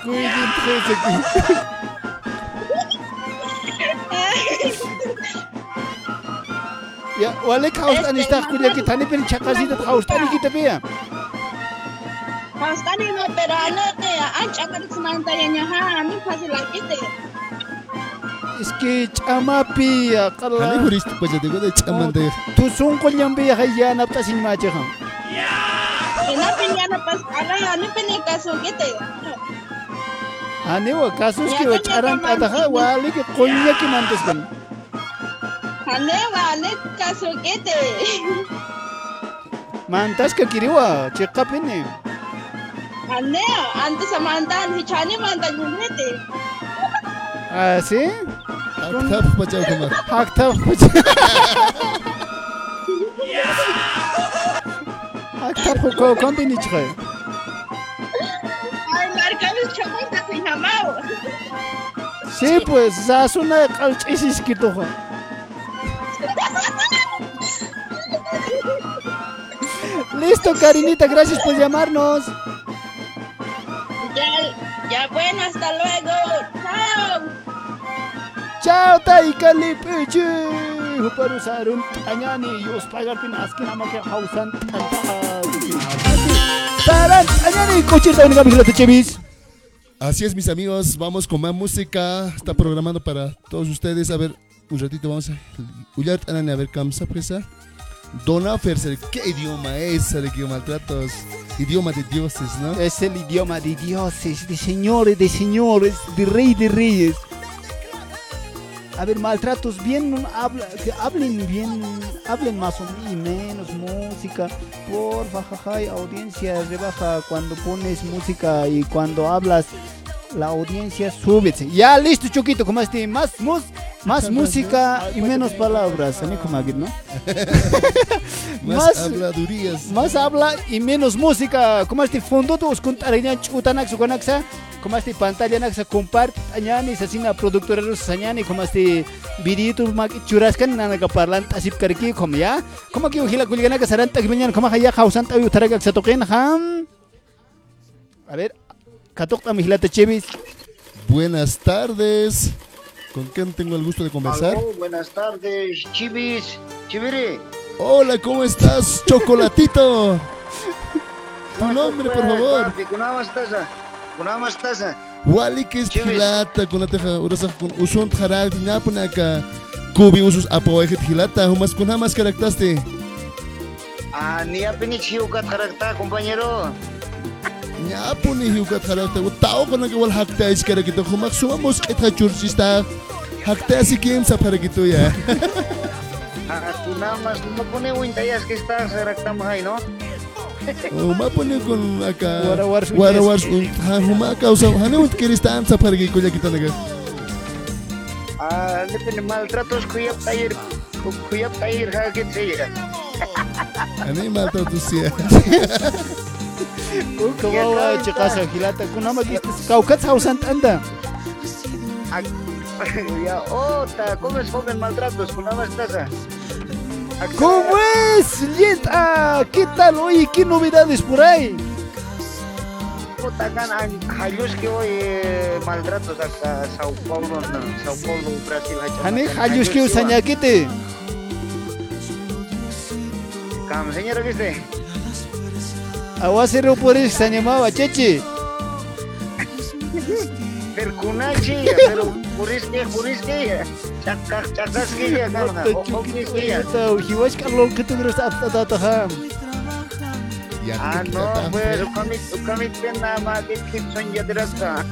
Couille
d'une très hilang trechas.
Cuidin trece aquí. Ya, wale kaustan ista kulia ki thani pen chakasita kaustan ki tapia.
Pastani no, pero ano te, ancha ka semanta ya ha, mi fácil la quite.
Iski chamapi ya
Hani
kala.
huris tu paja dego de chaman de.
Tu sun ko nyambi ya ya napta sin ma chakam.
Ina pinya na pas, ala ya ni pene kaso quite.
Ane wa kasus ki wa charan ata ha wale ki konya ki mantas kan.
Ane wa ne kaso quite.
Mantas ka kiriwa chekapine.
Ane, antes samantan, hichani mantan yunete.
Ah, ¿sí?
Haktaf pacha kuma.
Haktaf pacha. Haktaf ko konti ni chkhe.
Ay, marcamos chamanta se llamaba.
Sí, pues zasuna qalchisis ki toha. Listo, Karinita, gracias por llamarnos.
Ya, ya bueno, hasta luego. Chao.
Chao, Taika Lipichi. Huparu sarun tanyani yos pagar pin askin ama ke hausan tanta. Saran tanyani coche ta única vigilante chevis.
Así es, mis amigos, vamos con más música. Está programando para todos ustedes. A ver, un ratito vamos a Ullar Anani, a ver, Kamsa Presa. Dona Ferser, ¿qué idioma es? ¿De qué maltratos? Idioma de dioses, ¿no?
Es el idioma de dioses, de señores, de señores, de rey de reyes. A ver, maltratos bien, habla, que hablen bien, hablen más o menos música. Porfa, jajay, audiencia, rebaja cuando pones música y cuando hablas, la audiencia súbete. Ya, listo, Choquito, como este, más, mus, más música y menos palabras. A mí como aquí, ¿no?
Más habladurías.
Más habla y menos música. Como este fondo todos contarían chutanak su conaksa. Como este pantalla naksa comparte añani sasina productora añani como este video tu mak churaskan nana ka parlan tasip karki como ya. Como que ujila kuligana ka saran tag mañana como haya hausan tawi utaraga sa token ham. A ver, katok ta mihila chevis.
Buenas tardes. ¿Con quién tengo el gusto de conversar?
Aló, buenas tardes, Chivis. Chiviri.
Hola, ¿cómo estás, Chocolatito? Tu nombre, por favor. Wali que es hilata, con la teja, urasa con usun jaral, napunaka, kubi usus apo ejet hilata, humas kun hamas karaktaste.
Ah, ni apini chiukat karakta, compañero.
Nyapuni hiukat karakta, utao ko nag wal hakta is karakito, humak sumamos kita chursista, hakta si kim sa paragito ya.
Ah, kunama, no pone wintayas que estás karakta mahay, no?
Oh, mapuni kun aka
Warawar su
warawar un ha humaka usa hane unt kiristan sa paragito ya kita naga.
Ah, depende maltratos kuyap tayir, kuyap tayir hakit siya.
Ane malta tu sia.
Kawawa chikasa hilata kunama kistas kaukat hausan tanda.
Ya, oh, ta, ¿cómo es joven maltratos? Kunama estás?
¿Cómo es, Lieta? ¿Qué tal hoy? ¿Qué novedades por ahí?
Puta, kan halus que hoy eh, maltratos acá Sao Paulo, Sao Paulo, Brasil.
Hane hajus que usanya kite.
Kam, señora, ¿viste?
Aguacero por eso se llamaba Chechi.
Pero kunachi, pero purisque, purisque, chacas, chacas que ya, gana, ojo que ya.
Tahu, hiwas kalau kita terus apa tak tahu.
Ah, no, pues, kami, kami pena mati kit son ya dirasa.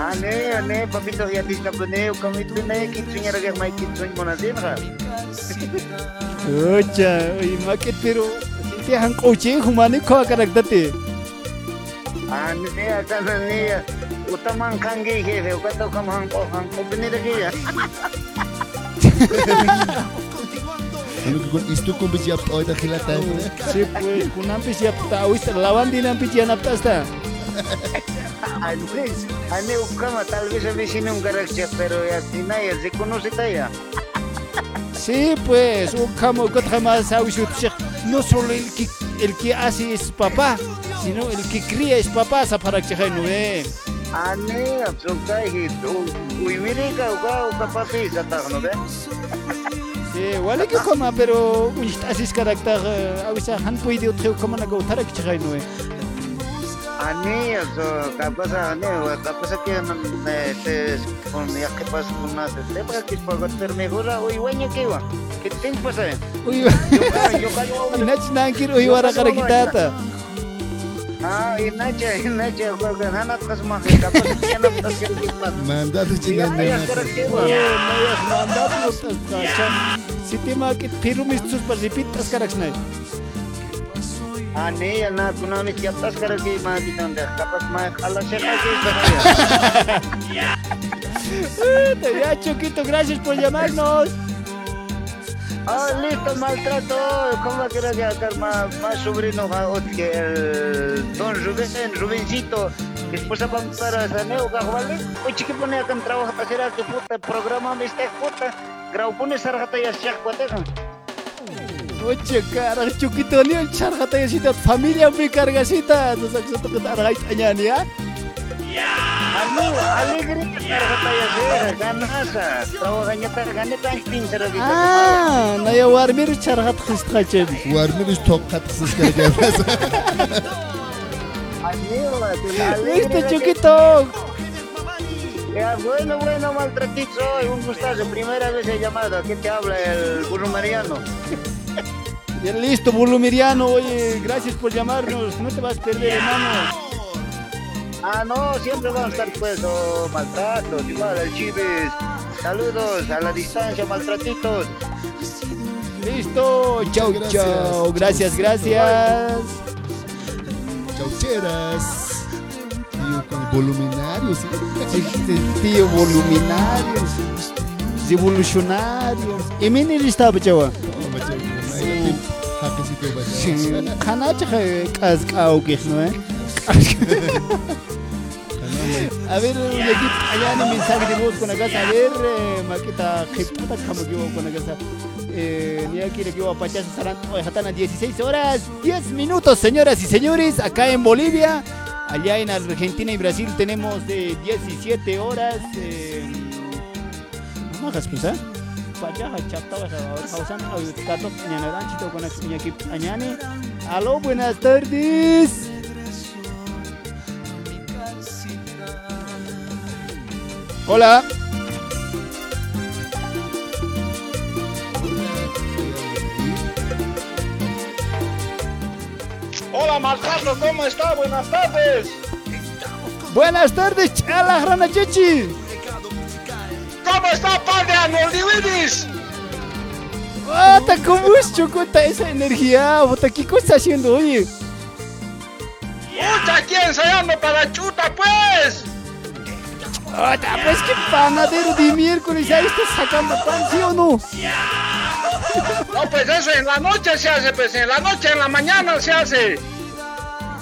Tayatis ka tahu mo?
Ane, ane, papito ya tis na pene, kami pena kit son ya ragak mai kit son mo na din ka.
Ocha, oy makit pero Sinti hang coche humani ko karakdate.
Ane, akan ane, utamang kangi hehe, ukato kam hang ko hang ko pene lagi ya.
Ano kung isto kung bijap o ita kilata.
Sí, pues, kunampi siap tahu lawan di nampi jian aptas ta.
Ane, ukama tal vez a vecino un karakter, pero ya tinaya, se conoce taya.
Sí, pues, un camo que jamás sabes no solo el que el que hace es papá, sino el que cría es papá, sa para que no ve.
Ane, absolutamente. Uy, mire ka uka uka papi sa tak no be.
Sí, wala que coma, pero un así es carácter, a veces han podido como na go tarak que no ve.
Ane, so kapasa ane, kapasa que te con ya que pas con más te para que para ter mejora uy wanya que wa. Que ten pasa.
Uy, inach nangkir uy wara kara kita ta.
Ah, inacha, inacha, porque nana kas mah kapasa que na pas que kita.
Mandado chingan
Ya
na.
karakter
Oh, no es mandado los Si te ma que piru mis tus para repitas
ya na kuna ni kiatas karakter mah kita ndak kapas mah ala se ka
Ya, Choquito, gracias por llamarnos.
Ah, listo, maltrato. ¿Cómo quiero que más, más sobrino que el don Rubén, Rubencito? Después para Saneo, ¿vale? Oye, pone acá en trabajo para hacer que puta programa me está puta. Grau pone sarjata se acuerda.
Oye, cara, Choquito, ni el charjata ya sita familia mi cargasita. No sé qué te argait añani, ¿ya?
Anu, alegre que sarjata ya se ganasa. Trabajanya tar ganeta pintar di.
Ah, na ya warmir charhat khistqachen.
Warmir is top katsız karagabas.
Listo, Choquito.
Ya, bueno, bueno, maltratito, un gustazo. Primera vez he llamado. ¿Qué te habla el burro Mariano?
Bien listo, Bulumiriano. Oye, gracias por llamarnos. No te vas a perder, hermano.
Ah, no, siempre vamos a estar pues, oh, maltratos, igual al Chives. Saludos a la distancia, maltratitos.
Listo, chau, chau. Gracias, gracias.
Chaucheras. Tío con voluminarios.
Tío voluminarios. Revolucionarios. Y mini lista, chawa. Kaskao que no eh. A ver, en el mensaje de voz acá, a ver, eh, maquita, que puta como que con acá. Eh, ni aquí le quiero apachar estarán hoy están a 16 horas 10 minutos, señoras y señores, acá en Bolivia. Allá en Argentina y Brasil tenemos de 17 horas. Eh, no hagas pensar. Pachaja, chaptaba, hausan, katok, ñanaran, chito, con aquí, añane. Aló, buenas tardes. Hola.
Hola, maltrato, ¿cómo está? Buenas tardes.
Buenas tardes, chala, rana chichi.
¿Cómo está, padre Arnoldividis?
Ota, ¿cómo es chocota esa energía? Ota, ¿qué cosa está haciendo, oye?
Pucha, aquí ensayando para chuta, pues.
Ota, pues qué panadero de miércoles, ahí está sacando pan, ¿sí o no?
No, pues eso en la noche se hace, pues en la noche, en la mañana se hace.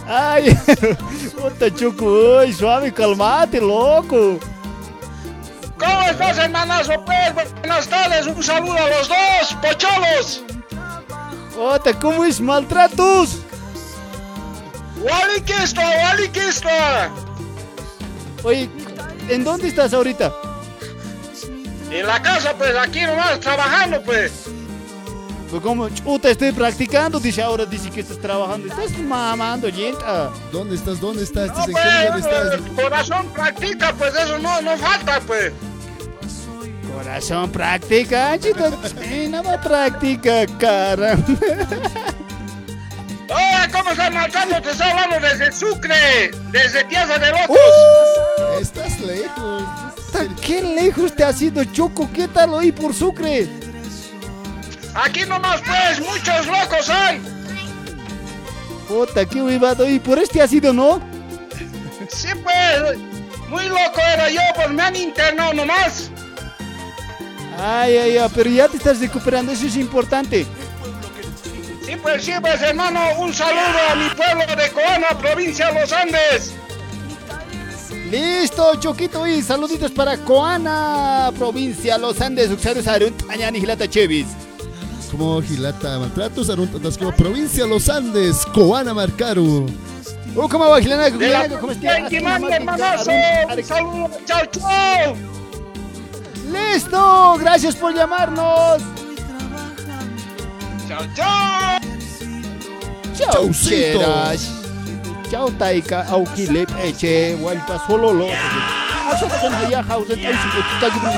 Ay, ota, choco, suave, calmate, loco.
¿Cómo estás, hermanazo? Pues buenas tardes, un saludo a los dos, pocholos.
Ota, ¿cómo es maltratos?
Wally Kisto.
Oye, ¿en dónde estás ahorita?
En la casa, pues aquí nomás, trabajando, pues.
Pues como, chuta, estoy practicando, dice ahora, dice que estás trabajando. Estás mamando, yenta.
¿Dónde estás? ¿Dónde estás?
No,
¿qué lugar estás?
pues, corazón practica, pues eso no, no falta, pues.
Corazón practica, chita. Sí, nada practica, cara.
Oye, ¿cómo estás marchando? Te estoy hablando desde Sucre, desde Piazza de Locos.
Estás lejos.
¿Qué lejos te has ido, Choco? ¿Qué tal hoy por Sucre?
Aquí nomás, pues, muchos locos hay.
Puta, qué huevado. ¿Y por este has ido, no?
Sí, pues, muy loco era yo, pues me han internado nomás.
Ay, ay, ay, pero ya te estás recuperando, eso es importante.
Sí, pues, sí, pues, hermano, un saludo a mi pueblo de Coana, provincia de Los Andes.
Listo, Choquito, y saluditos para Coana, provincia Los Andes, Uxario Sarun, Tañani, Gilata Chevis.
Como Gilata Maltratos, Arunta, como provincia Los Andes, Coana Marcaru.
Oh, ¿cómo va, Gilana?
Saludo, chao, chao.
Listo, gracias por llamarnos.
Chao, chao.
Chao. Chao, taika, aukilep, eche, walpa, solo lo. Ay, si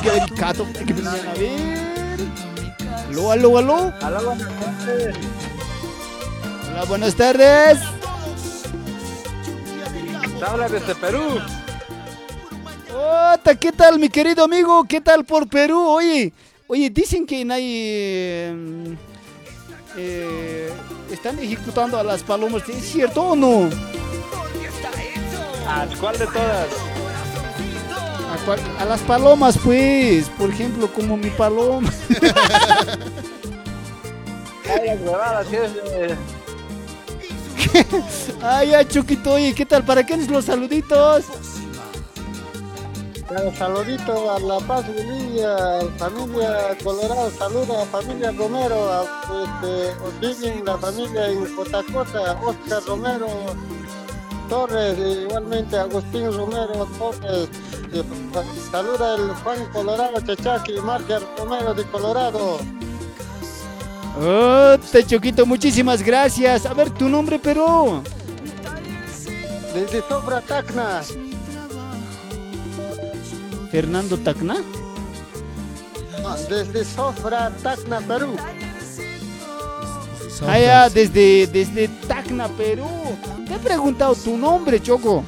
que que me Aló, aló, aló.
Hola, buenas tardes.
Hola, buenas tardes.
Habla desde Perú.
Ota, ¿qué tal, mi querido amigo? ¿Qué tal por Perú? Oye, oye, dicen que no hay, eh, eh, están ejecutando a las palomas. ¿Es cierto o no?
¿A cuál de todas?
¿A, las palomas, pues. Por ejemplo, como mi paloma.
Ay, huevadas, eh,
Ay, ya, Choquito, oye, ¿qué tal? ¿Para quiénes los saluditos?
Un saludito a La Paz, Bolivia, familia Colorado, saluda a familia Romero, a este, la familia en Cotacota, Oscar Romero Torres, e igualmente Agustín Romero Torres, saluda el Juan Colorado Chachaki, Marcia Romero de Colorado.
Ota, Choquito, muchísimas gracias. A ver, tu nombre, pero.
Desde Sobra Tacna,
Fernando Tacna.
desde Sofra Tacna, Perú.
Ah, ya, desde, desde Tacna, Perú. Te he preguntado tu nombre, Choco.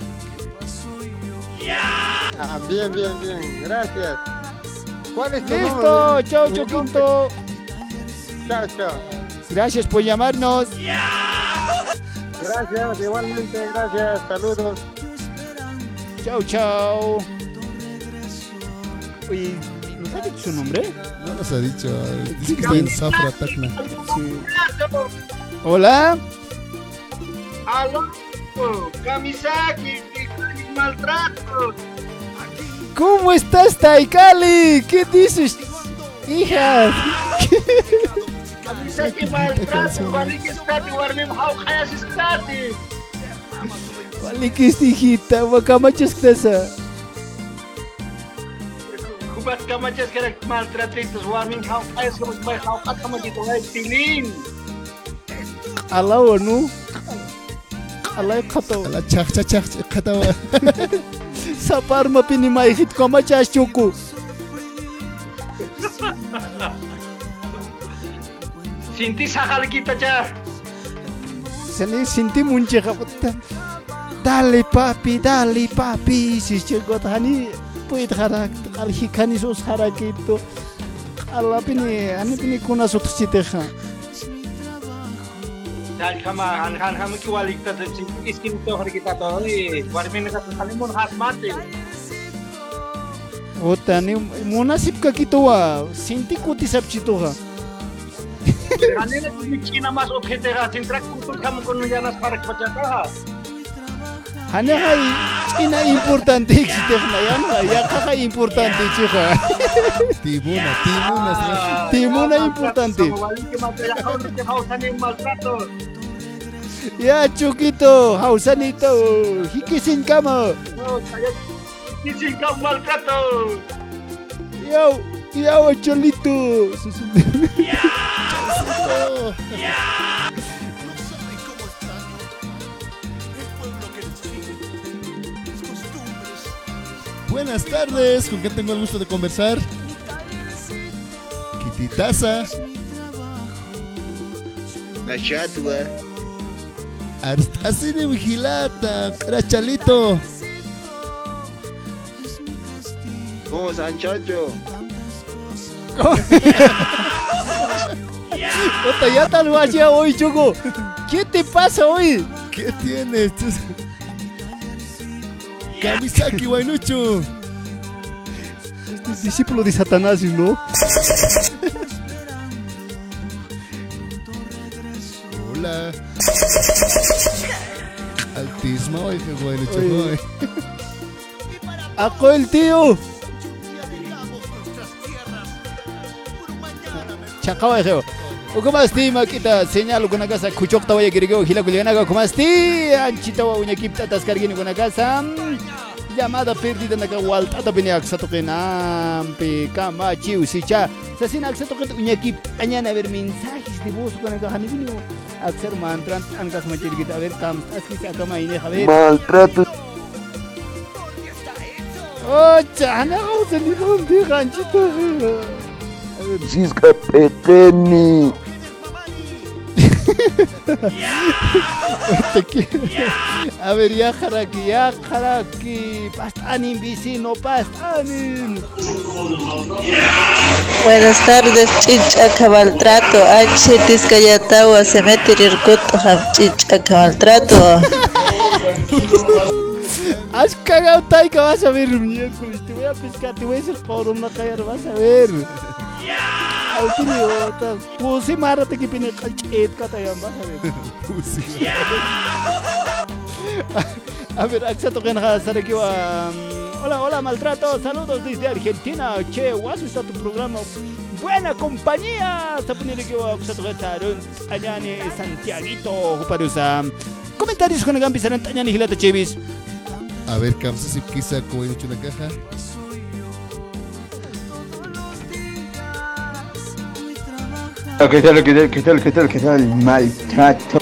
Ah, bien, bien, bien, gracias. ¿Cuál es tu
Listo,
nombre?
chao, Choquito.
Chao, chao.
Gracias por llamarnos.
Gracias, igualmente, gracias, saludos.
Chao, chao. Oye, ¿nos ha dicho su nombre?
No nos ha dicho. Dice que está en Zafra, Tacna.
Hola.
Aló, Kamisaki, maltrato.
¿Cómo estás, Taikali? ¿Qué dices, hija?
Kamisaki maltrato, balik stati, warmi mau kaya si stati.
Malikis, hijita, wakamachas tasa.
Kubat kamachas kaya maltratitos, warmi mau kaya si may mau
alay qhatawa
ala chaqcha
chaqcha qhatawa saparmapi nimayqit qamachaschuku
sinti cah,
seni sinti munchiqa puta Dali papi dali papi sischiqot hani. Puit harak pini, us pini qalapini anipini kunasutichiteqa pini kuna sot siteha.
Dahil kama, an kan kami kiwalik ta sa iskin to hari kita to. Eh, warmi na sa kalimun hat mati.
Ota ni munasip ka kito wa. Sinti kuti sap chito ha.
Kanina kung China mas objete ka, sintrak kutong kamu kuno yanas parak pachaka ha.
Hanya hai ina importante existe na yan ha. Ya kaka importante chiha.
Timuna, timuna.
Timuna importante. Ya.
Oh, saya Kising kau maltrato.
Yo, yo, cholito.
Luisito. Buenas tardes, ¿con quién tengo el gusto de conversar? Kititaza,
La chatua.
Así de vigilata, Crachalito.
¿Cómo Sanchacho?
Puta, ya hoy, Choco. ¿Qué te pasa hoy?
¿Qué tienes? Kamisaki Wainuchu.
Este es discípulo de Satanás, ¿no?
Hola. Altismo, oye, qué bueno,
Oye.
choco.
¡Aco el tío! Chacao ejeo. ¿Cómo estima kita señal con casa kuchok tawa yagirgo hila kuliganaga ¿cómo esti anchita wa uña kipta taskargini con casa llamada perdida naga walta ta bini aksato kenam pe kama chiu sicha sasina aksato ken uña kip añana a ver mensajes de voz con bini aksar mantran ankas machir kita a ver kam aski ka kama ine a ver
Maltrato.
oh chana au sani kon de ganchita
Cisca Peteni.
A ver, ya jaraki, ya jaraki. Pastanin, vecino, pastanin.
Buenas tardes, chicha maltrato. H. Se mete rirkuto, chicha maltrato.
Has cagado, Taika, vas a ver miércoles. Te voy a pescar, te voy a hacer por una callar, vas a ver. Autoriota, pusi márate que pine calchet, catayam, vas a ver. A ver, Axato Genja, Sarekiwa. Hola, hola, maltrato. Saludos desde Argentina. Che, guaso está tu programa. Buena compañía. Sapunirekiwa, Axato Genja, Añane, Santiaguito, Juparusa. Comentarios con el Gambi Sarantañani, Gilata Chevis.
A ver, Kamsa, si quizá como he hecho una caja.
¿Qué tal, qué tal, qué tal, qué tal, qué tal? Maltrato.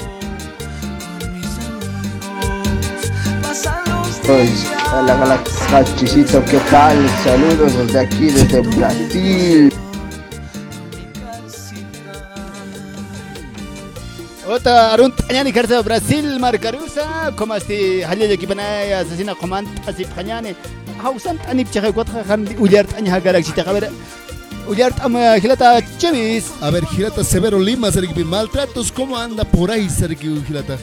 Hola, hola, Chisito, ¿qué tal? Saludos desde aquí, desde Brasil.
Ota Arun Tañani Carza Brasil Marcarusa como este Halia de Kipanaya asesina comand así Tañani Hausan Tanip Chaja Cuatro Han Uliar Taña Galaxy Tam Gilata Chevis
A ver, Girata Severo Lima, Sergio, maltratos, ¿cómo anda por ahí, Sergio Girata?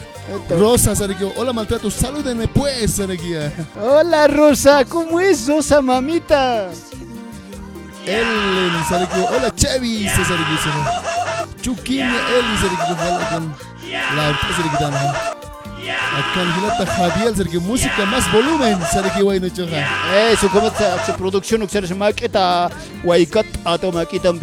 Rosa, Sergio, hola, maltratos, salúdenme pues, Sergio.
Hola Rosa, ¿cómo es Rosa mamita?
Ellen, Sergio, hola, Chevy, Sergio. Chuquín, Eli, Sergio, hola, con la orquesta, Sergio, también. Girata Javier, Sergio, música más volumen, Sergio, bueno, choja.
Eso como su producción uxer se maqueta Waikat atau maquitan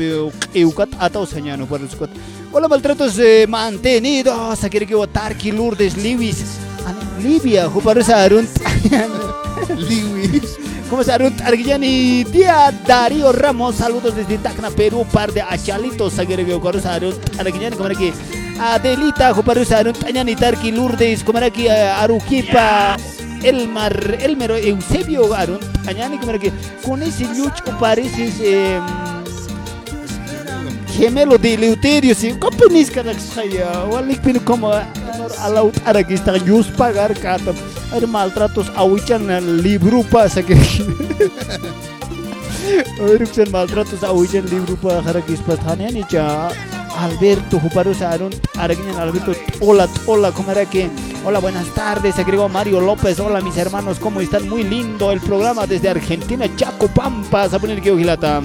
Eukat atau señano por el squat Hola maltratos eh, mantenidos. Aquí que Tarki Lourdes Lewis Libia Juparusa Arun
Lewis
¿Cómo está Arun Arguillani? Día Darío Ramos, saludos desde Tacna, Perú, par de achalitos, Aguirre Juparusa Arun Arguillani, como aquí Adelita Juparusa Arun Tañani Tarki Lourdes, era aquí Aruquipa Elmar, Elmero Eusebio Arun Tañani, como era aquí Con ese lucho pareces eh, gemelo de Eleuterio, sí, ¿cómo pones cada saya? Walik pino como a la utara que está just pagar kata. Ada maltratos awichan libro pa sa que. Erupsen maltratos awichan libro pa hara que espatania ni cha. Alberto Juparos Aaron Araguinan Alberto hola hola cómo era que hola buenas tardes agregó Mario López hola mis hermanos cómo están muy lindo el programa desde Argentina Chaco Pampa a poner que ojilata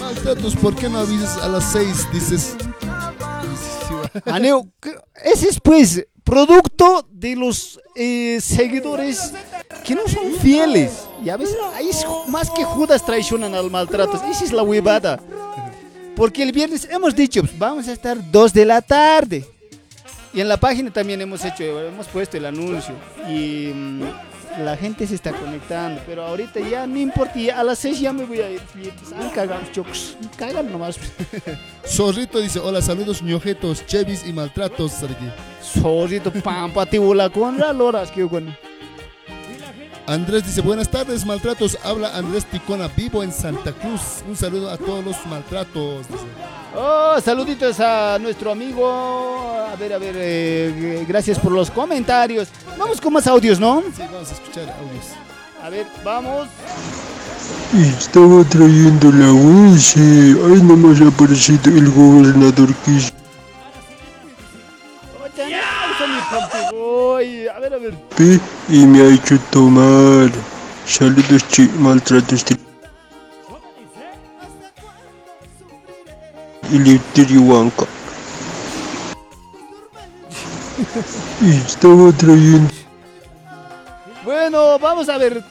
Maltratos, ¿por qué no avisas a las 6? Dices.
Aneo, ese es pues producto de los eh, seguidores que no son fieles. Ya ves, ahí es más que Judas traicionan al maltrato. Esa es la huevada. Porque el viernes hemos dicho, pues, vamos a estar 2 de la tarde. Y en la página también hemos hecho, hemos puesto el anuncio. Y mm, la gente se está conectando, pero ahorita ya no importa, ya a las 6 ya me voy a ir. Han cagado, chocos. Cagan nomás.
Zorrito dice, hola, saludos ñojetos, chevis y maltratos. Sergi.
Zorrito, pampa, tibula, con la loras que bueno.
Andrés dice, buenas tardes, maltratos. Habla Andrés Ticona, vivo en Santa Cruz. Un saludo a todos los maltratos. dice.
Oh, saluditos a nuestro amigo. A ver, a ver, eh, gracias por los comentarios. Vamos con más audios, ¿no?
Sí, vamos a escuchar audios.
A ver, vamos.
Estaba trayendo la UIS ahí nomás ha aparecido el gobernador Kish.
A ver, a ver.
P y me ha hecho tomar. Saludos, chi, maltratos. Eleuterio Huanca. Estaba trayendo.
Bueno, vamos a ver.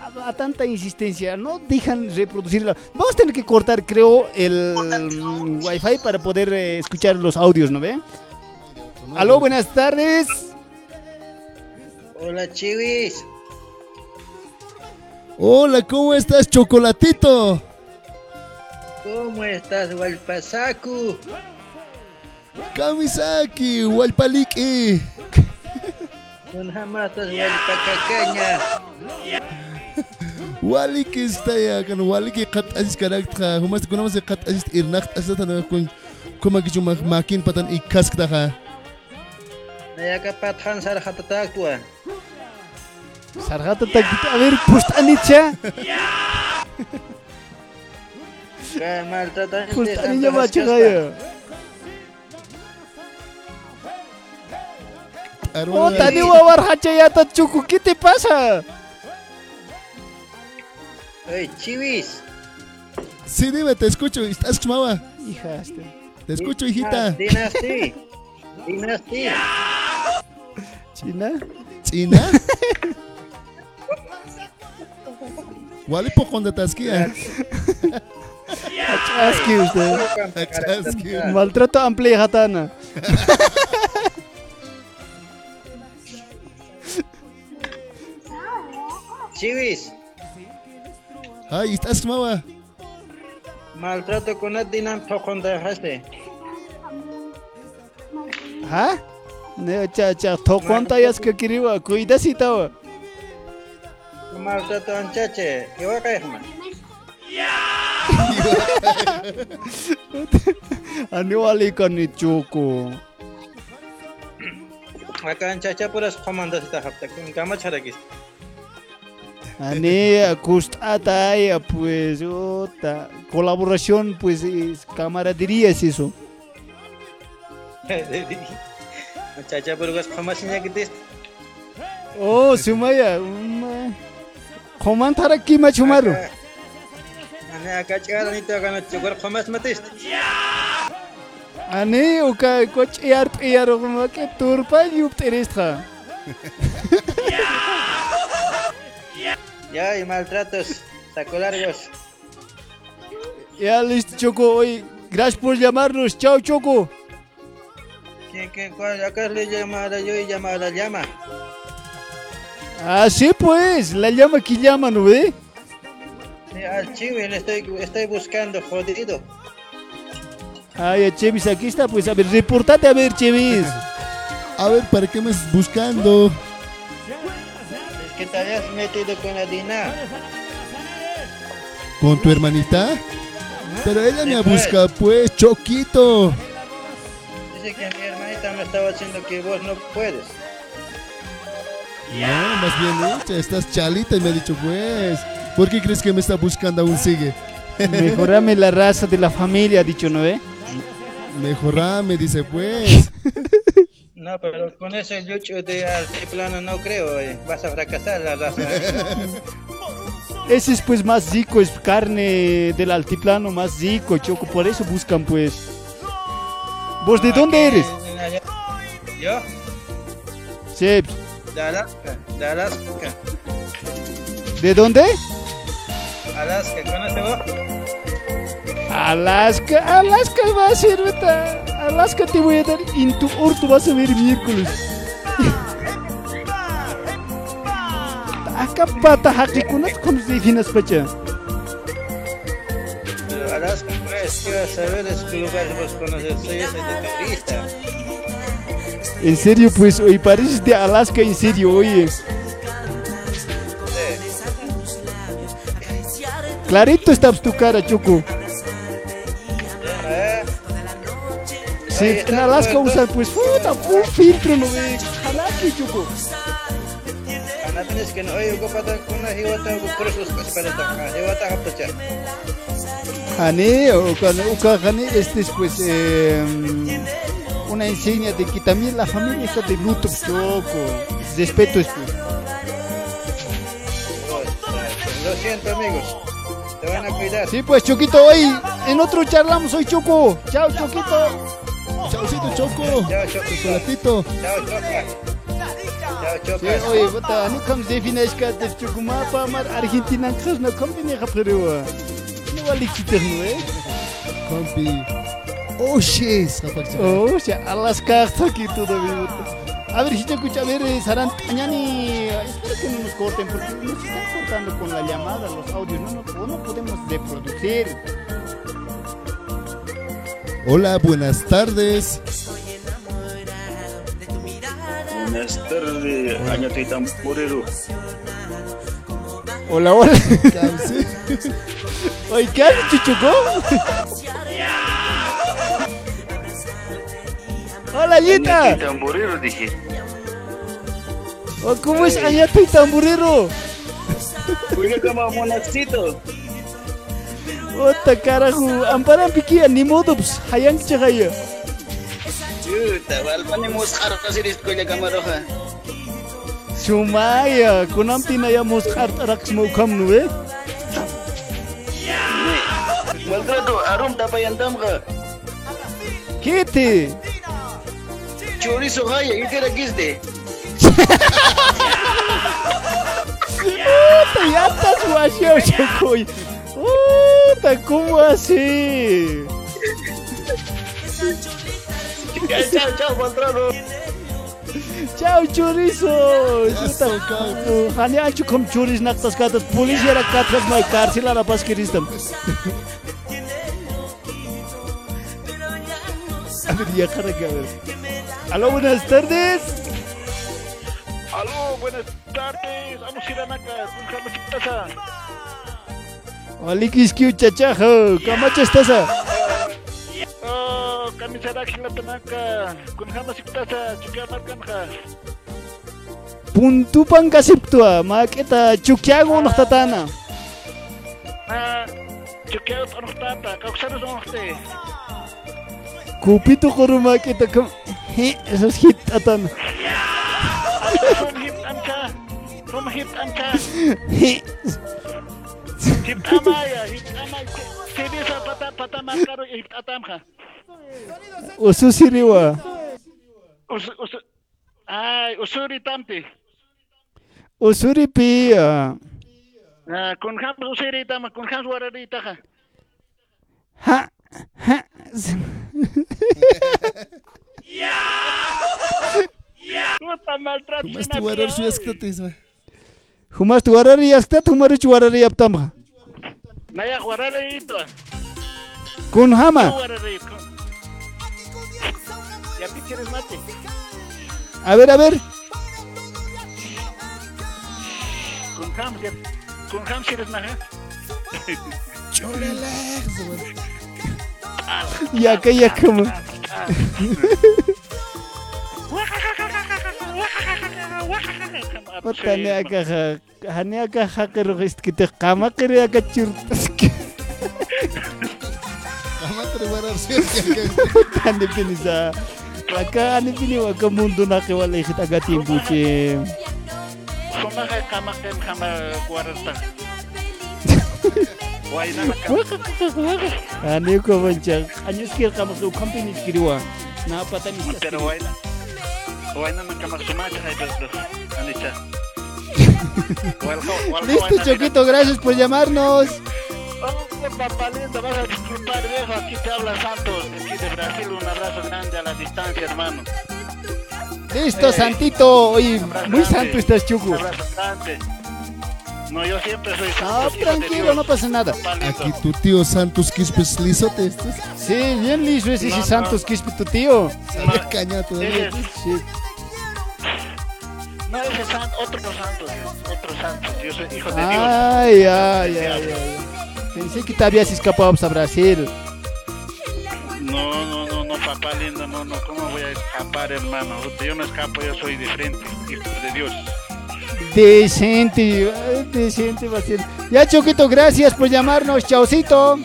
A, a tanta insistencia, no dejan reproducirla. Vamos a tener que cortar, creo, el mm, wifi para poder eh, escuchar los audios, ¿no ve? Aló, buenas tardes.
Hola, chivis.
Hola, ¿cómo estás, Chocolatito?
¿Cómo estás, Walpasaku?
Kamisaki, Walpaliki.
Con jamatas, Walpacacaña.
Waliki está ya, kan waliki kat asis karakta. Humas kunamos kat asis irnak asata na kun kuma kichu mak makin patan ikas kita ka.
Nayaka pathan sarjatataktua.
Sargata tagdita, a ver, pustanitcha.
Ka maltratante.
Pustanilla machagaya. Oh, tani wawar hachayata chuku, ¿qué te pasa?
Oye, chivis.
Sí, dime, te escucho. ¿Estás chumaba?
Hija, este.
Te escucho, hijita.
Dinasti. Dinasti.
¿China?
¿China? Walipo con de tasquia.
Achaski usted.
Achaski.
Maltrato amplia jatana.
Chivis.
Ay, ¿estás chumaba?
Maltrato con Adinam tocon de haste.
¿Ah? Ne cha cha to cuánta yas que quería cuida si estaba.
Maltrato anchache. Iwa kaihma.
Ani wali kan ni chuku.
Acá anchacha puras comandas esta hapta. Kun kama charakis.
Ani acustada ya pues otra colaboración pues es camaradería es eso.
Anchacha puras comasinya gitu.
Oh, sumaya. uma- Komantara kima chumaru.
Ani acá chara ni to acá chukur comas matis.
Ani uka coach yar yar como que turpa yup terestra.
Ya, y maltratos. Saco largos.
Ya listo Choco, oye, gracias por llamarnos. Chao Choco.
¿Quién, quién, cuál? Acá le llama a la yo y llama a la llama.
Ah, sí pues, la llama que llama, ¿no ve?
Sí, al chivi le estoy, estoy buscando, jodido.
Ay, Chevis, aquí está, pues, a ver, reportate a ver, Chevis.
A ver, ¿para qué me estás buscando?
Es que te habías metido con la Dina.
¿Con tu hermanita? Pero ella me
Sí, pues.
busca, pues, Choquito.
Dice que mi hermanita me estaba diciendo que vos no puedes.
No, más bien hecha, estás chalita y me ha dicho, pues, ¿por qué crees que me está buscando aún sigue?
Mejorame la raza de la familia, ha dicho, ¿no ve?
Mejorame, dice, pues.
No, pero con ese yucho de altiplano no creo, eh. vas a fracasar la raza.
Ese es pues más rico, es carne del altiplano, más rico, Choco, por eso buscan pues. ¿Vos de dónde eres?
Yo,
Sí,
de Alaska, de Alaska.
¿de dónde?
Alaska, ¿conoces vos?
Alaska, Alaska va a ser, Alaska te voy a dar, en tu orto vas a ver miércoles. Akapata haqikunata qhamus definaspacha.
Alaska, pues, quiero saber es qué lugar vos conoces. Soy ese de turista.
En serio, pues, hoy pareces de Alaska, en serio, oye. Clarito está tu cara, Choco.
¿Eh?
Sí, en Alaska usan, pues, puta, full filtro, no ve. Alaska, Choco.
Ana tienes que no oye ocupata kuna hiwata kursus para tocar. Hiwata hapacha.
Jane, o cuando uka Jane, este es, pues, eh, una enseña de que también la familia está de luto, Choco. Respeto, es, pues.
Lo siento, amigos. Te van a cuidar.
Sí, pues, Choquito, hoy en otro charlamos hoy, Choco. Chao, Choquito.
Chaucito Choco.
Chao, Choco.
Chocolatito.
Chao, Choca. Chao,
oye, bota, no comes defines que te chukuma pa mar Argentina no kom bine no eh.
Compi. Oh, shit.
Oh, ya Alaska aquí todo bien. A ver, si te escucha, a ver, eh, Saran, Añani, espero que no nos corten porque nos están cortando con la llamada, los audios, no, no, no podemos reproducir.
Hola, buenas tardes.
Buenas tardes, año Tampurero.
Hola, hola. Oye, ¿qué haces, Chuchuco? Hola, Yita.
Tamborero dije.
Oh, ¿Cómo es Añato y Tamburero?
Oiga, como monacito.
Ota carajo, amparan piquia, ni modo, pues, hayang chagaya.
Chuta, walpani muskhar kasiris ko ya kamaroha.
Sumaya, kunam tinaya muskar tarak mo kam nuwe.
Malgrado arum tapayan tamka.
Kiti.
Chorizo haya, itera gisde.
Puta, ya estás guacheo, chocoy. Puta, ¿cómo así?
Ya, chao, chao, Malgrado.
Chao, chorizo. Hani anchu kom choris naktas katas polis yara katras mai cárcel a la paz kiristam. A ver, ya cara que a ver. Aló, buenas tardes.
Aló, buenas tardes. Vamos a ir a Naca, con Carlos Chiptaza.
Alikis kiu chachajo, kamacha estás?
Oh,
puntupan kasiptua maquita
tata, unuqtatana chukiagut unuqtata kawsarus
unuqti kupitu quru maquita he, esas hit
atana hit ancha rum hit
ancha
hit amaya hit amaya. Sedisa pata pata markaru hit atamha
Ususiriwa.
Us, us, ay, Usuri Tampi.
Usuri pia.
Ah, con Jam Usuri Tama, con Jam Wararita.
Ha. Ha.
Puta maltrato.
Mas tu warar su yaskatis, ma.
Humas tu warari yastat humaru chuarari aptamha.
Naya Wararito.
Kun hama.
Wararito. Ya te quieres mate.
A ver, a ver.
Con ya. Con Jam si eres naja.
Ya que ya como. Kama
te warar su yaskatis.
Tane pinisa. Waka ani pini waka mundo na ke wala ikit aga timbuche.
Soma ka kama ka?
Ani ko banchang. Anyus kir kama ko company kiriwa. Na patani
Pero why na? Why na kama sumacha hay dos dos. Anita.
Listo, Choquito, gracias por llamarnos.
Oh, papá lindo, vas a disfrutar viejo. Aquí te habla Santos, de aquí de Brasil. Un abrazo grande a la distancia, hermano.
Listo, Santito. Oye, muy santo estás, Chuco.
Un abrazo grande. No, yo siempre soy
No,
santo. hijo de
tranquilo,
Dios.
no pasa nada.
Aquí tu tío Santos Quispes lisote. Este es
Sí, bien liso ese
No,
sí,
no.
Santos Quispe, tu tío.
Sabe caña todavía.
Ese-
Sí.
No, ese es san- otro santo, otro santo. Yo soy hijo de Dios.
Ay, ay, ay, ay. Pensé que te habías escapado a Brasil.
No, no, no, no, papá lindo, no, no, ¿cómo voy a escapar, hermano? Yo no escapo, yo soy de frente, hijo de Dios.
Decente, decente ser. Ya, Choquito, gracias por llamarnos. Chaucito.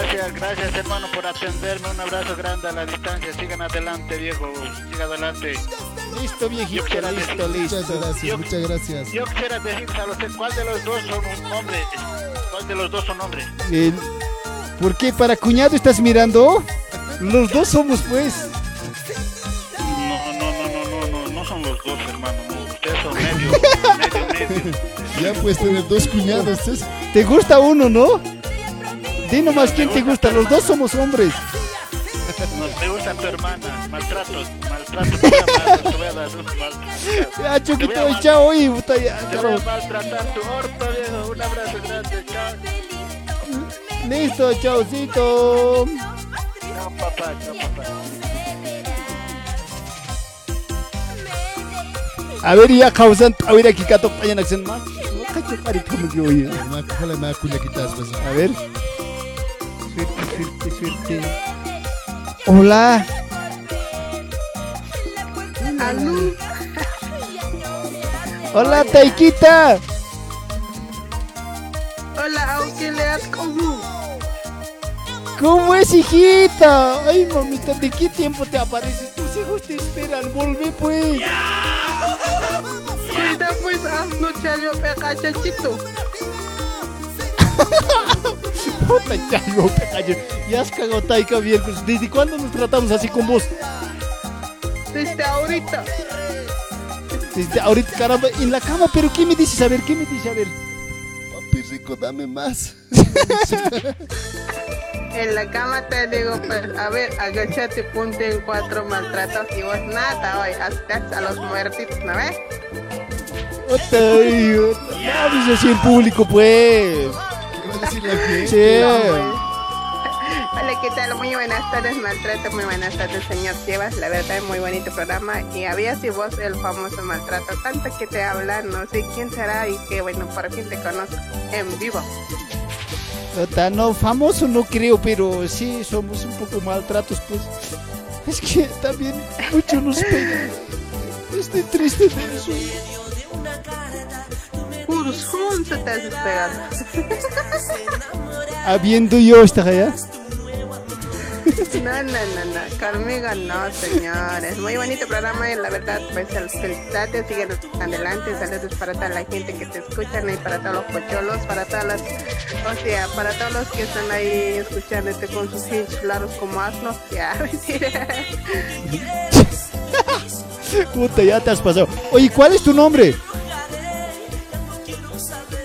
Gracias, gracias, hermano, por atenderme. Un abrazo grande a la distancia. Sigan adelante, viejo, sigan adelante.
Listo, viejito,
Yo
listo,
decir-
listo.
Muchas gracias, muchas gracias.
Yo quisiera decirles a usted, ¿cuál de los dos son un hombre? ¿Cuál de los dos son hombres?
¿Por qué? ¿Para cuñado estás mirando? Los dos somos, pues.
No, no, no, no, no, no, no son los dos, hermano. no, Ustedes son medio, medio, medio.
Ya puedes tener dos cuñados.
¿Te gusta uno, no? Di nomás quién te gusta. Los dos somos hombres.
No, me gusta tu hermana. Maltratos, maltratos. Te voy a mal- te voy a dar un maltrato.
Ya,
a mal-
chao. Y puta, ya,
Te voy a maltratar tu orto, viejo. Un abrazo grande, chao.
Listo, chaucito.
Chao, papá, chao, papá.
A ver, ya causan. A ver, aquí cato más. Cacho, carito, me dio, oye.
Ma- Ojalá me acuña quitas, pues.
A ver. Suerte, suerte, suerte. Hola.
Aló.
Hola, Taikita.
Hola, aunque le has como.
¿Cómo es, hijita? Ay, mamita, ¿de qué tiempo te apareces? Tus hijos te esperan. Volve, pues.
Cuida pues, hazlo chayo pega chachito.
Puta, chayo, pecayo. Ya has cagado, Taika, miércoles. ¿Desde cuándo nos tratamos así con vos?
Desde ahorita.
Desde ahorita, caramba, en la cama. ¿Pero qué me dices? A ver, ¿qué me dices? A ver.
Papi rico, dame más.
En la cama te digo, pues, a ver, agáchate, ponte en cuatro maltratos y vos nada, hoy, hasta a los muertitos, ¿no ves?
Puta. No hables así en público, pues.
Hola, ¿qué tal? Muy buenas tardes, maltrato, muy buenas tardes, señor Llevas, la verdad, muy bonito programa. Y había si vos el famoso maltrato, tanto que te hablan, no sé quién será y que bueno, por fin te conozco en vivo.
No, famoso no creo, pero sí somos un poco maltratos, pues. Es que también mucho nos pega. Estoy triste de eso.
Puros juntos te has despegado.
Habiendo yo esta allá.
No, no, no, no, conmigo no, señores. Muy bonito programa y la verdad, pues el felicidades, siguen adelante. Saludos para toda la gente que te escuchan y para todos los pocholos, para todas las, o sea, para todos los que están ahí escuchándote con sus hinchos claros como asno. Ya, mentira.
Puta, ya te has pasado. Oye, ¿cuál es tu nombre?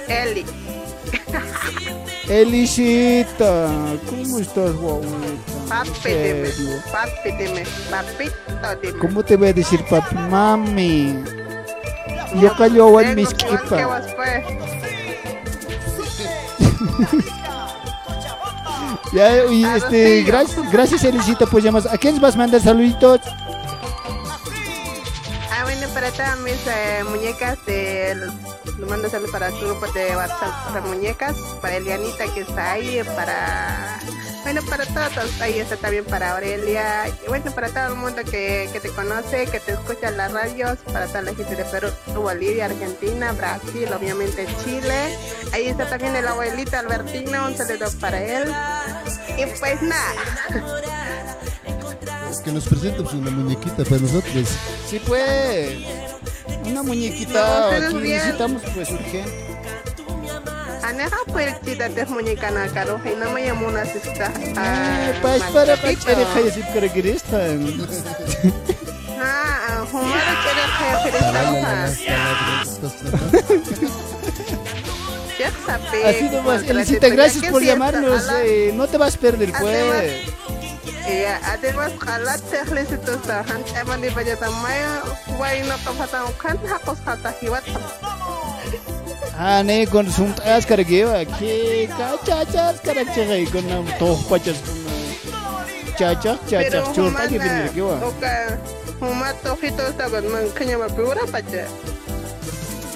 Eli,
Elisita. ¿Cómo estás, guaguita?
papi, dime, papi, dime, papito, dime.
¿Cómo te voy a decir, papi? Mami. Yo callo en mis
vos, pues.
Ya, oye, este, gracias, gracias, Elisita, pues llamas. ¿A quién vas a mandar saluditos?
Bueno, para todas mis eh, muñecas, de, le mando saludos para tu grupo de WhatsApp para muñecas, para Elianita que está ahí, para, bueno, para todos, ahí está también para Aurelia, y bueno, para todo el mundo que, que te conoce, que te escucha en las radios, para toda la gente de Perú, Bolivia, Argentina, Brasil, obviamente Chile, ahí está también el abuelito Albertino, un saludo para él, y pues nada.
Es que nos presenta pues, una muñequita para nosotros.
Sí, pues. Una muñequita. Aquí necesitamos, pues, urgente.
Aneja pues muñeca na caro y no me llamo una sista.
Eh, Pues, para, para.
Ah, humara quiere que
Para
Ya sabes.
Así nomás, Elisita, gracias por llamarnos. eh, no te vas a perder, pues.
Ya, además kalau tehlis itu sahan emang di baja tamaya wai no kapata kan hakos kata hiwat
Ah, ne, con sum tas cargueva. Que cachachas carachai con um toh pachas. Chachas, chachas,
Pero
churta que
humana,
venir que va.
oka, huma tojito estaban man kanya mapura pacha.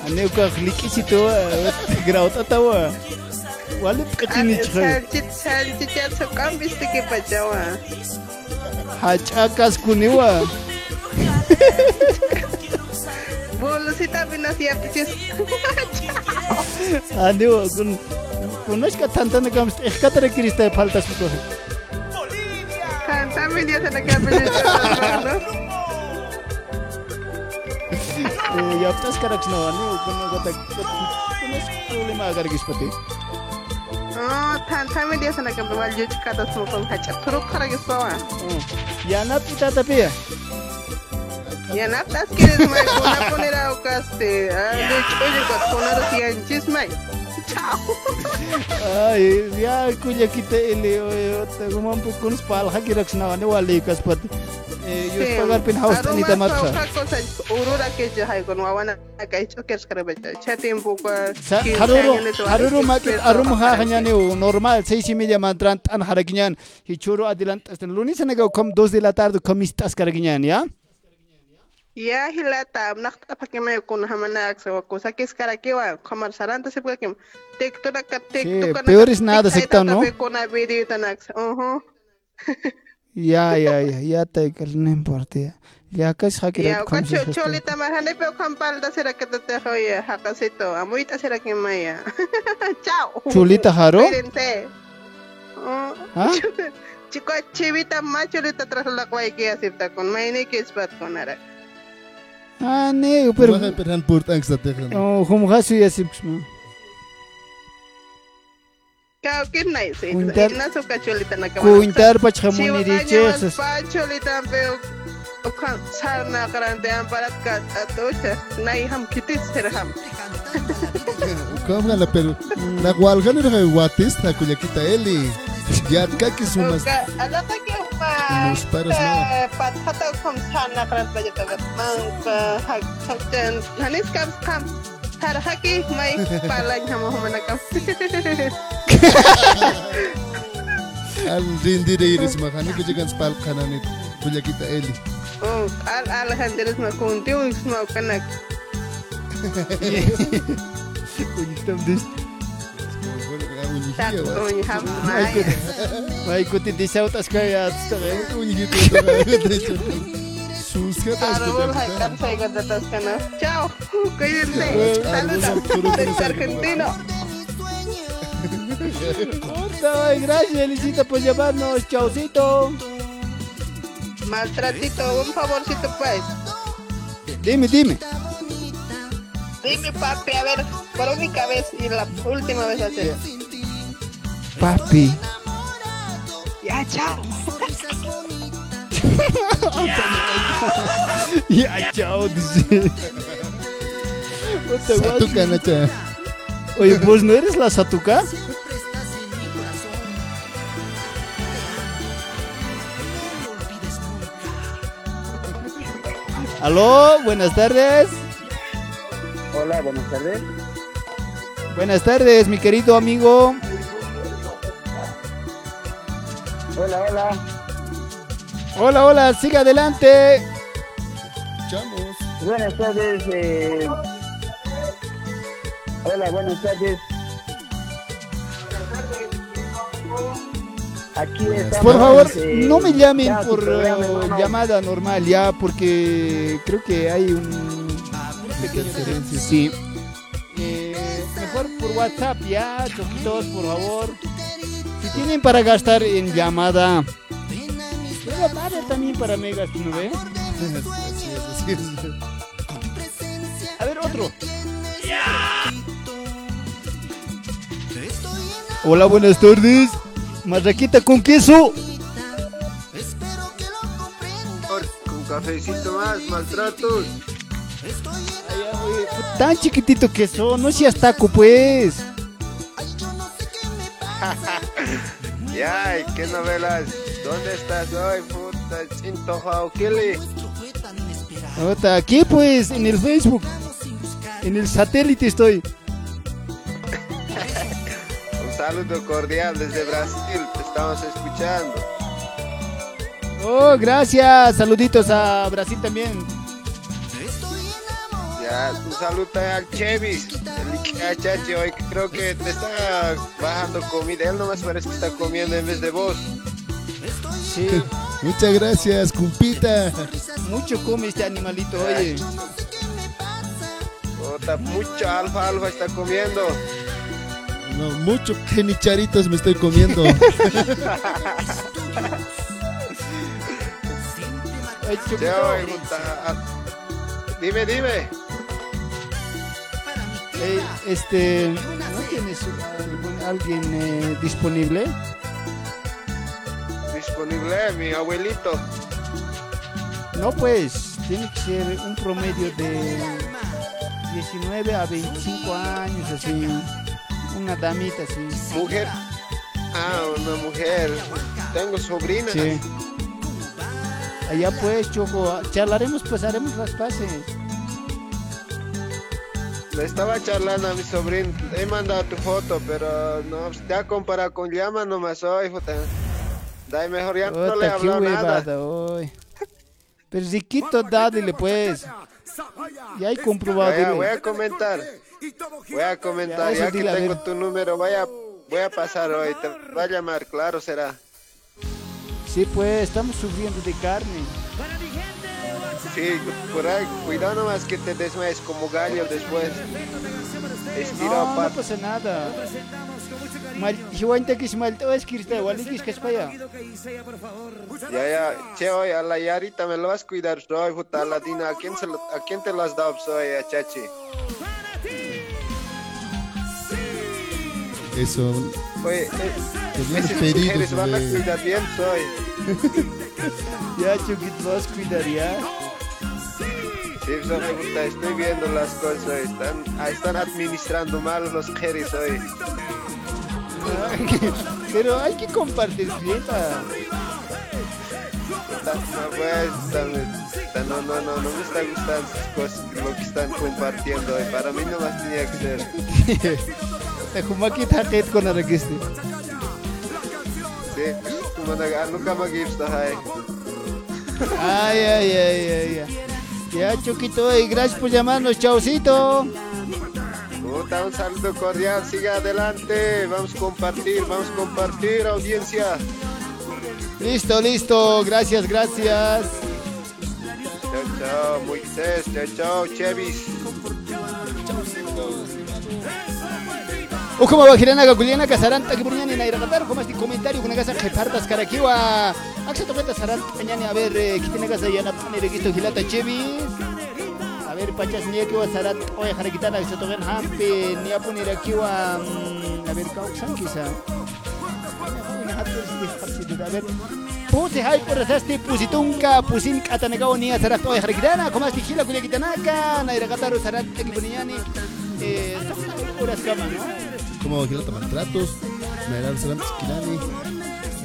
Ane uka likisito grau tatawa. Wale katini chai.
Salchit, salchit ya sokam biste ke pacha wa.
Hachakas kuniwa.
Bolo si tapi nasi apa cis.
Ane wa kun kunas ka tanta na kams ekatara kirista faltas ko.
Kan tapi dia sana ke apa
Ya aptas karaks na ane kun kata kunas problema agar gispati.
Oh, tan tapi dia sana ke bawal juj kata sokam hacha. Teruk kara giswa.
Ya na pita tapi ya.
Ya na tas kires mai kona ponera okaste. Ah, de oye kot ponera si anchis mai.
Ay, ya kunya kita ini, yote gumam pun kun spal haki raksna wane wale ikas pati. Yus pagar pin haus tani tamat sa.
Urura ke jahai kun wawana kai chokers kare bacha. Chetim buka.
Haruru, haruru makit arum ha hanya ni normal 6 y media mantran tan harakinyan. Hichuru adelante hasta lunes en ego com dos de la tarde kom istas? Ya.
Ya hilata nakta pa kema kun hamana aksa wa cosa que es cara que va comer saranta se puede que tekto na ka tekto ka
peor es nada, secta, ¿no?
Con a video tan aksa. Ojo.
Ya ya ya ya te que no importa. ya. Ya kas haki
Ya
rak
ka
kom se
cholita marhane pe kampal da sera que te te hoya hakasito. Amuita sera que maya. Chao.
Chulita haro?
Cuídense. Oh.
¿Ah?
Chico, chivita más chulita tras la cuay que acepta con maine que es pat con ara.
Ah ne pero
Wacha peran purt angst dat tegen.
Oh, hum gasu ya sipsma.
Kao que nice. Na su cacholita na kama.
Kuintar pa chamuni di chexas.
Pa cholita pe okan sarna karante amparat kat atocha. Nai ham kitis serham.
Kom gala pero na wal gani ra watis na kuya kita eli. Ya kaki sumas.
Oka, ala ka ke pa.
Nos paras na.
Pat hata kom sarna karante baja tagat. Mang pa hak sakten. Hanis kam kam. Har haki mai palanya hama hama nakam.
Al rindi de iris makani kuya kan spal kananit. Kuya kita eli.
Oh, al alhamdulillah ma kunti un ma kanak.
Kaya.
Ka
hay. Chao. Cuídense. Saludos desde Argentina.
Ay, gracias, Elisita, por llamarnos. Chaucito.
Maltratito, un favorcito pues.
Dime, dime.
Dime papi, a ver, por única vez y la última vez hacer.
Papi.
Ya, chao.
Ya, chao, dice. Puta, guas.
Satuka na cha.
Oye, ¿vos no eres la Satuca? Aló, buenas tardes.
Hola, buenas tardes.
Buenas tardes, mi querido amigo.
Hola, hola.
Hola, hola, siga adelante.
Chamos.
Buenas tardes. eh. Hola, buenas tardes. Aquí estamos.
Por favor,
eh,
no me llamen
ya,
por
programa,
eh,
hermano.
llamada normal ya, porque creo que hay un pequeño diferencia. Sí. Eh, mejor por WhatsApp ya, choquitos, por favor. Tienen para gastar en llamada, luego vale también para megas, ¿no ve? A ver, otro. Hola, buenas tardes. Marraquita con queso.
Con cafecito más, maltratos.
Tan chiquitito que son, no seas taco, pues.
ya, ¿y qué novelas? ¿Dónde estás hoy, puta? Cinto Jauquili.
Puta, aquí pues, en el Facebook. En el satélite estoy.
Un saludo cordial desde Brasil, te estamos escuchando.
Oh, gracias. Saluditos a Brasil también.
Ya, un saludo al Chevis, el Chachi, hoy creo que te está bajando comida. Él nomás parece que está comiendo en vez de vos.
Sí.
Muchas gracias, cumpita.
Mucho come este animalito, oye.
Puta, mucho alfa alfa está comiendo.
No, mucho genicharitos me estoy comiendo.
Ay,
puta, ah, Dime, dime.
Eh, este, ¿no tienes algún- alguien eh, disponible?
Disponible mi abuelito.
No, pues, tiene que ser un promedio de 19 a 25 años, así. Una damita, así.
Mujer. Ah, una mujer. Tengo sobrina.
Sí. Allá pues, Choco, charlaremos, pues haremos las paces.
Le estaba charlando a mi sobrino. He mandado tu foto, pero no, te ha comparado con llama nomás hoy, puta. Dai mejor ya no le he hablado nada.
hoy. Pero riquito, dale pues. Ya hay comprobado.
Ya,
dile.
voy a comentar. Voy a comentar,
Ya,
que
dile, a
tengo tu número, voy a, voy a pasar hoy. Te va a llamar, claro será.
Sí, pues, estamos sufriendo de carne.
Sí, por ahí, cuidado nomás que te desmayes como gallo después. Estirado
No, no pasa nada. Mal, hiwanta que es mal, te vas a quitar, igual que es que es para allá.
Ya, ya, che, hoy a la Yarita me lo vas a cuidar, hoy, puta, a la Dina, ¿a quién, se lo- ¿a quién te lo has dado, soy, a Chachi?
Eso.
Oye, eh,
Te dieron
esas mujeres van a cuidar bien, soy.
Ya, Choquito, vas a cuidar ya.
Puta, estoy viendo las cosas, hoy. Están, ah, están administrando mal los jeris hoy.
Pero hay que compartir.
Puta, No, no, no, no, no me está gustando cosas, lo que están compartiendo hoy. Para mí nomás tenía que ser.
Te jumaki taket con arrequiste.
Sí, como na, nunca me gibst ahí.
Ay, ay, ay, ay, ay. Ya, Choquito, y gracias por llamarnos, chaucito.
Puta, un saludo cordial, siga adelante, vamos a compartir, vamos a compartir, audiencia.
Listo, listo, gracias, gracias.
Chao, chao, Moisés, chao, chao, Chevis.
O como va girana Juliana Casaranta que ponían en Ayragatar, como este comentario con casa que partas caraquiwa. Axa toqueta Saranta mañana a ver eh, qué tiene casa ya na pone registo gilata chevis. A ver pachas ni que va Sarat oye jarequitana que se toquen hampe ni a poner aquí wa mm, a ver causan quizá. A ver, puse hay por este pusitunca, pusin katanagao ni a Sarat oye jarequitana, como este gila cuya kitanaka, na Ayragatar Saranta que ponían eh, horas cama, ¿no?
Como Gilata Maltratos, Mayral Sarantes Kilani.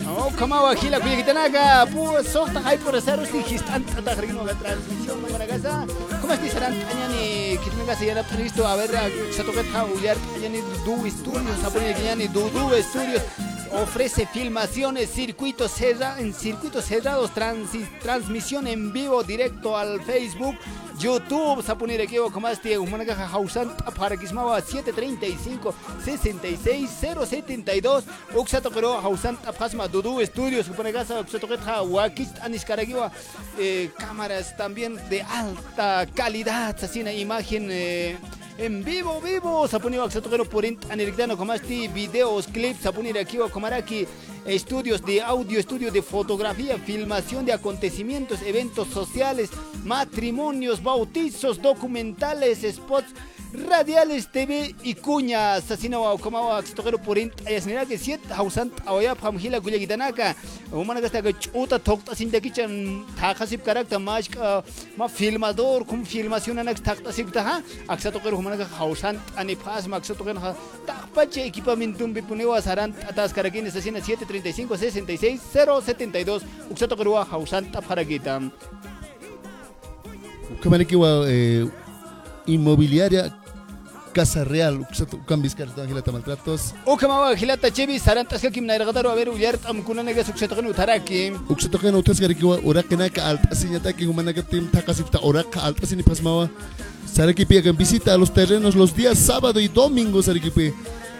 No, kama wakila kuya kitanaga, pu sokta hay por hacer usti histan tata harino la transmisión no gana casa. ¿Cómo estás serán añani kitanaga se listo a ver se toca ta uyar añani du estudios, a poner añani du du estudios ofrece filmaciones, circuitos cerrados, en circuitos cerrados, transmisión en vivo directo al Facebook, YouTube, se poner aquí como este humanaga hausan para que 735 66 072 Uxato pero hausan pasma dudu estudios supone casa Uxato eh, cámaras también de alta calidad, así una imagen eh, en vivo, vivo, Sapuni Waxatogero por Anirgdano Comasti, videos, clips, Sapuni Rakiwa Komaraki, estudios de audio, estudio de fotografía, filmación de acontecimientos, eventos sociales, matrimonios, bautizos, documentales, spots radiales, TV y cuñas. Sasina wa Komawa Waxatogero por Ayasnira que siete Hausan Awaya Pamhila Guya Gitanaka, Humana Gasta Chuta Tokta Sindakichan, Takasip Karakta, Mash, ma filmador, filmación anax Takta Sibtaha, Axatogero Humana Hausan, Anipas, Maxatogero Takpache, equipamiento Bipunewa Saran, Atas Karakin, Sasina 735 66 072, Uxatogero Hausan Taparagita.
Kamarikiwa eh, Inmobiliaria Casa Real. Uksata ukan Vizcarra hilata maltratos.
Ukamawa hilata chebi sarantas ka kim nairgadaro a ver uyar tamkuna nega suksatoqin utaraki.
Uksatoqin utas garikiwa urakenaka altasinataki humanaka tim takasipta uraka altasini pasmawa. Sarakipi hagan visita a los terrenos los días sábado y domingo, Sarakipi.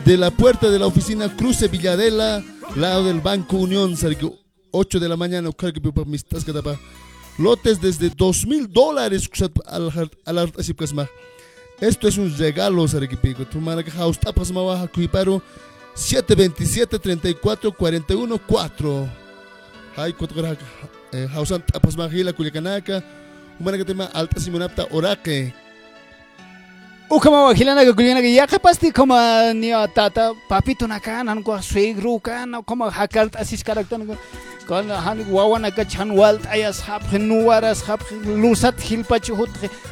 De la puerta de la oficina Cruce Villadela, lado del Banco Unión, Sarakipi. 8 de la mañana, Sarakipi, pa mistas kadapa. Lotes desde 2 mil dólares al kasma. Esto es un regalo, Sarakipi. Tu manaka haus tapas mawa hakuiparo 727 34 41 4. Hay cuatro hausan tapas mahila kulikanaka. Humana que tema alta simonapta orake.
Ukama wakilana ka kuliana ka yaka pasti kama ni tata papito na kan han ko suegro kan kama hakalt asis karakter kan han wawana ka chan walt ayas hap nuwaras hap lusat hilpa chuhut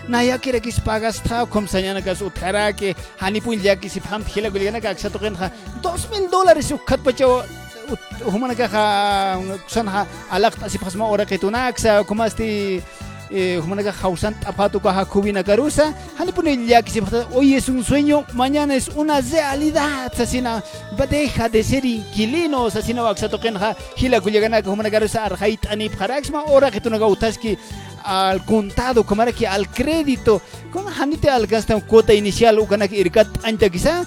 na ya kira kis pagas tha kom sanyana ka uthara ke hani pun ya kisi pham khila kuliana ka aksa to kan 2000 dólares ukhat pacho humana ka san ha alaq asip khasma ora ke tunaksa kumasti Humanaga Hausan Tapato Kahakubina Carusa, Hanipunilla que hoy es un sueño, mañana es una realidad, Sasina, deja de ser inquilino, Sasina Baxato Kenja, Hila Kuyagana, Humanaga Carusa, Arhait Anip Haraxma, ora que tú no gautaski al contado, como que al crédito, como hanite alcanza cuota inicial, ukana que irkat anta quizá,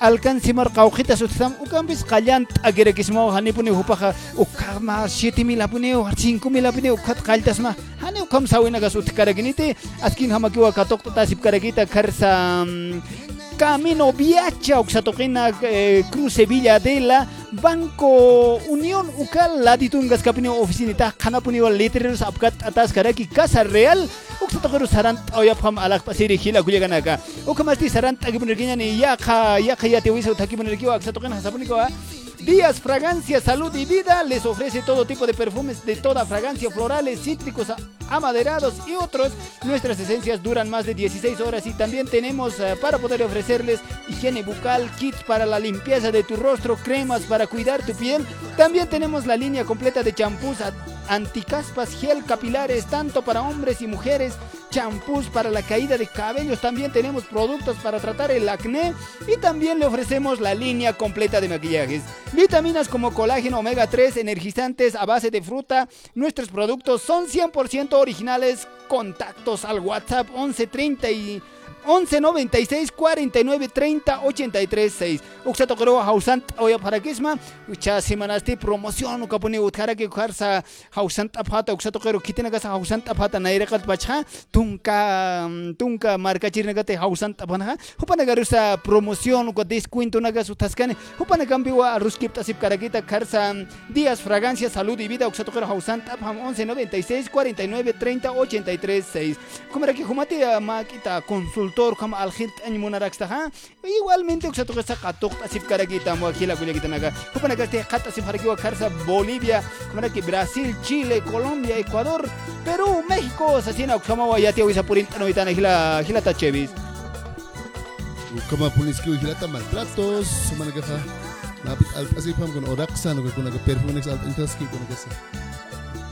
alcance mar caujitas utam, ukam bis callant agere kismo hanipune hupaja, ukama 7000 apune, 5000 apune, ukat kaltas ma, hani ukam sawina gas utkaraginite, askin hamakiwa katok tasip karagita karsa Camino Viacha, Oxatoquena, eh, Cruce Villa de la Banco Unión Ucal, Latitungas Capino Oficinita, Canapuniwa Letreros Apcat Atas kaskaraki Casa Real. Uksataquru saranta Alak Pasiri hila kullaganaka kan uka marti saranta takipunirkiñani yaqa yaqa yati wisaw takipunirkiwa aqsatuqina kan hasapunikuwa ah. Díaz Fragancia, Salud y Vida les ofrece todo tipo de perfumes de toda fragancia, florales, cítricos, amaderados y otros. Nuestras esencias duran más de 16 horas y también tenemos uh, para poder ofrecerles higiene bucal, kits para la limpieza de tu rostro, cremas para cuidar tu piel. También tenemos la línea completa de champús anticaspas, gel capilares, tanto para hombres y mujeres, champús para la caída de cabellos, también tenemos productos para tratar el acné y también le ofrecemos la línea completa de maquillajes. Vitaminas como colágeno omega 3, energizantes a base de fruta. Nuestros productos son 100% originales. Contactos al WhatsApp 1130 y 11 96 49 30 83 6 uksato kero hausant oya parakisma ucha semanasti promoción ukapuni utkara ke kharsa hausant apata. Uksato kero kitina gasa hausant apata naira kat tunka tunka marca chirna gate hausant apana. Hupana promoción ko descuento naga sutaskan hupana cambiwa ruskip tasip karakita kharsa días fragancia salud y vida. Uksato kero hausant apham 11 96 49 30 83 6 como que humati makita consult consultor como algir tani munaraxta ha igualmente uxa toque sa qatok asif karagita mo akila kulia kita naga kupana kaste qat asif haraki wa karsa Bolivia que Brasil Chile Colombia Ecuador Perú México sasina uxa ma ya tia wisa purin tano itana hila hila tachevis.
Kama puniski hilata maltratos sumana kaha napit al asif ham con oraksa no kuna ka perfumes al intaski kuna kasa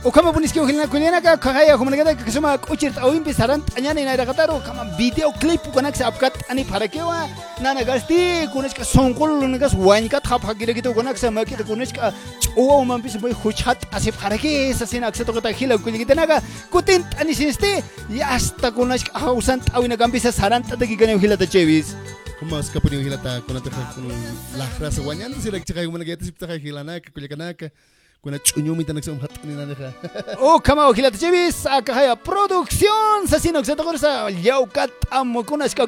ukama puniski hilna kuliana ka kaya kuma nagada ka suma kuchir au impi saran tanya ni na rakataro kama video clip kuna ka apkat ani parakewa na na gasti kunis ka sonkol na ka wain ka thap hagire gitu kuna ka ma ki kunis ka o man bis boy huchat ase parake sa sin aksa to ka hila kuli kita naga kutin ani siste ya hasta kunis ka hausan tau na gambi sa saran ta gi gane hila ta chevis
Kuma ska puni hilata kuna ta kun lahra sa wanyan sila chaka yung mga sip ta hilana ka kulya kanaka kuna chunyumi ta nagsam hat ni na
O kama wakila ta chevis akahaya producción sa sinok sa tokor sa yaukat amo kuna ska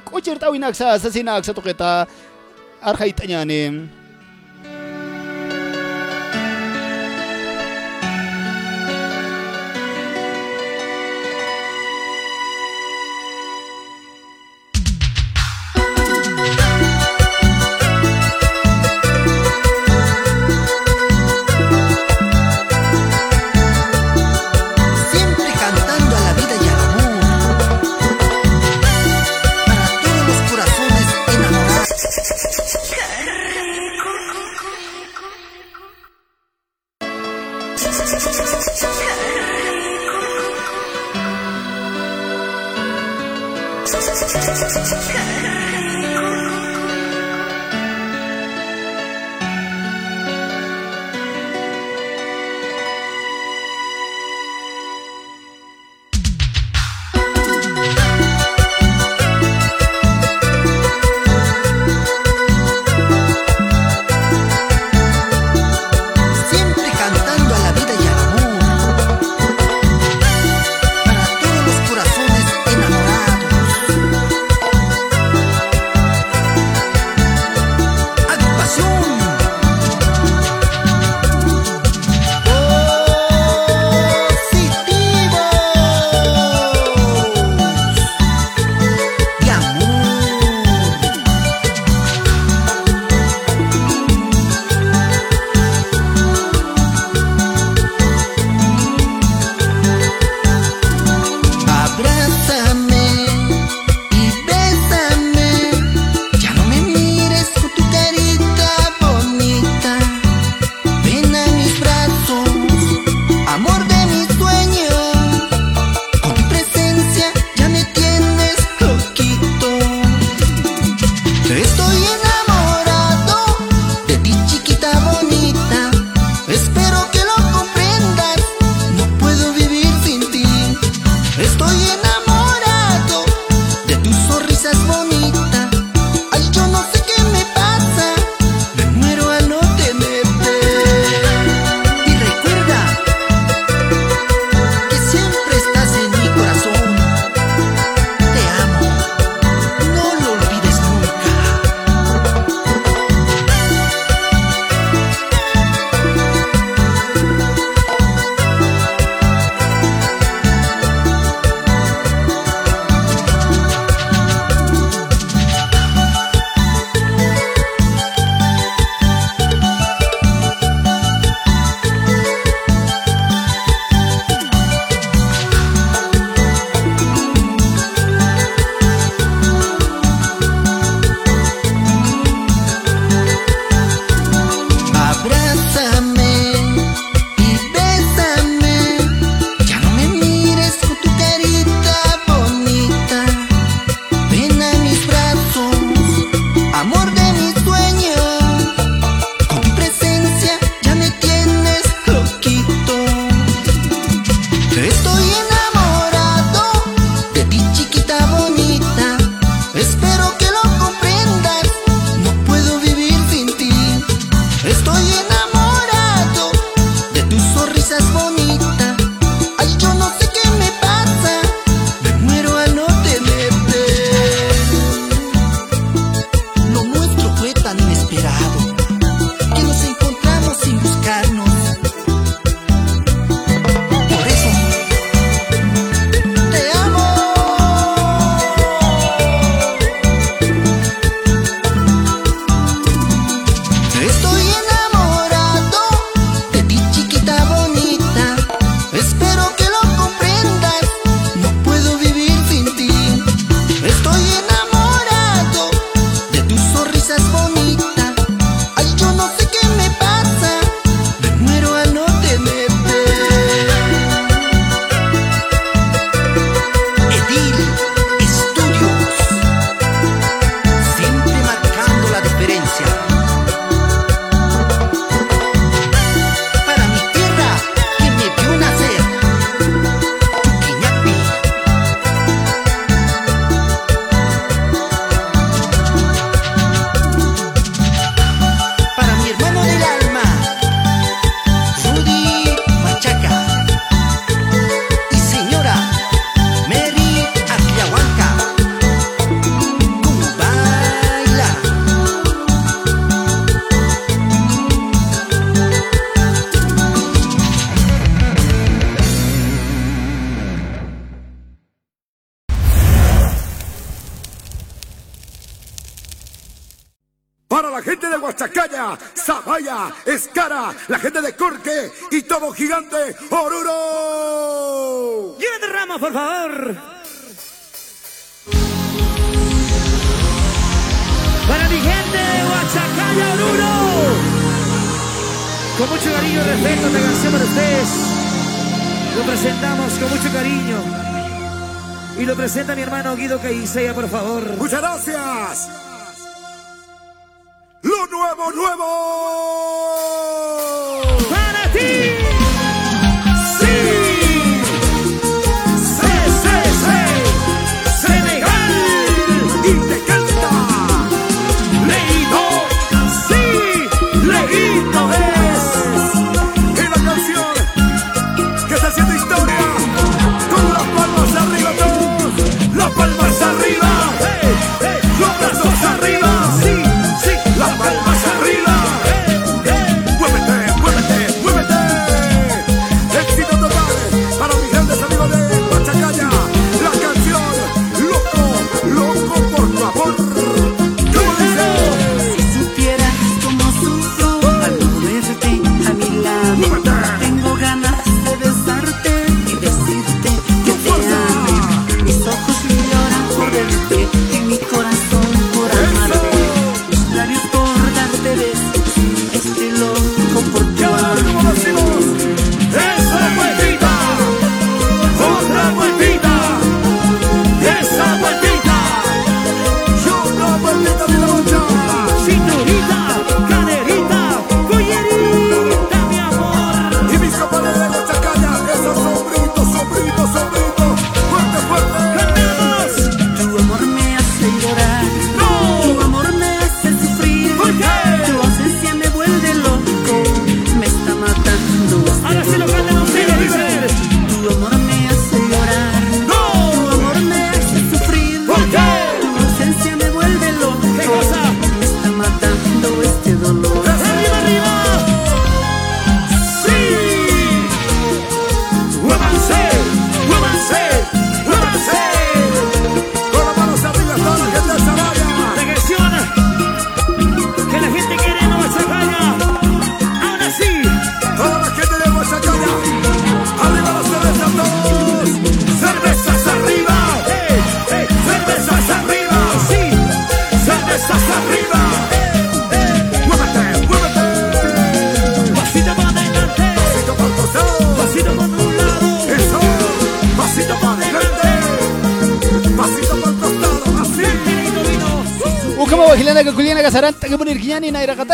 hermano
Guido Caiceya, por favor.
Muchas gracias.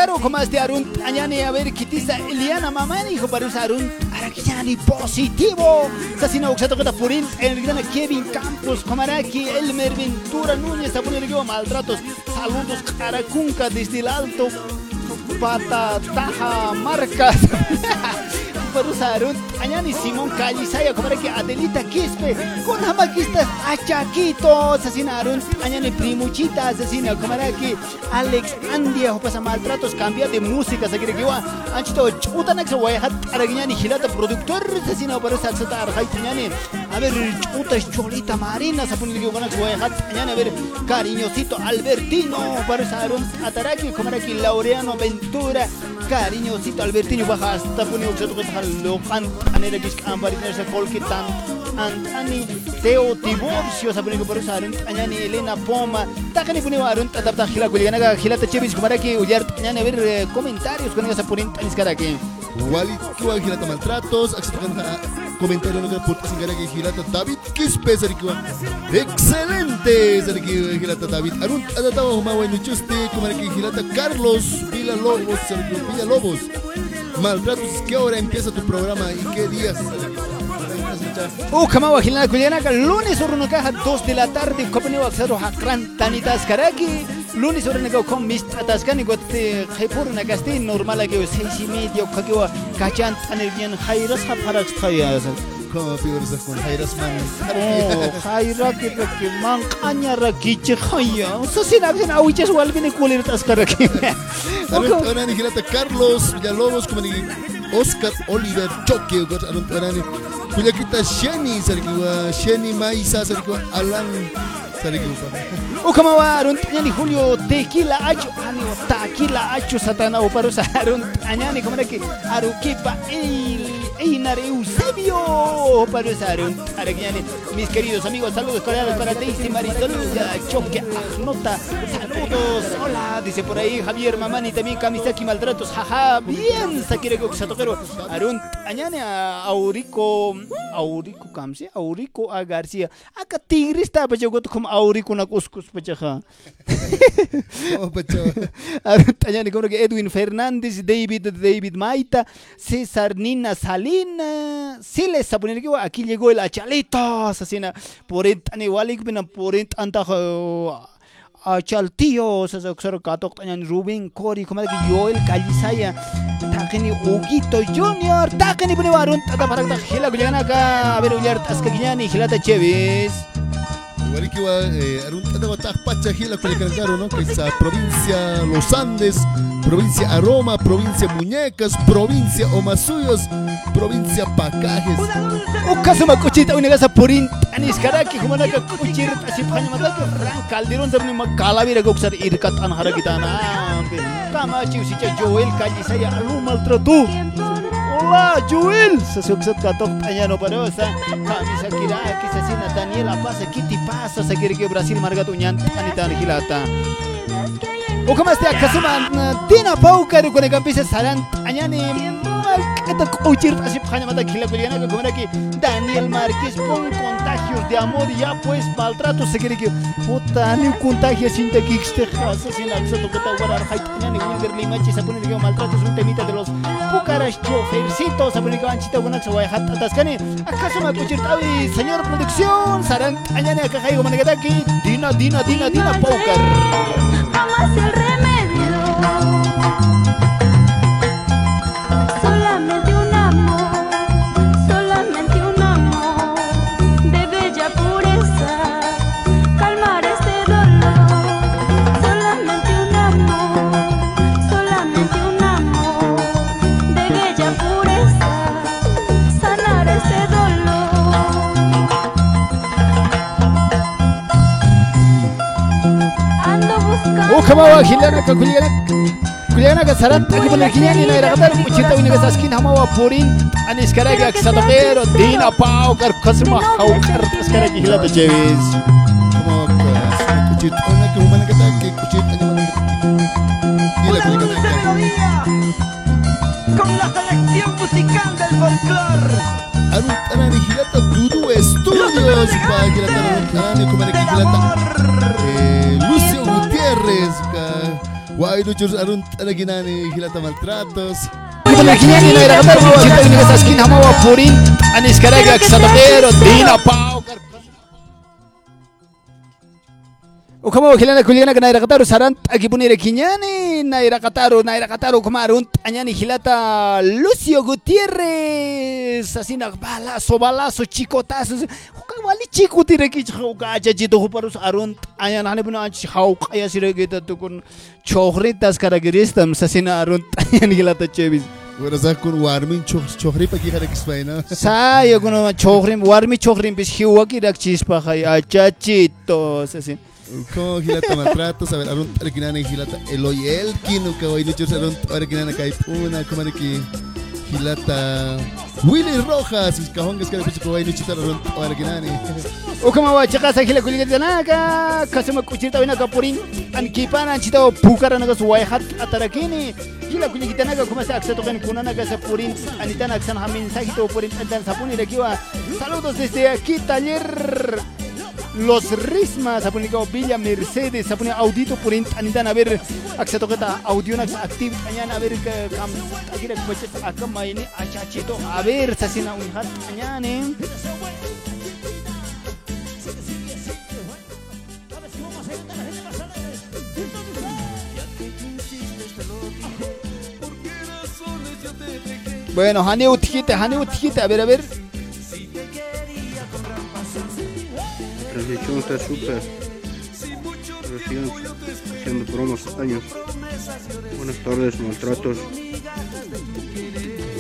Irakataro kuma este arun anyani a ver kitisa Eliana mamani ko parus arun arakinyani positivo. Sasina kata purin el grana Kevin Campos Comaraki Elmer Ventura Núñez a yo maltratos saludos caracunca desde el alto pata taja marcas parus arun anyani Simón Callisaya Comaraki Adelita Quispe con hamaquistas achaquito sasina arun anyani primuchita asesina Comaraki Alex Andia pasa maltratos cambia de música se quiere que va. Anchito chuta naxa wayhat aragiñani hilata productor asesina para saxata arjaitñani a ver chuta cholita marina sapuni que van wayhat ñani a ver cariñosito Albertino para sarun ataraki Comaraki Laureano Ventura. Cariñosito Albertino baja hasta puni uksato que locan anera que ambarina se colquitan Antani Teo Tiburcio sapuni que para sarun ñani Elena Poma takani puni warun tatap hila kuliana ka hilata chebis Comaraki uyar ñani a ver eh, comentarios con esa purin tanis karaki
Wali kiwa hilata maltratos, acceptan comentario no por singara que hilata David Quispe sarikwa. Excelente sarikwa hilata David. Arun adatawa huma wa nuchuste que hilata Carlos Villa Lobos sarikwa Villa Lobos. Maltratos, ¿qué hora empieza tu programa y qué días?
Uh, kama wajilana kuliana ka lunes urno ka 2 de la tarde kopani waksaro hakran tanitas karaki lunes urno ka kom mist atas kani gotte khepur na gasti normal ke 6 y medio kakiwa kachan energian khairas ha farak thaya
Como piensas con Jairas Man?
Oh, khaira ke ke man kanya ra kiche khaya so sin absen awiches walbine kulir tas karaki
Arun orani hilata Carlos Villalobos como ni Oscar Oliver Choque got arun orani kuya kita Sheni sarikwa Sheni Maisa sarikwa Alan sarikwa.
Ukama wa arun tanyani Julio tequila acho ani wa taquila acho satana o paru sa arun tanyani como que aruquipa el Einar Eusebio paru sa arun aragiani mis queridos amigos saludos cordiales para Daisy Marisol Choque Agnota. Saludos hola dice por ahí Javier Mamani también Kamisaki Maltratos jaja bien sakire ko satokero arun tanyani a Aurico Aurico kamsi Aurico a. Garcia aka tigrista pa jogot como Aurico na kuskus pa jaha Arun tanyani como que Edwin Fernández David David Maita César Nina Salina Siles sapunir que aquí llegó el achalito asesina por entani walik bina por anta achal tío sa sa ksar katok tanyan Ruben Cory como que Joel Calisaya takini Huguito Junior takini puni warun tata parak tak hila gujana ka a ver uliar tas kaginyani hilata chevis
Igual que va, eh, Arun Tatawa Pacha Gila Culiacanancaro, ¿no? Que es a provincia Los Andes, provincia Aroma, provincia Muñecas, provincia Omasuyos, provincia Pacajes.
Ukasuma kuchita unigasa purin anis karaki kumana ka kuchir asip hanya mata ka Frank Calderon sabni makala bira goksar irkat an hara kita na kama chiu si Joel kaji saya alu maltrato Hola Joel sasuksat katok tanya no parosa kami sakira kisah sina Daniel apa sakiti pasa sakira ke Brasil marga tunyan anita hilata Que Daniel Márquez con contagios de amor ya pues maltrato se quiere que puta ni contagio sin te maltrato es un temita de los señor producción Saran hay Dina Dina Dina Dina
Jamás el remedio.
Kar tas karaga hilata jevis
Como que ona que que que
con la selección musical del
Dudu Estudios kumare ki hilata eh, Lucio Gutiérrez ka Wai luchur arun tanagi nani hilata maltratos
Kita kinyani na irakatar mo kita ini sa skin hama wa purin anis karaga sa tapero dina pau Ukama wakilana kuliana kana irakataru sarant akipuni kinyani na irakataru na irakataru kuma arunt anyani hilata Lucio Gutiérrez asina balazo balazo chicotazos wali chico tire ki chauka aja jito huparus arunt anyan hane buna ach chauka ya sire kita tukun chohritas karagiristam sasina arunt anyani hilata chevis
Wara zakun warmin chohri pa ki kare kispaina
sa yo kuno chohrim warmi chohrim bis hiwa ki rak chispa khay acha chito sasin.
Como hilata maltratos, a ver, arun tanagi hilata Eloy Elkin, ka wai luchur arun tanagi kai puna kumare ki hilata Willy Rojas, kahongas kare pichu wai luchur arun tanagi
Ukama wa chaka sa hila kuliga naga kasuma kuchita wina kapurin an kipana chita pukara naga suwai hat atarakini. Hila kuliga naga kuma sa aksa token kuna naga sa purin anitana aksan hamin sa hito purin andan sapuni rekiwa saludos desde aquí taller Los Rismas, sapuni kao Villa Mercedes, sapuni audito purin anitan a ver aksa toketa audio nax active. Anyan a ver kuchita akama ini achachito a ver eh Bueno, Hani Utjite, Hani Utjite, a ver, a ver.
Transmisión está súper. Recién haciendo promos años. Buenas tardes, maltratos.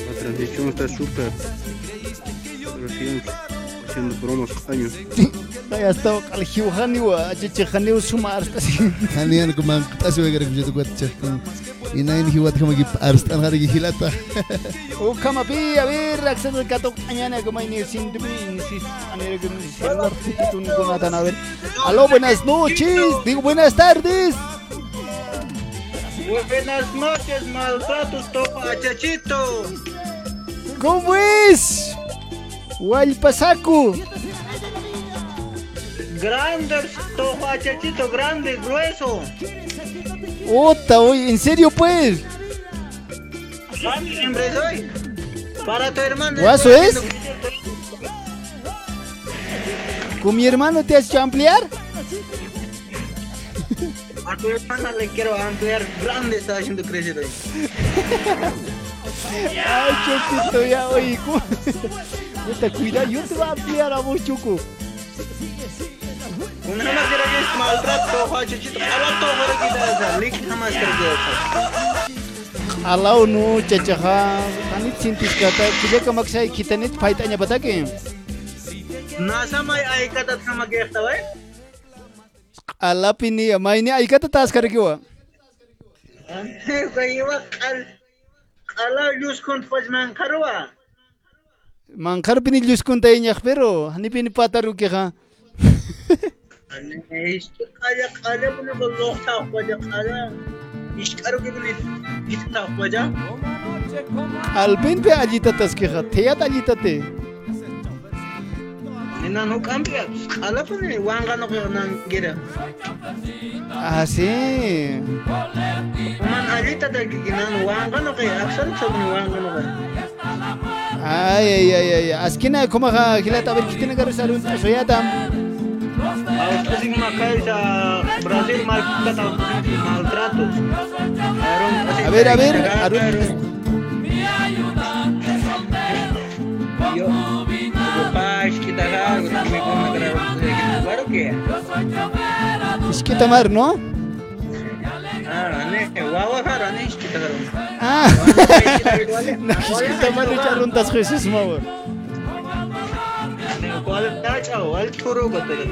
La transmisión está súper. Recién haciendo promos años.
Ya está, al hiu Hani wa, chichi Hani usumar.
Hanian kumang tasu wegare kujitu kuat chakun Inain hiwat kama ki arstan hari ki hilata
O kama pi, a ver, acceso al cato mañana como ni sin dubin, si anere con celular tutun con atan a ver. Aló, buenas noches, digo buenas tardes.
Buenas noches, maltratos, topa, chachito.
¿Cómo es? Walpasaco.
Grande, topa, chachito, grande, grueso.
Ota, oye, ¿en serio pues?
Siempre soy. Para tu hermano.
¿Guaso es? ¿Con mi hermano te has hecho ampliar?
A tu hermana le quiero ampliar. Grande está haciendo crecer hoy.
Ay, Choquito, ya, oye, ¿cómo? Puta, cuidado, yo te voy a ampliar a vos, Choco.
Una más quiero que es maltrato, topa, chachito. Ahora todo para quitar esa. Lick jamás quiero que
Alau nu cacaha, tanit sintis kata, kuja kamak saya kita nit faitanya batake.
Nasa may ay katat ka mag-ekta, eh?
Ala pini, may ni ay kata tas kar kiwa.
Kayo kal kala yus kun pajman karwa.
Mangkar pini lius kun tayo nyak pero, hani pini pataru kaya.
Isto kaya kala mo na balok sa kwaja kala. Iskaro ke bini itta kwaja.
Alpin pe ajita tas kaya, teya ajita te.
Nina no cambia. Kala pa ni wanga no kaya nang gira.
Ah, sí.
Man alita da giginan wanga no kaya. Aksan sa ni wanga no kaya.
Ay, ay, ay, ay. Askina, como ka kilata ver kitina garu salun soyata.
Ako kasing makay sa Brazil mal kata maltratos. Aron kasi
A ver, a ver, Arun.
Yo, paz kita. Baro kaya?
Iski tamar, no?
Ah, აა ნახიშკიტამანი ჩარუნდას ხესის მოვა კვალიტაჭა ვალთურო გატელე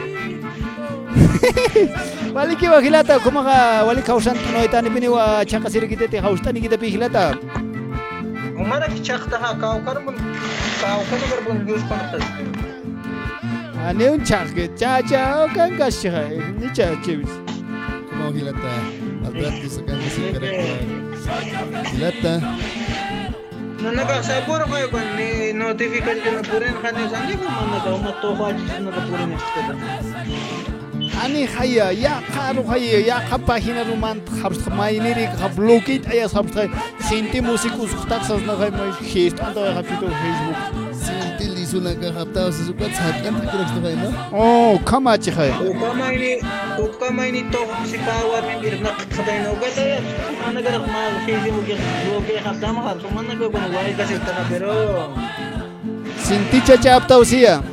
ვალიკი ვახილატა კომაღა ვალი ქაუშანტი ნოიტანი ბინი ვა ჩაყასირი გიდეტი ხაუშტანი გიდები ხილატა უმარა კი ჩახტაჰა კაუკარბუნ კაუკარბუნ გიუსკონ ხეს
ანეუნ ჩახე ჩაჩა კანკაში ხა ნიჩა ჩევის კომაღილატა Alberto Zagalisi Karekwa. Diletta.
No naga sa puro kayo kan ni
notification ko na purin kan sa ni ko man naga matoha sa naga purin ito.
Ani khaya ya qaru khaya ya khapa hina ruman khabst mainiri khablokit aya sabta sinti musikus khtak sazna khay mai khist anta khay
to facebook sin Isuna haptawa sisukata hark'anta rikurashtuhayna oh kamachihay ukamayni ukamayni toqsipawarmi birnaqaqhatayna ukata manakaraq maqsisimukiq ruwakayqatama harsumanaka bueno warikasirtana pero sinticha chaptawsiya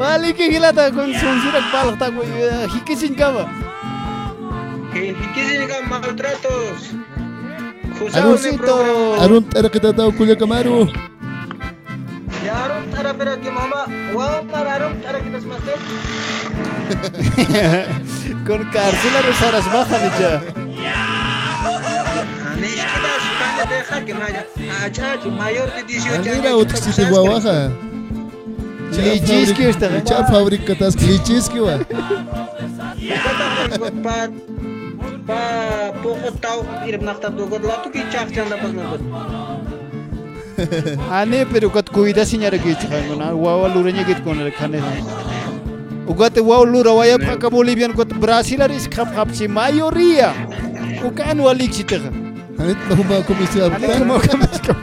Wali ke hilata kon sunsura palta ko eh, hikisin kama.
Hikisi ka maltratos.
Aruncito. Arun, tara kita tahu kuliah kemaru.
Yarum tara pero ki mama wow tararum tara kita smaste.
con cárcel saras baja nicha
Anish kita España deja que maya. Achachi mayor de 18
Anira
años.
Lichiski está, ¿eh?
Cha fabrica tas lichiski wa.
Tau irap naktab dugot latu ki chak chanda pas nagot.
ane pero kat cuida señora que luranya git kon khane ugate waw lura waya phaka bolivian got brasilar is khap khap chi mayoría ukan walik chitaga
Hanit mahuma komisi abta.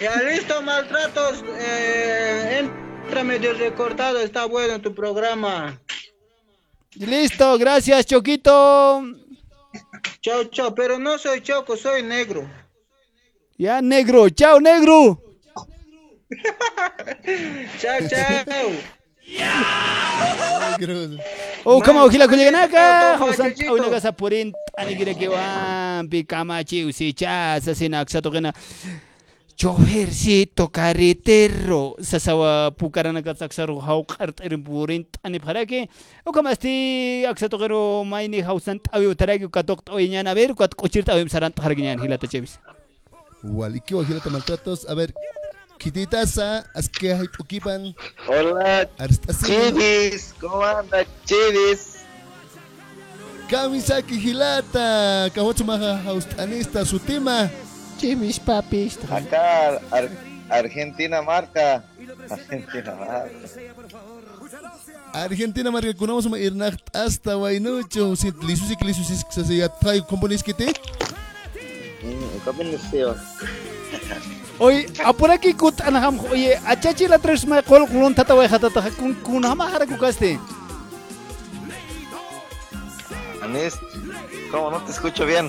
Ya listo maltratos. Eh, entra medio recortado. Está bueno tu programa.
Listo gracias choquito
Chao, chao. Pero no soy choco, soy negro.
ya negro chao negro
Chao, chao.
Oh, kama ukila kuliga naka. Hausan au naga sa purin ani gira ke wan pi kama chi usi cha sa sinak sa to kena. Chofercito carretero sa sawa pukara naga saksaro hau kart erin purin ani para que o kama sti aksa to kero maini hausan tawi utaragi katok to inyana ver kat kochir tawi saran targinyan hilata chevis.
Wal iki wa hilata maltratos. A ver, kititasa aske hay pukipan.
Hola,
Arstasi.
Chivis, ¿cómo anda, Chivis?
Kamisaki hilata. Kawachumaha haustanista su tema.
Chivis papis.
Acá, Ar- Argentina marca. Argentina marca.
Argentina marca kunamos ma irnacht hasta wainucho. Si lisusi lisusi sa siya tayo komponis kiti.
¿Cómo les digo?
Oye, apura ki kut anaham oye, achachi la tres ma kol kulon tata wa khata ta kun kun hama hara ku kaste.
Anís, ¿cómo no te escucho bien?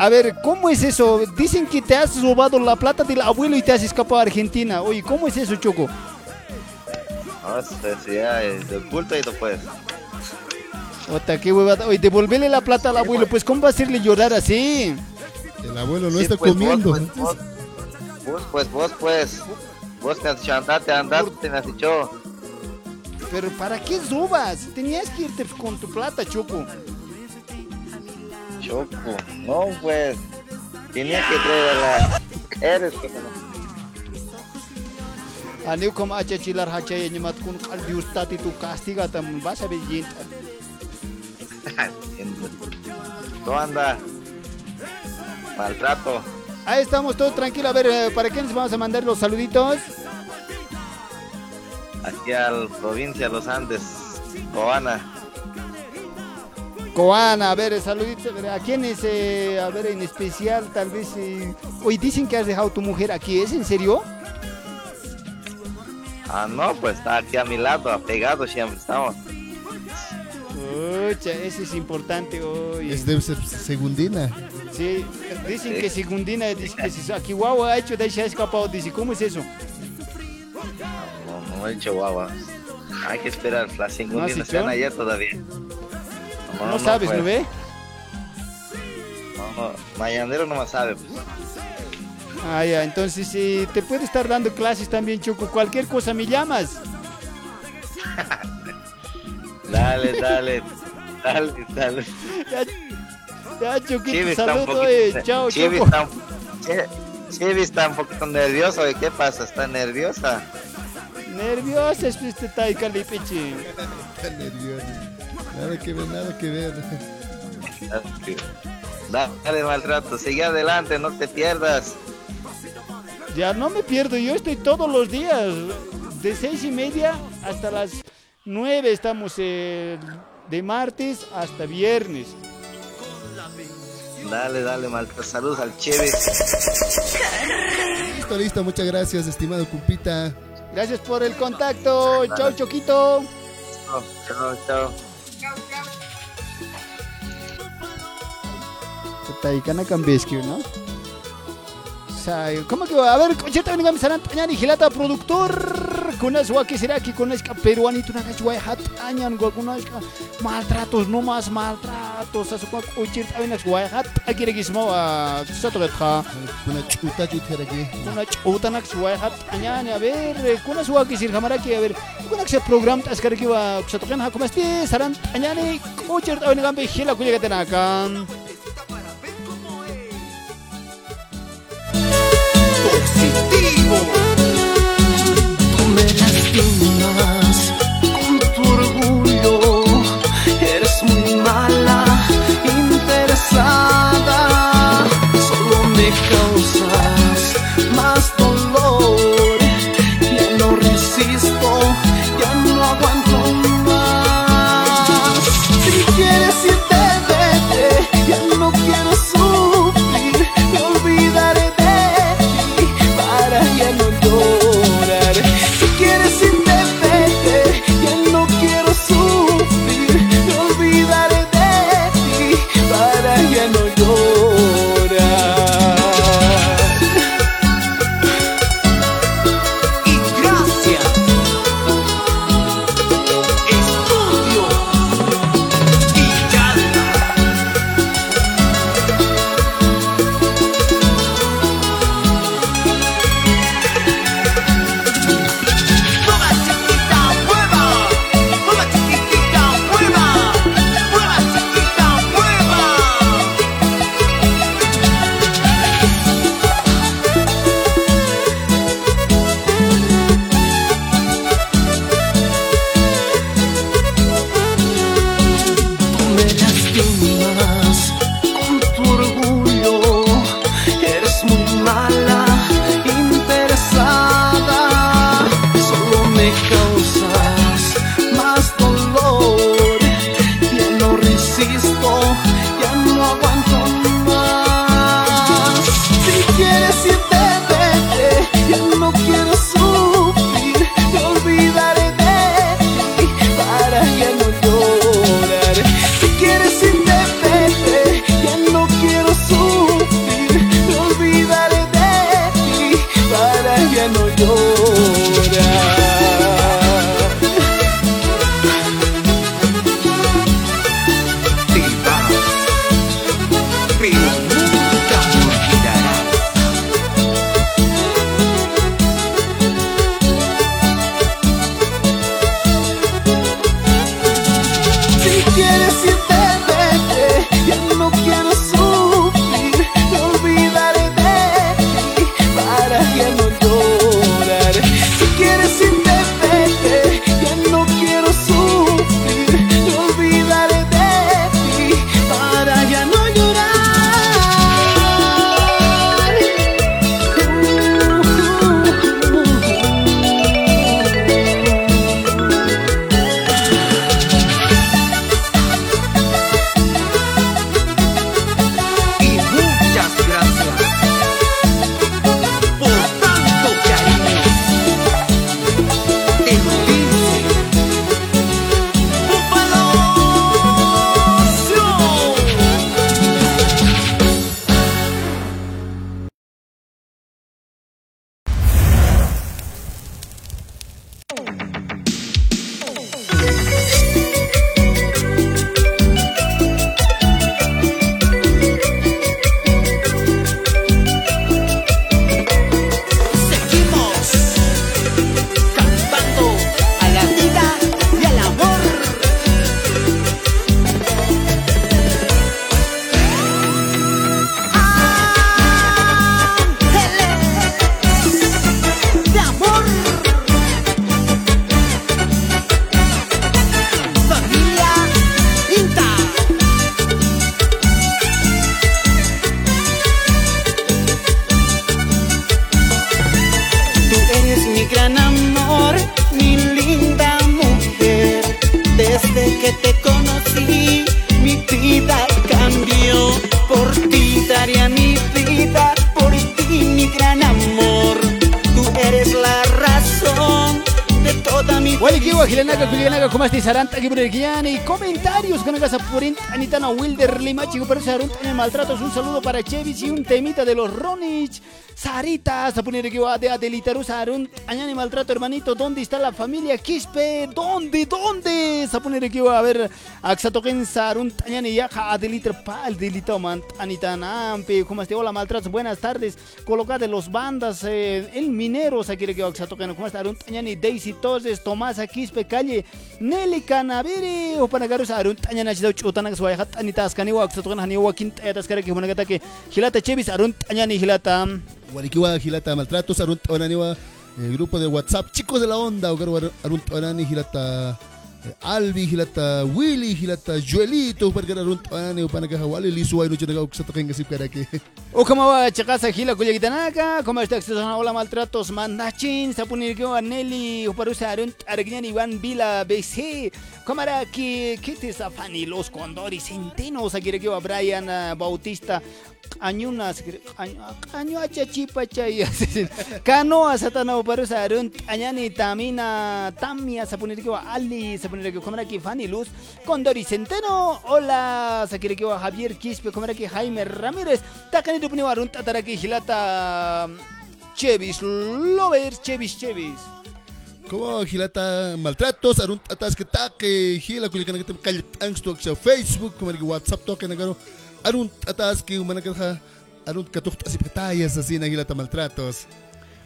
A ver, ¿cómo es eso? Dicen que te has robado la plata del abuelo y te has escapado a Argentina. Oye, ¿cómo es eso, Choco?
No, es ya es de y pues.
Ota, qué huevada. Oye, devolverle la plata al abuelo, pues ¿cómo va a hacerle llorar así?
El abuelo no
Sí,
está
pues,
comiendo.
Vos, pues, vos, pues, vos, pues. Vos que has dicho andate, andate, me has dicho.
Pero ¿para qué robas? Tenías que irte con tu plata, Choco.
Choco. No, pues. Tenía que traer a la. Eres que no.
Aniu como achachilar hachaya ñemat kun qalbi ustati tu castiga tam vas a ver yint.
¿Cómo anda? Maltrato.
Ahí estamos todos tranquilos. A ver, eh, ¿para qué nos vamos a mandar los saluditos?
Aquí a la provincia de los Andes. Coana.
Coana, a ver, saluditos. a ver, ¿A quién es? eh, a ver, en especial, tal vez. eh, Hoy dicen que has dejado tu mujer aquí. ¿Es en serio?
Ah, no, pues está aquí a mi lado, apegado siempre estamos.
Pucha, eso es importante hoy.
Es debe ser segundina.
Sí, dicen que Segundina, dice que si aquí guau ha hecho, de ahí se ha escapado. Dice, ¿cómo es eso?
No, no he dicho guagua. Hay que esperar, las cinco
¿No
están ayer todavía.
No, sabes,
pues.
¿no ve?
No, no, Mañanero no más sabe. Pues.
Ah, ya, entonces eh, te puede estar dando clases también, Choco. Cualquier cosa me llamas.
Dale, dale, dale, dale.
Ya, ya Choquito,
Chivi está un
saludo,
poquito-
eh. Chao,
Chivi
Choco.
está un- Chi-
Chibi está un poquito nervioso. ¿y ¿Qué pasa? ¿Está nerviosa?
Nerviosa es este taika lipichi.
Está nervioso. Nada que ver, nada que ver.
Dale maltrato, sigue adelante, no te pierdas.
Ya no me pierdo, yo estoy todos los días. De seis y media hasta las nueve estamos eh, de martes hasta viernes.
Dale, dale, maltrato. Saludos al Cheve.
Listo, listo. Muchas gracias, estimado Cumpita.
Gracias por el contacto. Chao, Choquito.
Chao, chao.
Taikana Cambiescu, ¿no? O sea, ¿cómo que va? A ver, concierto venga misaran tañan y gilata productor. Con las que será que con esta peruanito una cachuay hatañan con unas maltratos no más maltratos. Asu kwa uchir tawinas guay hat akire gismo a sato getha
Una chuta chutera aquí.
una chuta nak guay hat añan a ver kuna suwa que sir hamara que a ver kuna que program tas kar que va sato kan ha como este saran añan y tawin gambe gila kuya que tenakan
Tú me lastimas con
chico pero sarunta en maltratos un saludo para Chevis y un temita de los Ronich. Sarita sapunir kiwa de Adelitaru sarunt añani maltrato hermanito. ¿dónde está la familia Quispe? ¿dónde? ¿dónde? sapunir kiwa a ver axatoken sarunt añani yaja Adeliter pal delito man anitana ampe como este hola maltratos buenas tardes. Colocate los bandas eh, el minero sakire kiwa axatoken como está añani Daisy Torres Tomás Quispe calle Nelly Canaviri o panagaros arun tanya na chidau chutana swaya hat anita askani wa aksa hani wa kin eta skara ke hunagata ke hilata chevis arun tanya ni hilata
Walikiwa Gilata Maltratos, Arunt Onaniwa, el grupo de WhatsApp, chicos de la onda, Arunt Onani, Gilata eh, Albi, Gilata Willy, Gilata Joelito, Pargar Arunt Onani, Upanaga Wali, Lisu, Ayno Chinaga, Uxatoken, Gasip Karake.
o como va chakasa hila kuya gitanaka como está acceso a hola maltratos mandachin sapunir que wa Nelly o parusa arun argñan Iván Vila BC como era que que te safani los condores centenos aquí wa Brian ah, Bautista Añuna, año acha chipa chay, canoa satana o parusa arun añani tamina tamia sapunir que wa Ali sapunir que como era que Fanny Luz Condori Centeno. Hola sakire que wa Javier Quispe como era que Jaime Ramírez takani dupni warun tatara que hilata Chevis Lovers Chevis Chevis.
Como Gilata Maltratos, Arunt Atas que taque, Gila Kulikan que te que Facebook, como el WhatsApp toque nagaro, Arunt Atas que humana que Arunt Katuk Tasip Tayas, así na Gilata Maltratos.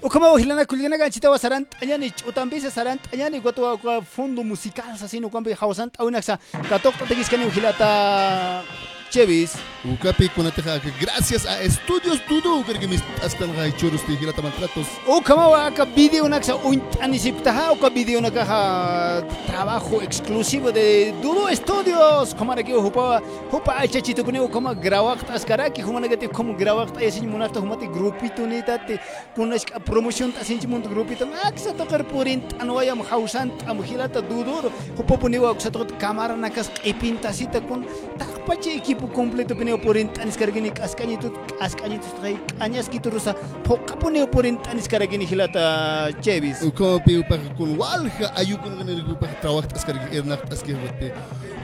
O como hilana kuliana ganchita wa sarant anyani utambisa sarant anyani guatu wa fondo musical sa sino kwambe hawsant au naksa katok tatigis kani hilata Chevis.
Ucapi con ateja que gracias a Estudios Dudu, que mis hasta la churros de Gilata Maltratos.
O como wa ka video naksa un anisiptaha o ka video nakaha trabajo exclusivo de Dudu Studios. Como hupa hupa ay chachito kuni como grawak taskara ki como negati como grawak ta yasin munafta humati grupito ni tate punas promotion ta sinchi mundo grupito maksa tokar purin anwayam hausan am Gilata Dudu hupa puni wa sa tokot kamera nakas ipintasita kun takpache equipo completo peneo por entanis cargini cascañitos cascañitos trae cañas quito rosa poca poneo por entanis cargini gilata chevis.
Como piu para con walja ayu con el grupo para trabajar cascargini erna cascargini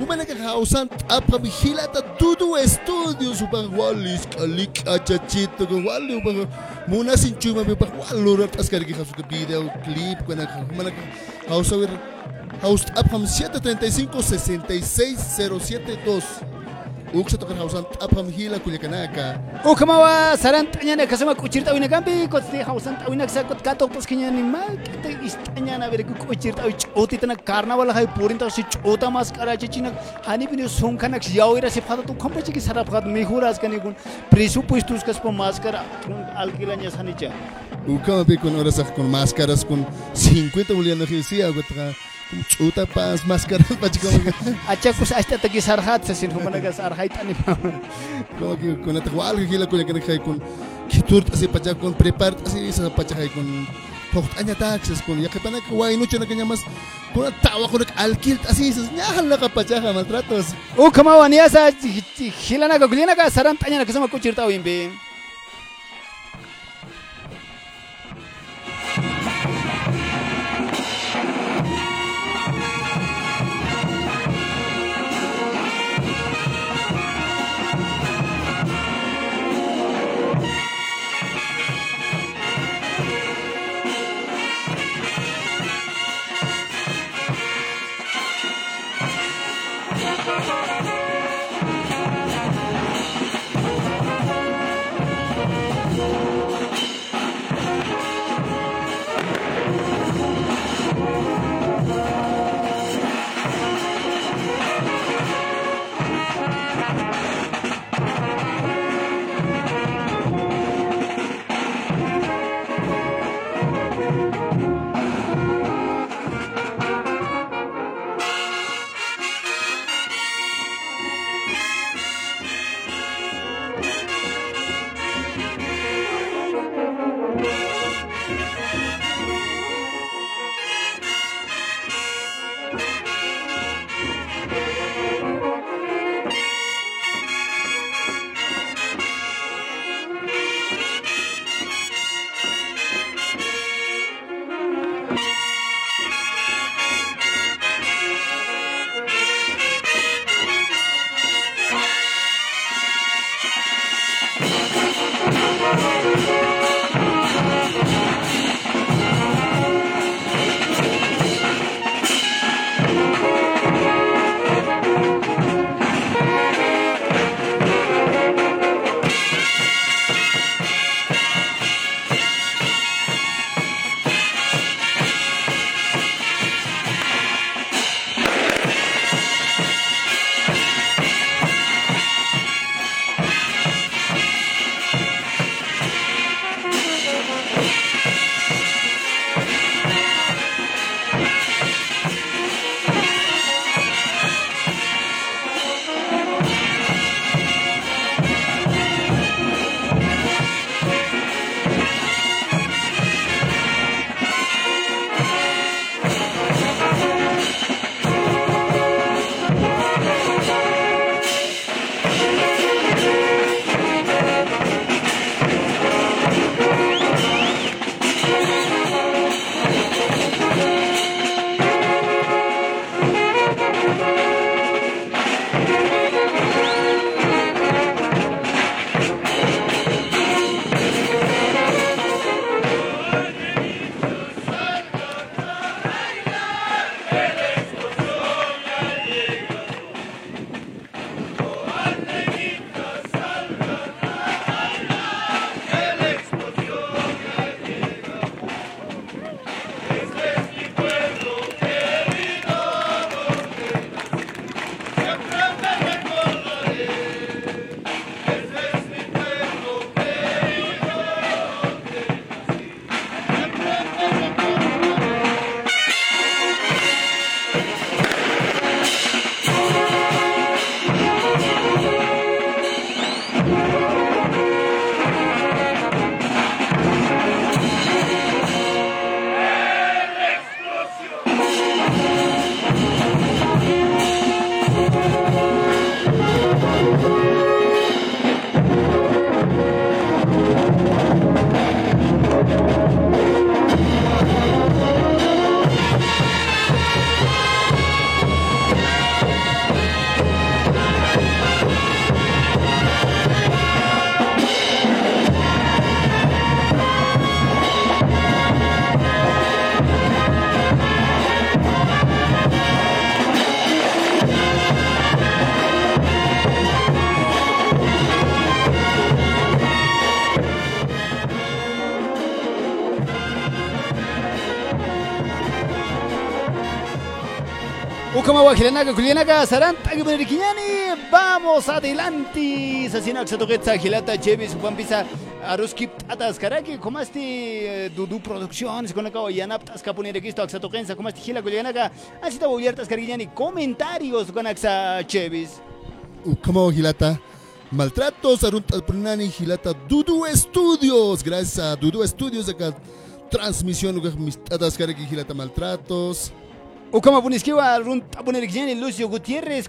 humana que hausan apa vigilata todo estudio super walis calic achachito con walu para muna sin chuma para walu cascargini hasu que video clip con humana que hausan Haust Upham 735 66 ukshata hawsan tapam hila
kullakanaka ukamawa nak kasama kuchirtawinakampi kotsni hawsan tawinaksa kot si hausan katok paskiñani ma kata istañana ver karena ch'utitana carnaval hay purinta si ch'uta mas kara cici nak hani punya songkan karachichina hanipini sunkanak yawira sifata tu kampachi ki sarafat mejoras kanikun presupuestos kaspa máscara alquilaña sanicha
ukamapi kun orasaq kun máscaras kun 50 nak hisia agutra. Aguatra. Como chuta pas máscaras pachicom.
achakus hasta te ki sarhat sa sin humana ka sarhait ani
Como que con la tehual que gila con la que con kiturt así pacha con prepar así esa pacha con Pokt anya taxes con ya que pana que guay noche na kanya
Wajilanaga, Kulianaga, Saranta, Giberikiñani, vamos adelante. Sasina Xatoquetza, Gilata, Chevis, Pampisa, Aruski, Tatas, Karaki, Comasti, Dudu Producciones, con la Kawayanap, Tascapunerequisto, Xatoquenza, Comasti, Gila, Kulianaga, así te voy a Cariñani, comentarios con Axa Chevis.
Como Gilata. Maltratos, Arunta Purnani, Gilata, Dudu Estudios. Gracias a Dudu Estudios acá. Transmisión, mis tatas, Karaki, Gilata, maltratos.
Ukama Puniskiwa, Runt Apunerikjani, Lucio Gutiérrez,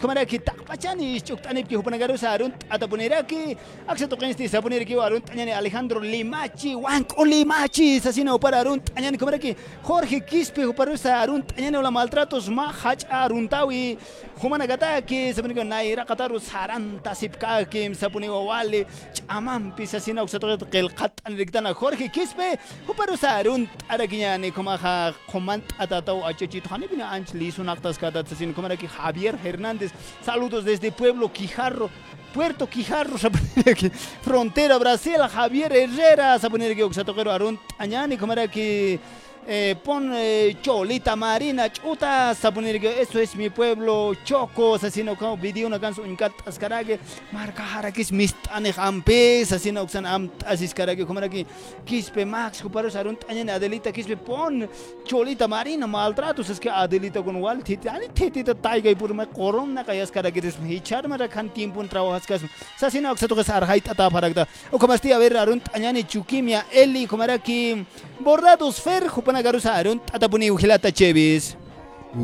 Kamaraki, Takpachani, Chuktanipki, Hupanagarusa, Runt Atapuneraki, Axatokensti, Sapunerikiwa, Runt Añani, Alejandro Limachi, Wanko Limachi, Sasino para Runt Añani, Kamaraki, Jorge Quispe, Huparusa, Runt Añani, Ola Maltratos, Mahach, Aruntawi, Humanagataki, Sapunika, Naira, Kataru, Saranta, Sipkaki, Sapuniwa Wale, Chamampi, Sasino, Xatoket, Kelkat, Anriktana, Jorge Quispe, Huparusa, Runt Arakiñani, Komaha, Comand Atatau, Achechit, Hanipina, Anchli, Sunaktas, Katatsin, Komaraki, Javier Hernández, saludos desde Pueblo Quijarro. Puerto Quijarro, Frontera Brasil, Javier Herrera, Sapuniraki, Oxatoquero, Arun, Añani, Komaraki, eh, pon eh, Cholita Marina, Chuta, Sapuniraki, eso es mi pueblo, Choco, Sasino, como video una canción, un cat, Ascarage, Marca Harakis, Mistane, Ampe, Sasino, Oxan, Am, Asiscarage, Komaraki, Quispe, Max, Kuparos, Arun, Añani, Adelita, Quispe, pon Cholita Marina, maltratos, es que Adelita con Wal, Titi, Ani, Titi, Taiga, y por me corona, Kayas, Caragis, Hichar, Marakan, Tiempo, Trabajas, Cas, Sasino, Oxatoques, Arhait, Ataparagda, o como a ver, Arun, Añani, Chukimia, Eli, Komaraki, Bordados, Fer, Jupanagarusa, Arun, Atapuni, Ugilata, Chevis.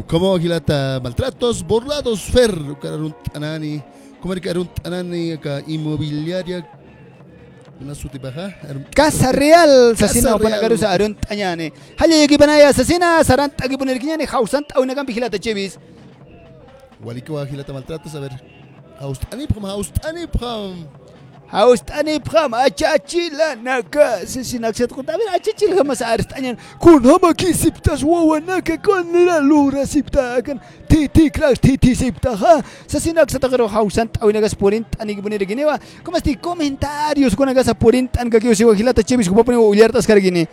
Como Gilata, maltratos, borlados, Fer, Karun Anani, como Karun Anani, acá, inmobiliaria. Una sutibaja.
Casa Real,
Casa
Sasino,
Real.
Panagarusa, Arun, Añani. Haya, Yakipanaya, Sasina, Sarant, Akipunirkiñani, Hausant, Aunagampi, Gilata, Chevis.
Walikuwa Gilata, maltratos, a ver. Haustani, Pram, Haustani, Pram.
Haustani Pram, Achachila, Naka, Sasina, Xat, Kuntabin, Achachila, Mas Arstañan, Kun Hama Kisiptas, Wawa, Naka, Kon la Lura, Sipta, Kan, Titi, Clash, Titi, Sipta, Ha, Sasina, Xatagaro, Hausant, Aunagas, Porint, Anigipunirkinewa, como esti comentarios, con Agas, Porint, Ankakio, Siwa, Gilata, Chevis, Kupapuni, Ullartas, Kargini.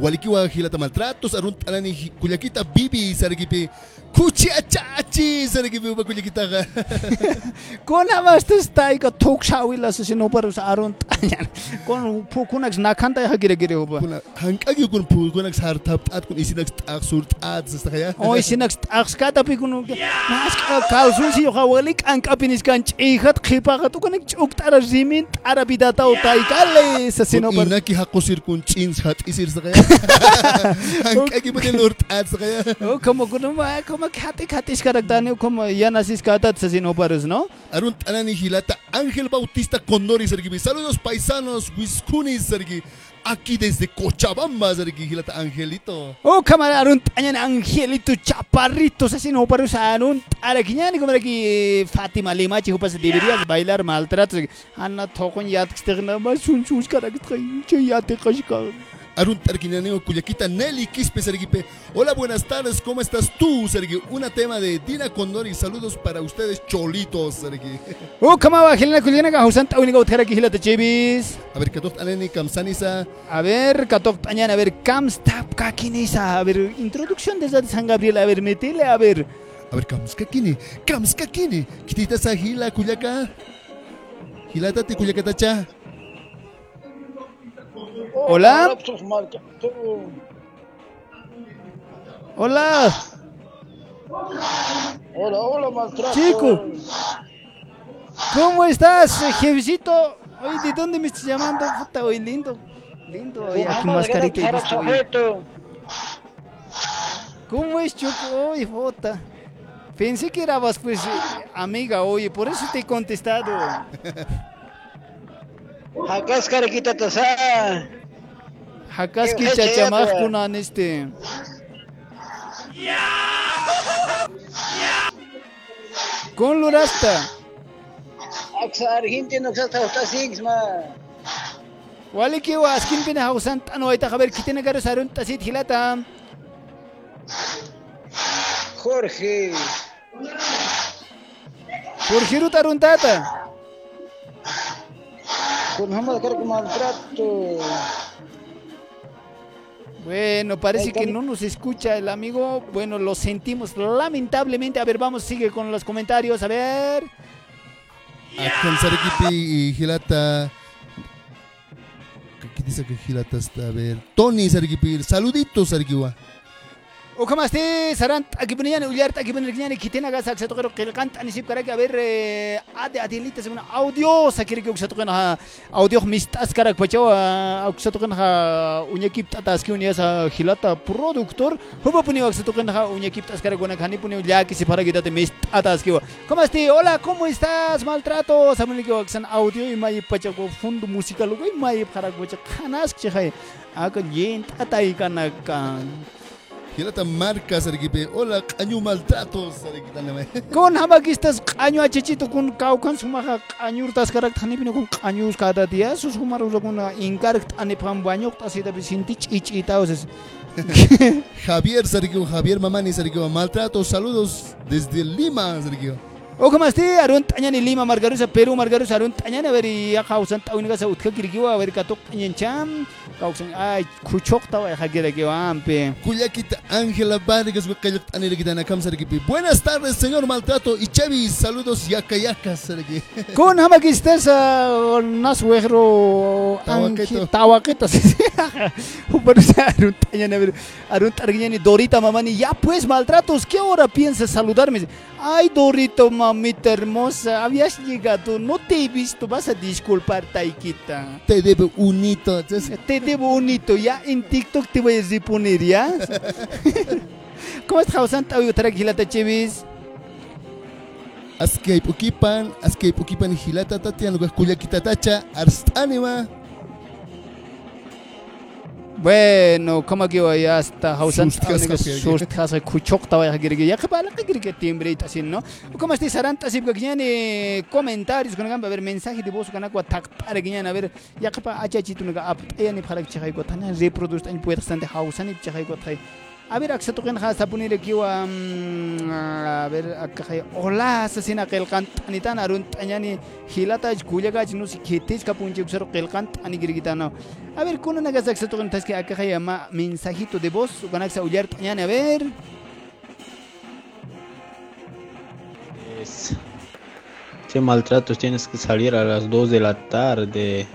Walikiwa Gilata, maltratos, Arun Anani, Kuyakita, Bibi, Sargipi, Kuchiachachi, Sargipi, Kuyakita.
Con amastas taika tok shawila sasino par Arun, Con Pukunax, Nakanta, Hagire, Gire,
Hankagi kun pu kunak sartap at kun isinak tak surt at sa kaya.
Oy sinax axkata pikunu mas kalsun si hawalik ang kapinis kan chihat khipa tu kan uktara zimin arabida ta utai kale sa sino
Kun ina ki hakusir kun chins hat isir sa kaya. Hankagi mo lurt at sa kaya.
Oh kata sino paros no
Arun Anani Gilata, Ángel Bautista Condori, Sergi. Saludos paisanos, Wiscuni, Sergi. Aquí desde Cochabamba, Sergi Gilata Angelito.
Oh kamara arun tanyan angelito chaparrito sa sino paros arun arakinyani como aquí Fatima Lima chico pas deberías bailar maltrato anna thokon yat stegna ma sun sus karagdai che yat qashka
Arun Tarquinaneo, Cuyaquita, Nelly Quispe, Sergipe. Hola, buenas tardes, ¿cómo estás tú, Sergi? Una tema de Dina Condori, saludos para ustedes, cholitos, Sergi.
Kuliana ka husan tawni ka utkara ki hilata chebis
A ver, Katot Aneni, Kamsanisa.
A ver, katok tañan, a ver, kam stap ka kinisa, a ver, introducción de San Gabriel, a ver, metele, a ver.
A ver, Kamskakini, Kamskakini. Kitita sa Hila, Kuyaka. Hilata ti Kuyakatacha.
Hola. Hola.
Hola, hola, maltrato.
Chico. ¿Cómo estás, jefecito? Oye, ¿de dónde me estás llamando? Puta, oye, lindo. Lindo, oye, aquí mascarita y visto, oye. ¿Cómo es, Choco? Oye, puta. Pensé que eras, pues, amiga, oye, por eso te he contestado.
Acá es caraquita tasa.
Hakaski
Eh, eh,
chachamaj
eh,
kunan este. Con Lurasta.
Axa argentino que está está six ma.
Wali ki wa askin pina hausan tano ay takaber kitina garo sarun tasit hilata.
Jorge.
Purhiru tarun tata.
Con Hamad que maltrato.
Bueno, parece que no nos escucha el amigo. Bueno, lo sentimos lamentablemente. A ver, vamos, sigue con los comentarios. A ver.
Sarkipi y Gilata. ¿Qué dice que Gilata está? A ver. Tony Sarkipi. Saluditos, Sarkiwa.
Ponían Ullart, aquí ponían Kinyani, Kitina Gasa, eh, ade audio, sakiri audio mistas, cara, que pacho, a que se toca na un equipo tatas que unia sa Gilata productor, hubo. Hola, ¿cómo estás? Maltrato, saben que que audio y mai pacho con fondo musical, y mai para que pacho canas que hay, acá yent atai kana kan.
Gilata marca Sarkipi. Hola, caño maltrato Sarkita nama.
Kon hamakistas qaño achechito kun kawkan sumaha qañurtas karak thanipini kun qañus kada dia sus humarusa kun inkark tanipam baño tasita bisinti chichitaos.
Javier Sarkiwa, Javier Mamani Sarkiwa. Maltrato, saludos desde Lima Sarkiwa.
O como este arun tañani Lima Margarusa Perú Margarusa tañani ya kausan utka kausan ay kuchok tawa ampe.
Cuyakita Ángela Vargas, Sarkipi. Buenas tardes, señor Maltrato y Chevy. Saludos,
hamakistas nas wehro
Tawaketo.
tawaketo. Uparusa arun tañani a ver arun targiñani Dorita mamani ya pues maltratos ¿qué hora piensas saludarme? Ay Dorito mamita hermosa habías llegado no te he visto vas a disculpar Taikita.
Te debo un hito.
Te debo un hito, ya en TikTok te voy a reponer, ¿ya? ¿Cómo estás, Santa? Oye, tranquilata, Chevis.
Ascape Ukipan, Ascape Ukipan Hilata Tatian, lugar Cuyakita Tacha, Arstanima.
Bueno, como que hoy hasta Hausan
Sustas kasi,
Sustas kuchok tawa ya girgi ya kepala que girgi timbre y así, ¿no? Como este saranta si que tiene comentarios con gamba a ver mensaje de voz con agua tak para que a ver ya kepa acha chitu nga ap ya ni para que chai ko tana reproduce tan puede bastante Hausan y chai ko tai a ver aksa token ha sapuni le kiwa a ver akhay ola asasina qelqan tanitan arun tanyani hilata kujaga jinu si khetes ka punche usar qelqan tani girgitana a ver kuna naga aksa token tas que akhay ma mensajito de voz con aksa ullar tanyani a ver
Es- Qué maltratos tienes que salir a las 2 de la tarde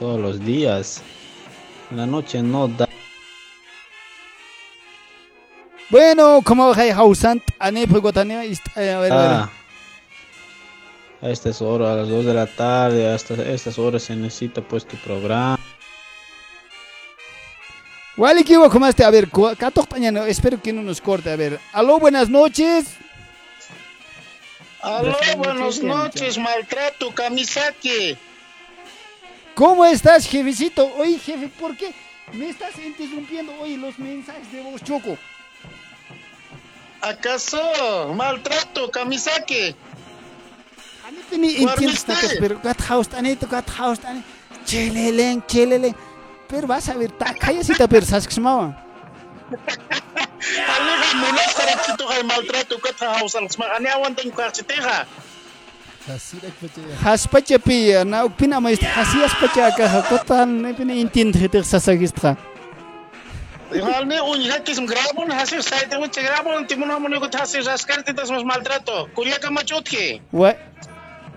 todos los días. En la noche no da.
Bueno como hay Hausan ane pues gotane a ver a ver
Ah, a estas horas, a las 2 de la tarde, hasta estas horas se necesita pues tu programa.
Wally kiwa como este a ver tanyani espero que no nos corte a ver aló buenas noches
Aló, buenas noches, maltrato, Kamisaki.
¿Cómo estás, jefecito? Oye, jefe, ¿por qué me estás interrumpiendo hoy los mensajes de voz Choco?
¿Acaso? Maltrato, Kamisaki.
Ni entiendes nada, pero gat house tane to gat house tane. Cheleleng, cheleleng. Pero vas a ver, ta callecita, pero sabes que se llama.
Aleja, mulas para que tú hay maltrato, que te hausa, las magane aguantan cuarchiteja.
Haspacha pia, na pina mais hasias pacha ka hakotan, ne pina intend hiter sasagistra.
Igual ne un hija que es un grabo, no hace usted te mucho grabo, no te muno muno que te hace rascar te das más maltrato. Culia que machotke.
Wa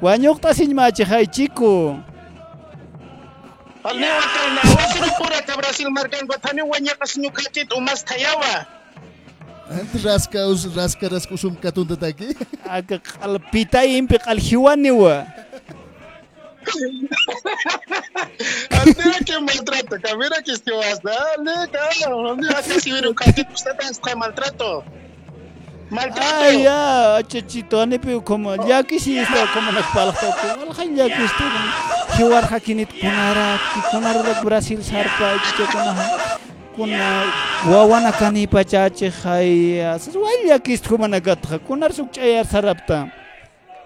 Wanyok ta sin ma chai chico.
Al ne wakal na wasu pura ka Brasil marcan batani wanya kasinyo kachit umas tayawa.
Antes rasca, us- rasca, rasca, usum katun tataki.
Aga qalpita impi qalhiwani
que maltrato, que mira que vas, dale, cabrón, mira que si hubiera un cachito, usted está maltrato. Maltrato.
Ay, ya, chachito, ane pe como ya que si está como ko. Wala kan ya que esto. Hiwar hakinit kunara, kunara Brasil sarpa che kuna wawana kani pachache khai. Sas wal ya que esto como nagat kunar suk chayar sarapta.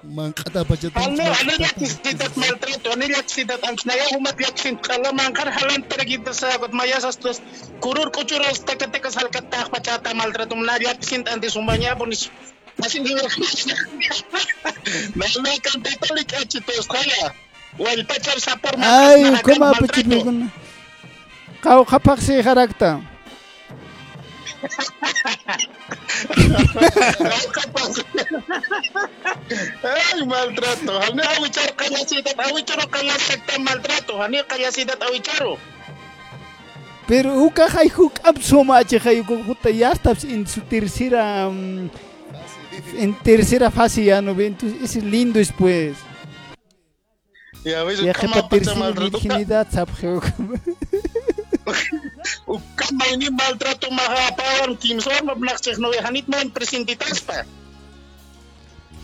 manqata pachatachu ana llakisitat maltrato ana llakisitat anchinaqa umat llakisintqa manqar halanta rakitasapat Maya tus kurur kuchuras takatecas halkataq pachata maltrato na llakisint antes umañapo nish Mamaykan tatalik achitosqaya wallpachar sapor
Ay, ¿cómo apachipikuna? Kau kapaqsi harakta.
Ay, maltrato. Hani awicharo kayasidat, awicharo kayasakta maltrato. Hani kayasidat awicharo.
Pero uka hay huk absomache hay puta ya estás en su tercera mm, en tercera fase ya no ven entonces es lindo después.
Y a veces
Ya que para tercera virginidad sabje.
Kama ini maltrato mahapawan kimsor mabnakchek no hanit man presentitaspa.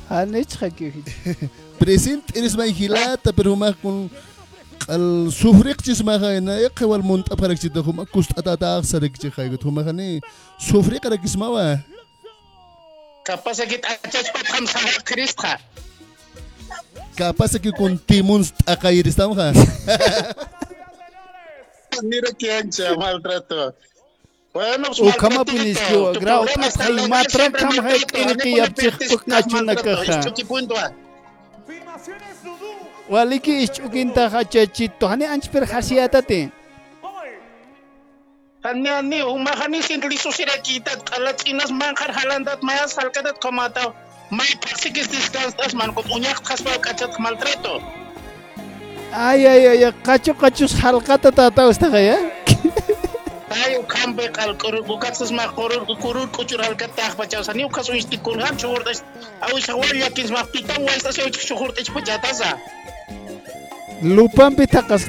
Hanech que
Presente eres más gilata, pero más con al sufrir chis más na ya que wal monta para que te huma kust atata sare que hay que huma kani sufrir para que smawa
Kapasa kit achas pat kam sa Krista.
capaz que con timuns acá ir estamos ha
Mira que ancha maltrato. Bueno, pues
O kama
maltratito.
punis ko
Tu
grau
problema
tat
está
hay
en lo
matra
siempre
kam hay
maltrato.
ir
Hani
que
pone
yap chik
pretextos
tuk na chuna
maltrato.
kaha.
Esto que punto ah.
Waliki ichukinta hachachito hani anch per khasiata te.
Hani ani uma hani sin liso sira kita alat inas man khar halandat maya salkadat komata. May praksikis disgustas man ko unyak khasba kachat maltrato.
Ay ay ay kachu kachus halkata tata usta ya.
Tayo kambe kal kurur bukatsas ma kurur kurur kuchur halkat tak bachau sani ukas uisti kurhan chuhur das awi shawar yakins ma pitam wa esta se chuhur das pujatasa.
Lupan pitakas.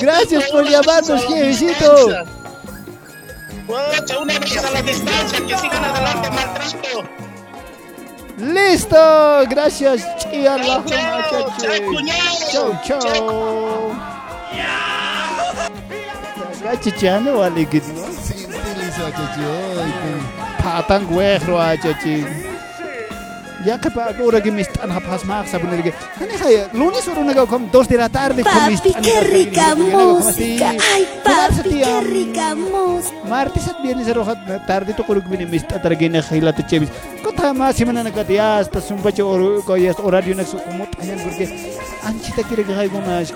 Gracias por llamarnos, jefecito.
Bueno, una vez a la distancia, que sigan adelante maltrato.
Listo, gracias. Chia la wehro achachi. Ya que para ahora que me están a pasmar, saben que Hani kaya lunes or unaga kom 2 de la tarde con mis
Papi, qué rica música. Ay, papi, qué rica música.
Martes at viernes rohat tarde to kulug bini mis tatargina khila to chebis. Kota ma simana na katia hasta sumpa cho or ko yes horario na kumut ayan porque anchita quiere que haya unas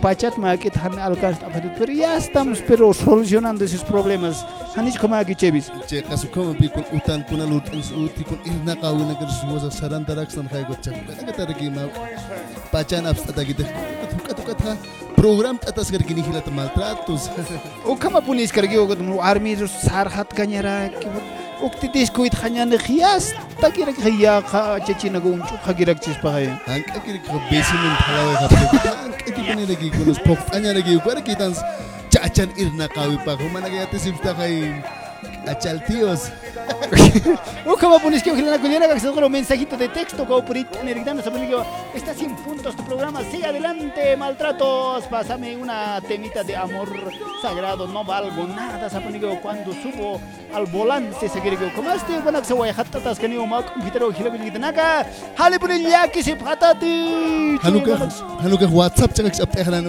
pachat ma que tan alcanza pero ya estamos pero solucionando esos problemas. Hanis como aquí chebis.
che kasu kama bi kun utan kuna lutan uti kun irna kawina ker وزفسران دركسن خاي قد شكل أنا قد أرقي ما باتشان أبس أتاقيد أتوقع أتوقع بروغرام تأتس كرقيني خيلة مالتراتوز وكما بونيس كرقي وقد
مو عرمي رس سار خط كنيرا وقتيتيش كويت خانيان خياس تاكيرك خيا خا تشينا غونشو خاكيرك تشيش باهي هانك اكيرك بيسي من حلاوه خاطرك هانك اكيرني
لكي كونس بوف انيا لكي كواركي تانس تشاتشان ارنا قاوي باغو مانا كياتي سيفتاخاين anya lagi kwar ki tan chachan irna kawi pa humana ga te sifta khay achal tíos
O kama punis que ojalá culiera que se un mensajito de texto como por internet que está 100 puntos tu programa. Sigue adelante maltratos. Pásame una temita de amor sagrado. No valgo nada saponi que cuando subo al volante se quiere que como este buena que se voy a hatta tas que ni uma computer o gila bilgita naka hale por ya que se patati.
Hanuka hanuka whatsapp chak chak tehna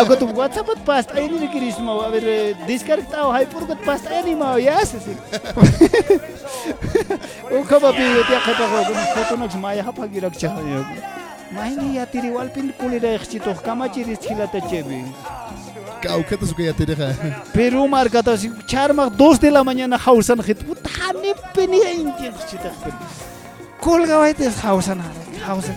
Agora tu WhatsApp at past aí não queres mal a ver descartar o hyper got past animal yes o kaba bi te khata go foto nak maya ha phagi rak chahiyo maini ya tiri wal pin kuli ra khchi to kama chiri khilata chebi კაუკეტს უკვე ათერეხა პერუ მარკატაში ჩარმახ დოს დელა მაñana ხაუსან ხეთ პუტანე პენი ინტიხჩი და ხოლგავაიტეს ხაუსან ხაუსან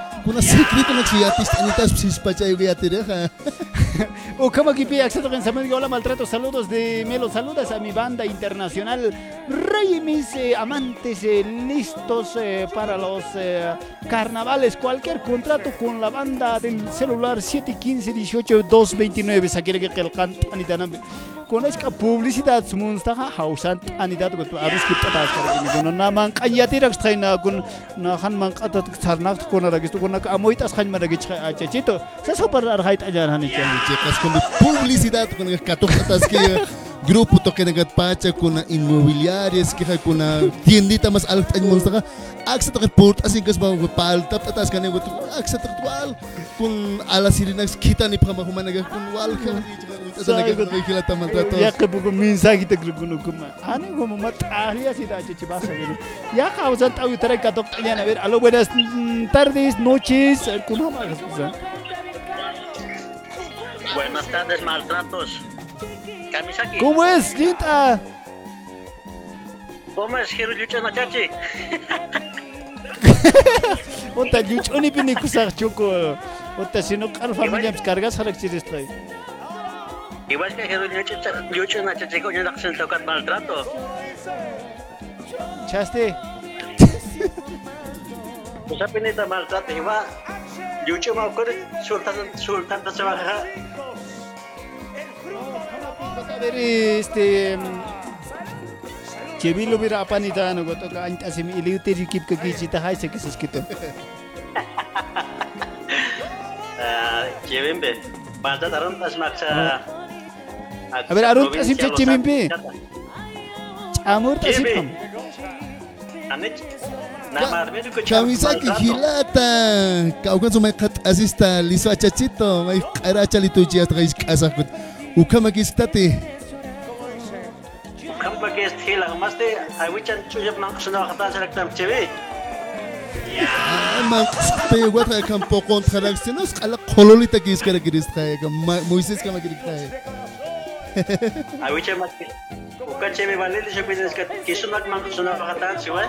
tiri. Como chasa chebis.
hanuka ka ya tereha spache kun hamat sakawai nucho war bidara pas nah koman mun harak kuna secreto nak siyatis anitas spache ya tereha
O como que pide acceso en Samuel Hola Maltrato, saludos de Melo, saludos a mi banda internacional, Rey mis eh, amantes eh, listos eh, para los eh, carnavales, cualquier contrato con la banda del celular 715 18 229, sakire que el cant anitana. Con esta publicidad sumunsta hausan anidad gut arus kita tas kare con na man qayati rak traina con na han man qatat sarnak con ra gistu con na amoitas khan mara gich achito sa super ar hait ajan hani
checas con publicidad con el katuk atas que grupo toque negat pacha kuna inmobiliarias que kuna tiendita mas alta en monstaka aksa toque port así que es ba pal tap tatas kane gut aksa actual kun ala sirinas kita ni pama humana kun wal kan asa naga kila tamaltrato
Ya que poco mensaje te creo que no como. Ani como mataría si da chichi vas a ver. Ya causa tau trae cato a ver. Aló buenas mm, tardes, noches. Kuna más cosa.
Buenas tardes, maltratos. Kamisaki.
¿Cómo es, Linta?
¿Cómo es, Hirujucha Nachachi?
Ota yucho ni pini kusar choco. Ota si no car familia pues cargas a la trae.
Igual que Hirujucha Nachachi con una acción tocar maltrato.
Chaste.
Pues pinita maltrato. Iba. Yucho mau kore sultan sultan ta sebaga.
A ver, este. Chevilo mira apa nih dah nogo toka anta semi iliu teri kip ke kici ta hai sekis skito.
Chevimbe. Banta taron tas maksa.
A ver, arun tasim che chimimbe. Amor tasim pam.
Anech. Nama armenu ko
Camisa que gilata. Kaukan sumay kat asista liso achachito. May karacha lito jia trais kasa kut. Ukama kistate.
Kampa ke stila maste awichan chujap nang kusuna kata selektam chevi.
Ama pe guata campo contra la acciones ala kololita que es cara que está Moisés kama que está.
Awichan maste. Uka chevi vale de chupines que kisunak nang kusuna kata siwa.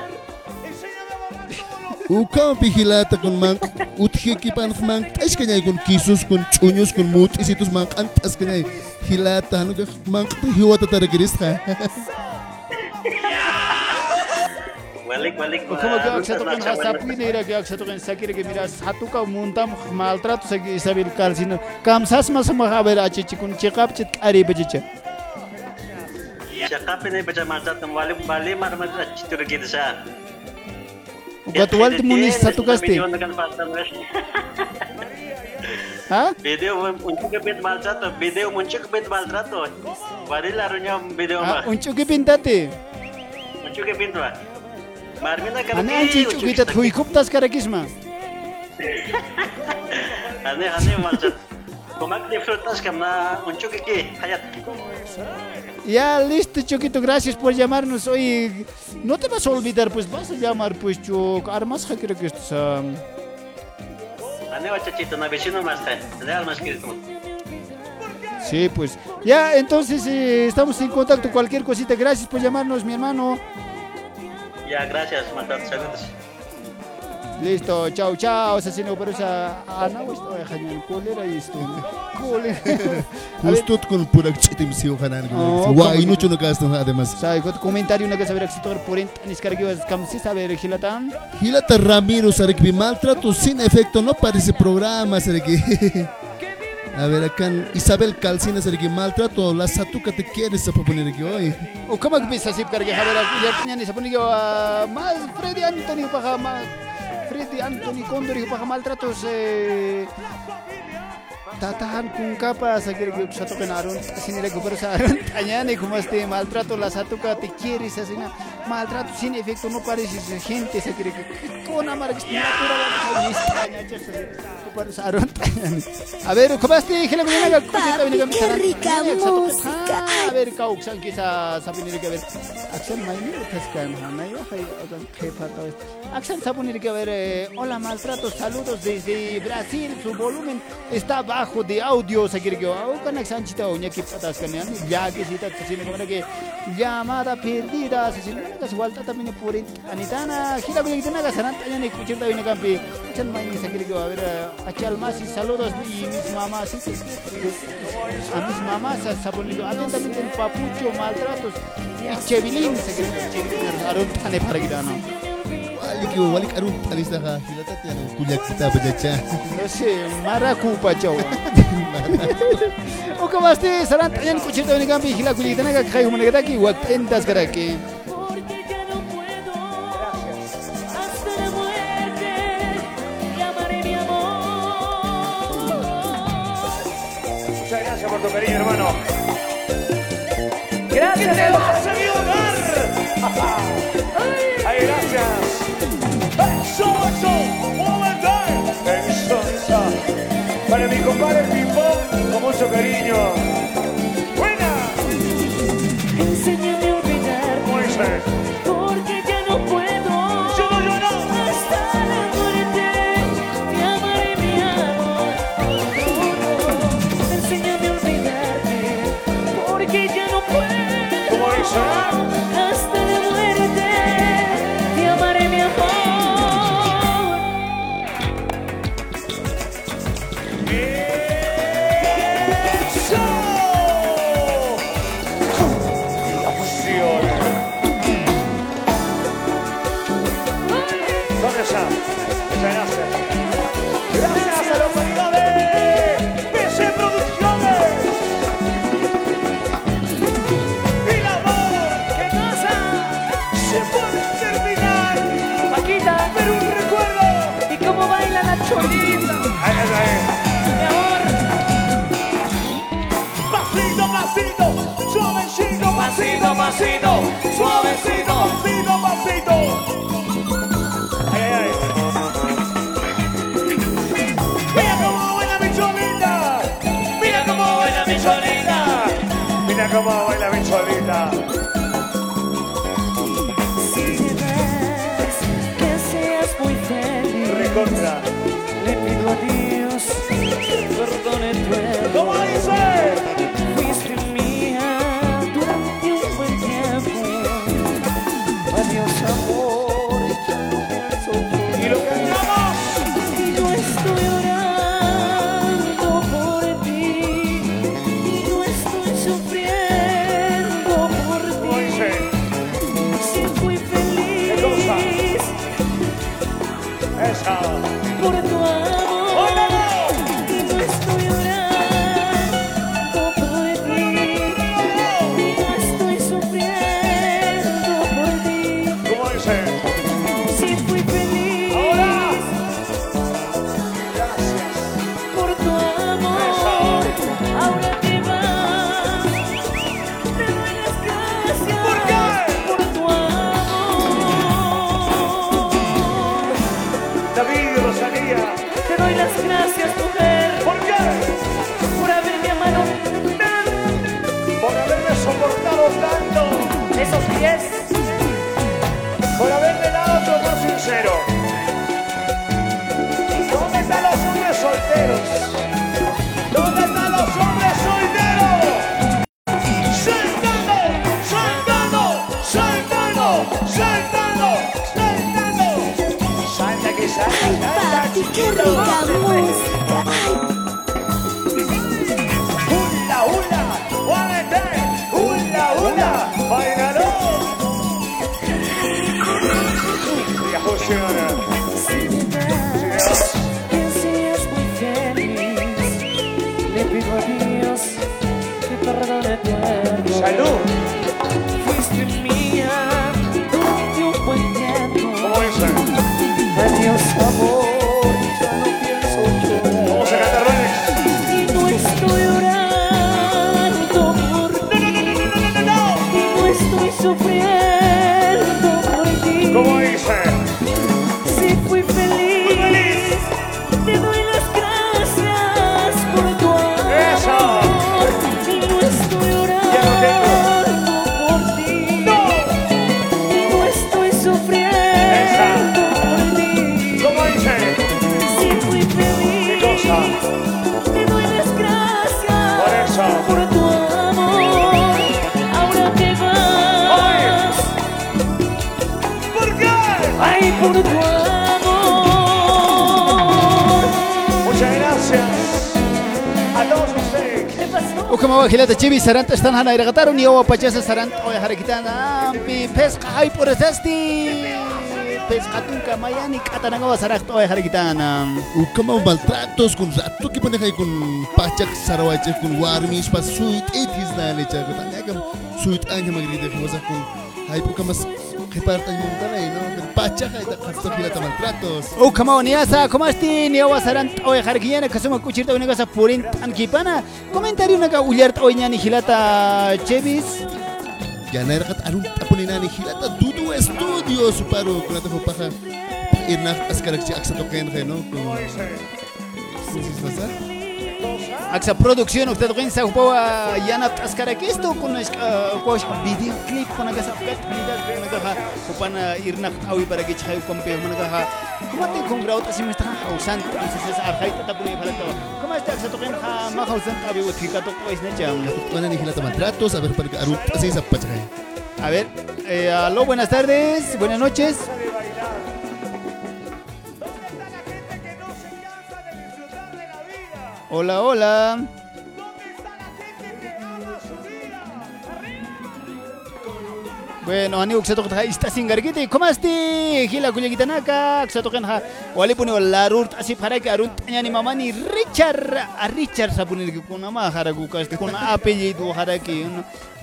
Ukama pigilata con man utje ki pan man es que con kisus con chuños con mut y situs man antas que hay hilata no que man hiwata tara que está.
Balik balik.
Como que aksa to kan hasapi ne ra que aksa to kan sakire que mira satu ka muntam maltrato se isabil kalsino kam sas mas ma haber achi chikun chekap chit ari bejicha.
Cakap ini baca maltrato balik balik mar mar citur gitu sa.
Ugat wal munis satu kaste.
Video dengan pasal.
Pintate.
Muncul ke pintu ah. Marmina kan.
Ana anchi chu kita thui kup tas kara kisma.
Ane ane maltrato. Comak disfrutas ke ki hayat.
Ya, listo, Choquito, gracias por llamarnos hoy. No te vas a olvidar, pues vas a llamar, pues. Armas, creo que es. um,
Ane wachachito na vecino más te. Real más
Sí, pues. Ya, entonces eh, estamos en contacto. Cualquier cosita, gracias por llamarnos, mi hermano.
Ya, gracias, maltrato. Saludos.
Listo, chao, chao. Asesino, pero esa. Ana, pues, estoy genial. Cólera y esto. Cólera. A ver,
Justo con pura chitim si ojanan.
Oh,
Guay,
¿cómo
no chuno gasto además.
¿sabes? ¿Qué comentario una que saber si todo por ni escarguio es camsi saber gilatan?
Hilata Ramiro Sarek maltrato sin efecto no parece programa Sarek. A ver acá Isabel Calcina Sarek maltrato la satuca te quieres a poner aquí hoy.
O cómo que bisa sip carga haber ya punya ni saponi yo más Freddy Anthony paha más Freddy Anthony Condor y paha maltratos eh satu kan arun sini lagi sa arun tanya nih cómo este maltrato la satu ka te quieres así na maltrato sin efecto no parece gente sa kira kira con amar que natural a ver cómo este bien aga kucita bien aga
Qué rica música.
a ver kau sang kisa sabi nila a ver. Aksan may ni utas ka na yo hay agan kepa to aksan sabi nila a ver eh, hola maltrato saludos desde Brasil su volumen está bajo de audio. Sa kira kira au kan aksan chita unya kip atas kan yan ya que llamada perdida tas walta también por anitana sanan tanya ni a ver eh, aquí almasi saludos y mis mamás a mamás atentamente el papucho maltratos y chevilín chevilín likiwa
walik arup alisaha hilatat yan kunya kita bajacha
kasi maraku pa chaw o kamaste sarant yan kuchito ni gambi hila kita naga khay humana kita ki wat entas kara ki
Gracias hermano. Gracias, te a mi. Para mi compadre Pipón, con mucho cariño. pasito, suavecito, pasito, pasito. Ay. Mira cómo baila mi cholita, mira cómo baila mi cholita, mira cómo baila mi cholita.
Si ves, que seas muy feliz.
Recontra.
Öyle de cebi serent işten hana ayrı kadar niye o paçası serent o hareketten am bi pes kay protesti. Pes katun kamayani katananga o sarak o hareketten am.
Ukama maltratos kun rato ki paneja kun pachak sarawache kun warmis pa suit etis na lecha kutan ya kam suit anje magride kusa kun hay pukamas kipar tayo mo tanay no Pachajaita constantila maltratos. Oh, o como
oniasa, como asti, ni awasaran, oye jarquillana, que somos cuchirta una cosa casa purin anquipana. Comentario una caullart oñani gilata chevis.
Yanarhat arun tapuninani gilata dudu estudios paro con la paja. Irna askaraxi axatoken reno. ¿Qué es eso?
Axa producción usted pensa un poco yana tascara que esto con es coach videoclip con aga sakat vida con aga kupana irna awi para que chayo con pe con aga como te con grau así me está hausan entonces es arjai tata puni para todo. Como está axa toquen ha ma hausan abi uthi ka to pues ne cham
Bueno, ni hilata maltratos, a ver, para que así esa pachaje.
a ver eh, aló buenas tardes buenas noches Hola, hola. Bueno, ani uksa to kha ista singar gite komasti hila kunya kita naka uksa to kan ha wali puni larur asip hara ke arun ni mama ni Richard a Richard sapuni ki kuna ma hara ku kas kuna apellido hara ki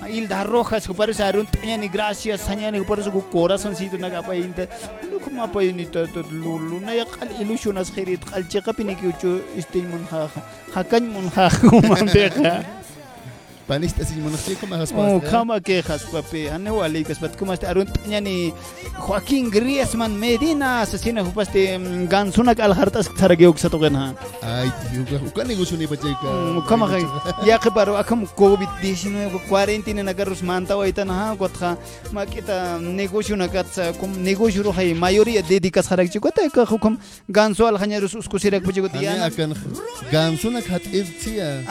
il da rojas ku parece arun ni gracias sanya ni por eso ku corazón si tu naga pa inte lu kuma pa ni to to lulu
Panista si monastir como has
Oh, kama quejas, papi. Ane wali kas bat kumas arun tanya ni Joaquín Griezmann Medina asesina hupaste gansunak al hartas tarageuk sa token ha.
Ay, tío, uka negocio ni pachaje ka.
Kama kay ya ke baro akam COVID-19 quarantine nagarus mantaw ita na ha kwatha makita negosyo na kat sa kum negosyo ro hay mayoría dedikas harak chiko ta ka hukum ganso al hanyarus usko sirak pujigo
Ani
tiyan.
akan ganso nak hat irtia.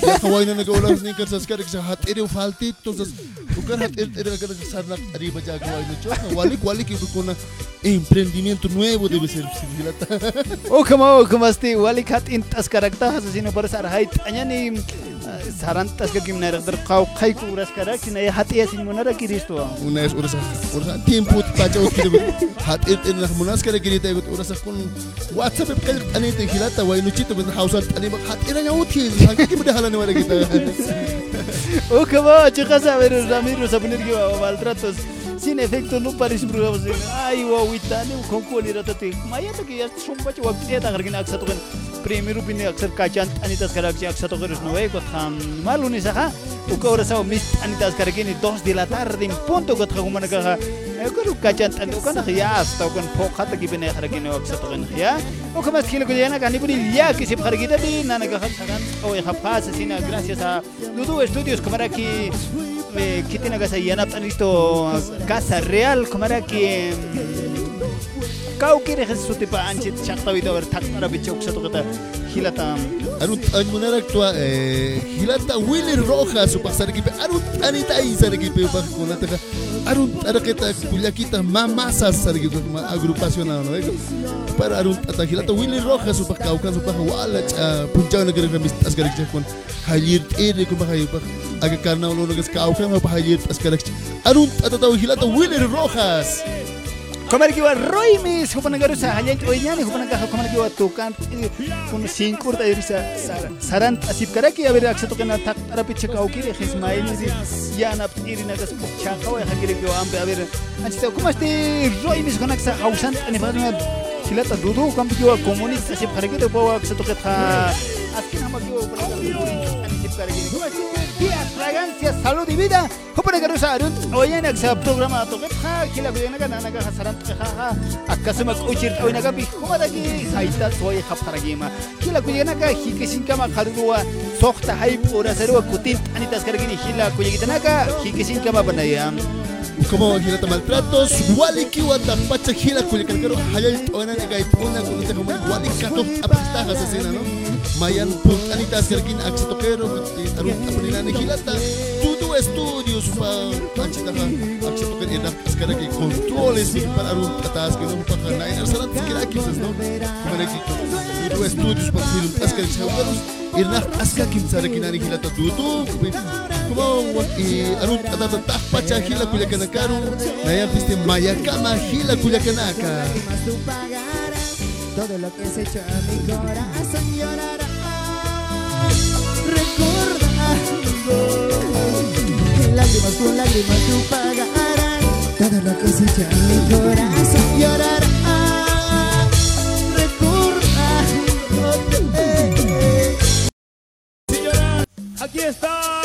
Ya kawain na nagaulas ni kan saskar sa hat iri falti to sas ukan hat iri iri akan sarnak arriba ja kawain na chua. Walik walik itu kuna emprendimiento nuevo debe ser sigilata.
O kama o kama sti wali kat in tas karakta hasasino par sar hay tanya ni saran tas ka kimna dar qaw khay ku ras karak sina ya hati ya sin monara kiristo.
Una es urasa urasa tiempo pacha ukide hat iri iri nak munas kare girita ikut urasa kun WhatsApp pe kal ani te hilata wa inu chito ben household ani hat iri nya uti. Hakiki beda halani wala kita.
O kama chicas a ver Ramiro sa punir que maltratos. Sin efecto no parece brugamos ay wa witane con con ira tate maya ta que ya son bache wa pite ta gargina aksa to kan primero pine aksar kacan anitas karak si aksa to keros no e kot ham maluni sa o ka ora sa mis anitas karagini dos de la tarde en punto kot ha kumana ka e ko kacan tan o kana ya hasta kan po khata ki bine karagini aksa to kan ya o kama skilo ko yana kani puni ya que se karagita di nana ka sagan o e hapasa sina gracias a Ludo Studios kamara ki eh, que tiene casa yana listo casa real kamara ki kau kire Jesus tipa anchit chakta video ber takara bichok sa to kata hilata
Arut an munara tua eh, hilata Willy Rojas su pasar equipe. Arut anita y sar equipe pa kuna taka arut ara kita kulia kita mamasa sar equipe ma agrupación no eh? para arut ata hilata Willy Rojas su pa kaukan su pa wala cha punjau negara kami tas garik cha kon halir ere ko pa hayo pa aga karna ulo nagas kaukan pa halir tas garik arut ata tau hilata Willy Rojas
Kamar kiwa Roy mis hupana garu sa hanya oi nyani hupana ka kamar kiwa tukan kun singkur ta irisa saran asip karaki abir aksa to kana tak tara piche kau kire khis mai ni si ya na iri na gas cha kau ya hagire kiwa ambe abir anchi ta kumaste Roy mis konak sa hausan ani bana hilata dudu kam kiwa komunik asip karaki to bawa aksa to kata askin hama kiwa kuna ani sip karaki kumaste Días, fragancia, salud y vida. Hupana garu sa arun oyen aksa programa to kata kila bidena kana naga hasaran ha akasama kuchir to naga bi kumada ki saita soy khaparagima kila kuyena ka hikesin kama kharua sokhta hay pura serwa kutin anitas kargini hila kuyegita naga hikesin kama banaya
como hilata maltratos wali kiwa tampacha hila kuya kalkaro hayay ona na gay puna kuno te como wali kato apasta asesina no mayan pun anitas kargin aksitokero arun apunina ni hilata tudo estudios ki controles para arun atas que no pa nain arsalat kira ki no como ne ki tudo estudios pa film askara chawalus irna aska kim sara kinani hilata tudo como arun tapacha hila kuya kanakaru naya piste mayakama hila kuya kanaka
Todo lo que has hecho a mi corazón llorará. Recordando Lágrimas con lágrimas tú pagarás. Todo lo que has hecho a mi corazón llorará. Recordando
Aquí está.